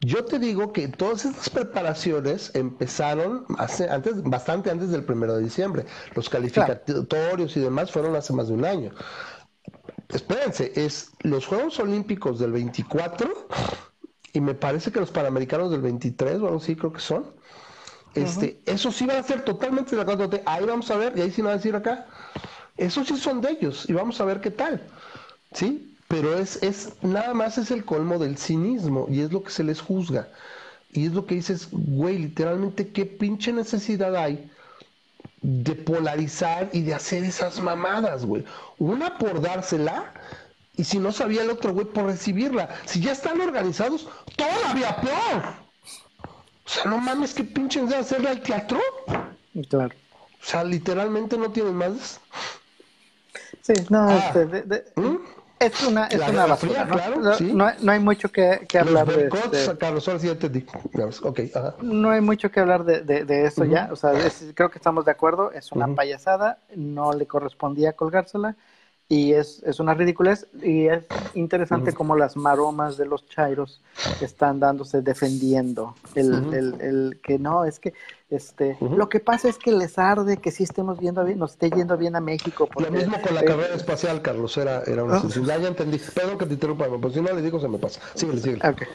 Yo te digo que todas estas preparaciones empezaron hace, antes, bastante antes del primero de diciembre. Los calificatorios y demás fueron hace más de un año. Espérense, es los Juegos Olímpicos del 24 y me parece que los Panamericanos del 23 o algo así creo que son. Este, Eso sí van a ser totalmente de acuerdo. Ahí vamos a ver, y ahí sí me van a decir acá. Esos sí son de ellos, y vamos a ver qué tal. ¿Sí? Pero es, es, nada más es el colmo del cinismo, y es lo que se les juzga. Y es lo que dices, güey, literalmente, ¿qué pinche necesidad hay de polarizar y de hacer esas mamadas, güey? Una por dársela y si no sabía el otro güey por recibirla. Si ya están organizados, todavía peor. O sea, no mames, qué pinche de hacerle al teatro. Claro. O sea, literalmente no tienen más. Sí, no, ah. este, de, ¿Mm? es una, es una basura, ¿no? Claro, no, sí. no, no, hay mucho que, que hablar de este... Carlos, ahora sí ya entendí. Okay, ajá. No hay mucho que hablar de, de, de eso uh -huh. ya, o sea, es, creo que estamos de acuerdo, es una uh -huh. payasada, no le correspondía colgársela, y es, es una ridiculez y es interesante como las maromas de los chairos están dándose defendiendo el, el, el que no es que este lo que pasa es que les arde que sí estemos viendo bien nos esté yendo bien a México porque, lo mismo con la eh, carrera espacial Carlos era, era una sensibilidad ya entendí. Perdón que te interrumpa pues si no le digo se me pasa. Síguele, síguele. Okay.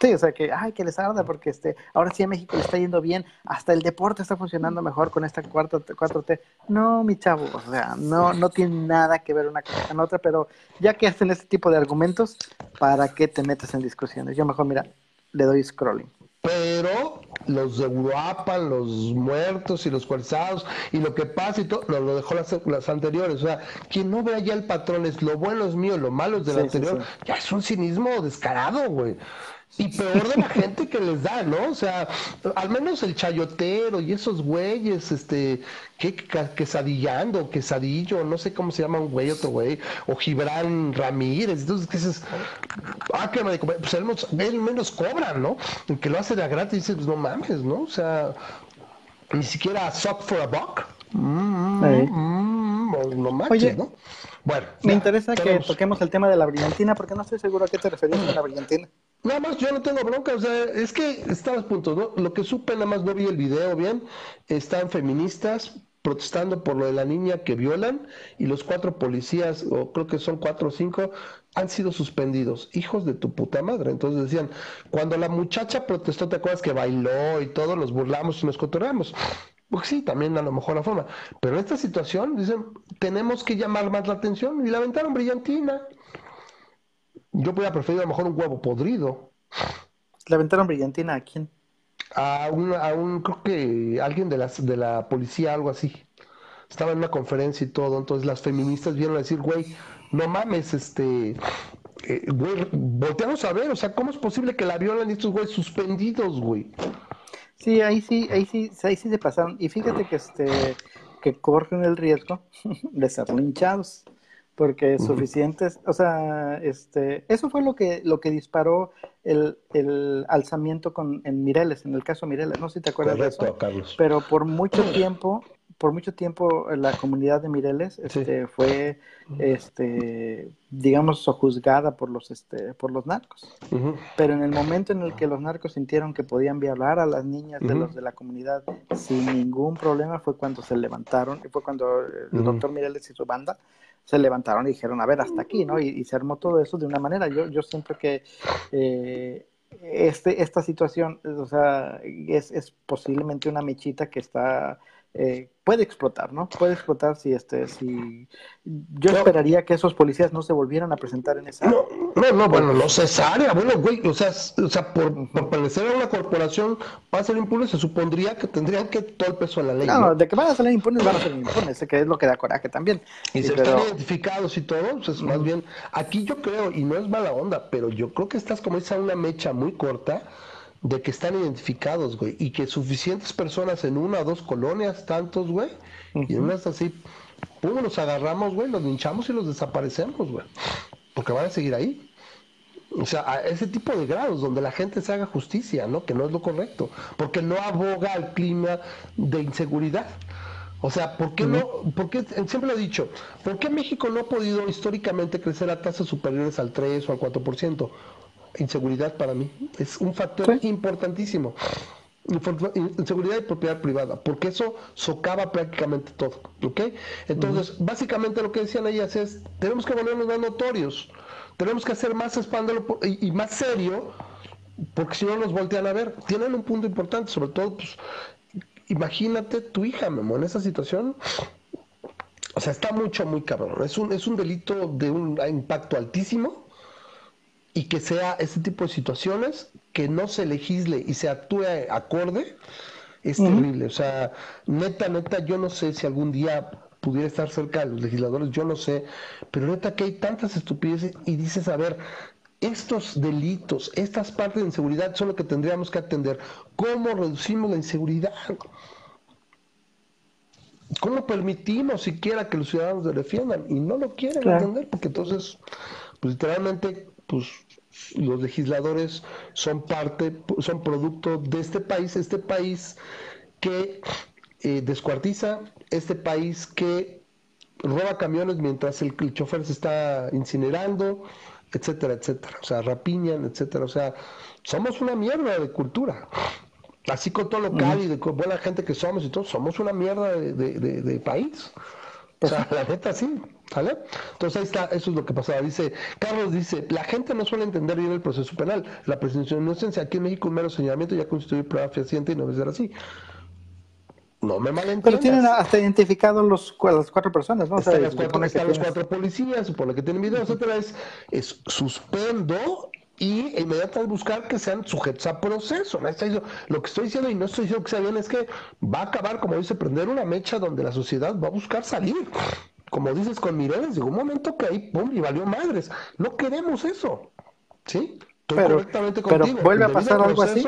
Sí, o sea que, ay, que les arda porque este, ahora sí a México le está yendo bien, hasta el deporte está funcionando mejor con esta cuarta, 4T. No, mi chavo, o sea, no, no tiene nada que ver una cosa con otra, pero ya que hacen este tipo de argumentos, ¿para qué te metes en discusiones? Yo mejor, mira, le doy scrolling. Pero los de Uruapan, los muertos y los cuarzados y lo que pasa y todo, lo dejó las, las, anteriores. O sea, quien no vea ya el patrón es lo bueno es mío, lo malo es del sí, anterior, sí, sí. ya es un cinismo descarado, güey y peor de la gente que les da, ¿no? O sea, al menos el chayotero y esos güeyes, este, que quesadillando, quesadillo, no sé cómo se llama un güey, otro güey, o Gibran Ramírez, entonces, ¿qué dices? Ah, que me pues él, él menos cobra, ¿no? El que lo hace de gratis, dices, pues no mames, ¿no? O sea, ni siquiera suck for a buck. Mm, mm, mm, no manches, Oye, ¿no? Bueno, me ya, interesa tenemos... que toquemos el tema de la brillantina, porque no estoy seguro a qué te referías con la brillantina. Nada más, yo no tengo bronca, o sea, es que estaba a punto, ¿no? Lo que supe, nada más no vi el video bien, están feministas protestando por lo de la niña que violan y los cuatro policías, o creo que son cuatro o cinco, han sido suspendidos. Hijos de tu puta madre. Entonces decían, cuando la muchacha protestó, ¿te acuerdas que bailó y todo? Nos burlamos y nos cotorreamos. Pues sí, también a lo mejor la forma. Pero en esta situación, dicen, tenemos que llamar más la atención y la aventaron brillantina. Yo voy a preferir a lo mejor un huevo podrido. ¿Le aventaron brillantina a quién? A un, a un creo que alguien de, las, de la policía, algo así. Estaba en una conferencia y todo, entonces las feministas vieron a decir, güey, no mames, este, eh, güey, volteamos a ver, o sea, ¿cómo es posible que la violan estos güeyes suspendidos, güey? Sí, ahí sí, ahí sí, ahí sí se pasaron. Y fíjate que este, que corren el riesgo [LAUGHS] de ser linchados porque suficientes, o sea, este, eso fue lo que, lo que disparó el, el alzamiento con, en Mireles, en el caso Mireles, no sé si te acuerdas Correcto, de eso, Carlos. pero por mucho tiempo, por mucho tiempo la comunidad de Mireles este, sí. fue, este, digamos, sojuzgada por los, este, por los narcos, uh -huh. pero en el momento en el que los narcos sintieron que podían violar a las niñas de uh -huh. los de la comunidad sin ningún problema fue cuando se levantaron, y fue cuando el uh -huh. doctor Mireles y su banda se levantaron y dijeron, a ver, hasta aquí, ¿no? Y, se armó todo eso de una manera. Yo, yo siento que eh, este, esta situación, o sea, es, es posiblemente una mechita que está eh, puede explotar, ¿no? Puede explotar si este, si yo esperaría que esos policías no se volvieran a presentar en esa. No, no, no bueno, no cesárea, bueno, güey, o sea, o sea por, por pertenecer a una corporación para ser impunes se supondría que tendrían que todo el peso de la ley. No, no, de que van a salir impunes, van a ser impunes, que es lo que da coraje también. Y se están identificados y todo, pues más bien, aquí yo creo, y no es mala onda, pero yo creo que estás como esa una mecha muy corta de que están identificados, güey, y que suficientes personas en una o dos colonias, tantos, güey, y en unas así, pum, los agarramos, güey, los linchamos y los desaparecemos, güey, porque van a seguir ahí. O sea, a ese tipo de grados donde la gente se haga justicia, ¿no? Que no es lo correcto, porque no aboga al clima de inseguridad. O sea, ¿por qué no? Porque siempre lo he dicho, ¿por qué México no ha podido históricamente crecer a tasas superiores al 3 o al 4%? Inseguridad para mí. Es un factor importantísimo. Inseguridad y propiedad privada, porque eso socava prácticamente todo. ¿Ok? Entonces, básicamente lo que decían ellas es: tenemos que volvernos más notorios, tenemos que hacer más escándalo y, más serio, porque si no nos voltean a ver. Tienen un punto importante, sobre todo, pues, imagínate tu hija, Memo, en esa situación. O sea, está mucho, muy cabrón. Es un, es un delito de un impacto altísimo y que sea este tipo de situaciones, que no se legisle y se actúe acorde, es terrible. O sea, neta, neta, yo no sé si algún día pudiera estar cerca de los legisladores, yo no sé, pero neta que hay tantas estupideces y dices, a ver, estos delitos, estas partes de inseguridad son lo que tendríamos que atender. ¿Cómo reducimos la inseguridad? ¿Cómo permitimos siquiera que los ciudadanos se defiendan? Y no lo quieren entender, porque entonces, pues literalmente, pues los legisladores son parte, son producto de este país, este país que eh, descuartiza, este país que roba camiones mientras el, chofer se está incinerando, etcétera, etcétera. O sea, rapiñan, etcétera. O sea, somos una mierda de cultura. Así con todo lo cálido, con buena gente que somos y todo, somos una mierda de país. O sea, la neta sí, ¿sale? Entonces ahí está, eso es lo que pasaba. Dice, Carlos dice, la gente no suele entender bien el proceso penal. La presunción de inocencia aquí en México un mero señalamiento ya constituye prueba fehaciente y no debe ser así. No me malentiendas. Pero tienen hasta identificados los, las cuatro personas, ¿no? Están, cuatro, están los cuatro policías, por lo que tienen videos, etcétera, es, es suspendo y inmediatamente buscar que sean sujetos a proceso. Lo que estoy diciendo, y no estoy diciendo que sea bien, es que va a acabar, como dice, prender una mecha donde la sociedad va a buscar salir. Como dices con Mireles, llegó un momento que ahí, pum, y valió madres. No queremos eso. ¿Sí? Pero, pero vuelve a pasar algo así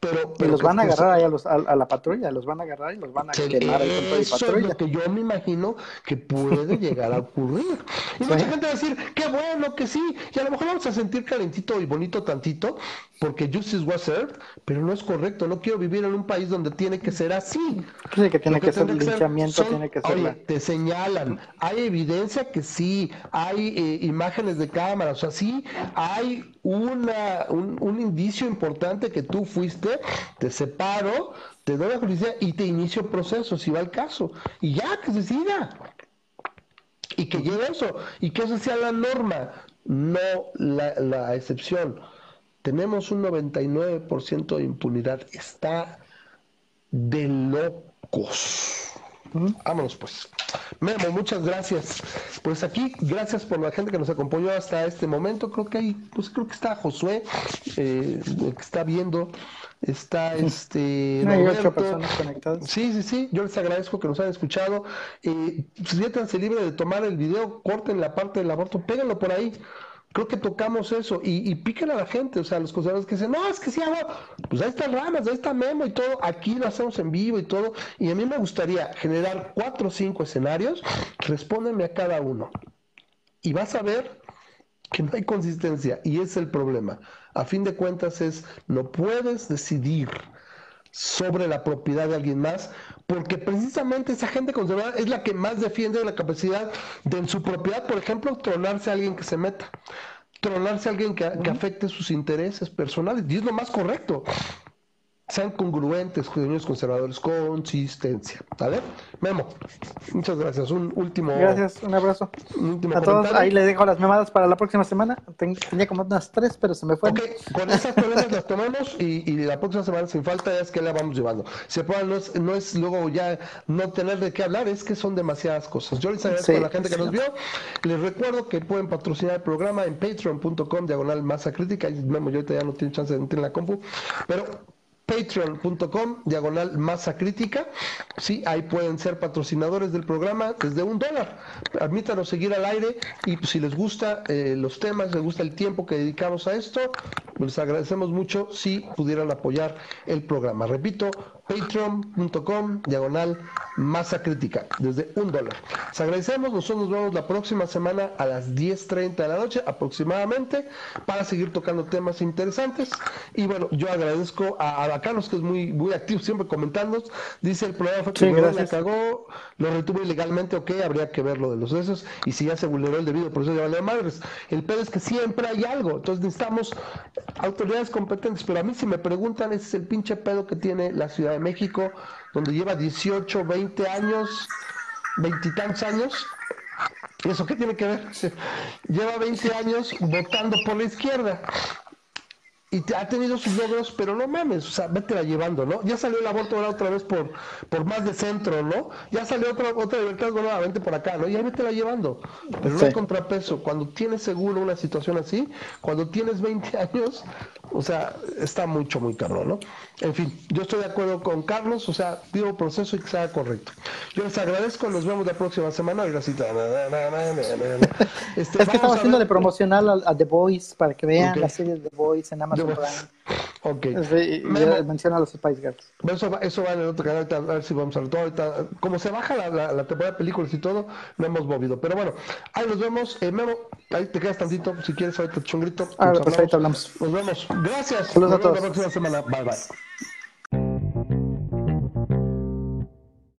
pero, y los van a agarrar ahí a, los, a, la patrulla los van a agarrar y los van a quemar ahí con patrulla. es lo que yo me imagino que puede llegar a ocurrir. Y mucha gente va a decir qué bueno que sí y a lo mejor vamos a sentir calentito y bonito tantito porque justice was served pero no es correcto. No quiero vivir en un país donde tiene que ser así. Sí, que tiene que, ser linchamiento tiene que ser oye, te señalan hay evidencia que sí hay eh, imágenes de cámara o sea sí hay una, un, indicio importante que tú fuiste, te separo, te doy la justicia y te inicio proceso, si va el caso. Y ya, que se siga. Y que llegue eso. Y que eso sea la norma, no la, la excepción. Tenemos un 99% de impunidad. Está de locos. Vámonos pues. Memo, muchas gracias. Pues aquí, gracias por la gente que nos acompañó hasta este momento. Creo que hay, pues creo que está Josué, eh, que está viendo, está [LAUGHS] este. Hay ocho personas conectadas. Sí, sí, sí. Yo les agradezco que nos hayan escuchado. Eh, siéntanse libre de tomar el video, corten la parte del aborto, péguenlo por ahí creo que tocamos eso y, y a la gente, o sea, los conservadores que dicen, no, es que si hago, pues ahí están ramas, ahí está Memo y todo, aquí lo hacemos en vivo y todo, y a mí me gustaría generar cuatro o cinco escenarios, respóndeme a cada uno. Y vas a ver que no hay consistencia, y es el problema. A fin de cuentas es, no puedes decidir sobre la propiedad de alguien más, porque precisamente esa gente conservadora es la que más defiende la capacidad de en su propiedad, por ejemplo, tronarse a alguien que se meta, tronarse a alguien que, afecte sus intereses personales, y es lo más correcto. Sean congruentes, señores conservadores, consistencia. ¿Vale? Memo, muchas gracias. Un último. Gracias, un abrazo. a todos, ahí le dejo las memadas para la próxima semana. Tenía como unas tres, pero se me fue. Ok, con esas preguntas las tomamos y, la próxima semana, sin falta, es que la vamos llevando. Se no es, no es luego ya no tener de qué hablar, es que son demasiadas cosas. Yo les agradezco a la gente que nos vio. Les recuerdo que pueden patrocinar el programa en patreon.com, diagonal masa crítica. Memo, yo ahorita ya no tiene chance de entrar en la compu, pero patreon.com, diagonal masa crítica. Sí, ahí pueden ser patrocinadores del programa desde un dólar. Permítanos seguir al aire y pues, si les gusta eh, los temas, les gusta el tiempo que dedicamos a esto, les agradecemos mucho si pudieran apoyar el programa. Repito, patreon.com, diagonal masa crítica, desde un dólar. Les agradecemos, nosotros nos vemos la próxima semana a las 10.30 de la noche aproximadamente para seguir tocando temas interesantes. Y bueno, yo agradezco a, a Carlos, que es muy, muy activo, siempre comentando. Dice el programa fue que sí, cagó, lo retuvo ilegalmente, ok, habría que ver lo de los esos. Y si ya se vulneró el debido proceso de vale madres. El pedo es que siempre hay algo. Entonces necesitamos autoridades competentes. Pero a mí, si me preguntan, ese es el pinche pedo que tiene la Ciudad de México, donde lleva 18, 20 años, veintitantos años. ¿Eso qué tiene que ver? [LAUGHS] Lleva 20 años votando por la izquierda y ha tenido sus logros, pero no mames, o sea, vete la llevando, ¿no? Ya salió el aborto ahora otra vez por, por más de centro, ¿no? Ya salió otra, otra libertad nuevamente por acá, ¿no? Ya vete la llevando. Pero no hay contrapeso. Cuando tienes seguro una situación así, cuando tienes 20 años, o sea, está mucho, muy caro, ¿no? En fin, yo estoy de acuerdo con Carlos, o sea, digo proceso y que sea correcto. Yo les agradezco, nos vemos la próxima semana. Gracias. Este, es que estamos haciendo de promocional a, The Voice para que vean la serie de The Voice en Amazon Ok. menciona a los Spice Girls. Eso va, eso va en el otro canal, a ver si vamos a ver todo. Ahorita, como se baja la, la, temporada de películas y todo, no hemos movido. Pero bueno, ahí nos vemos. Eh, Memo, ahí te quedas tantito, si quieres, ahorita chungrito. Ah, pues ahorita hablamos. Nos vemos. Gracias. Saludos nos a vemos la próxima semana. Bye, bye.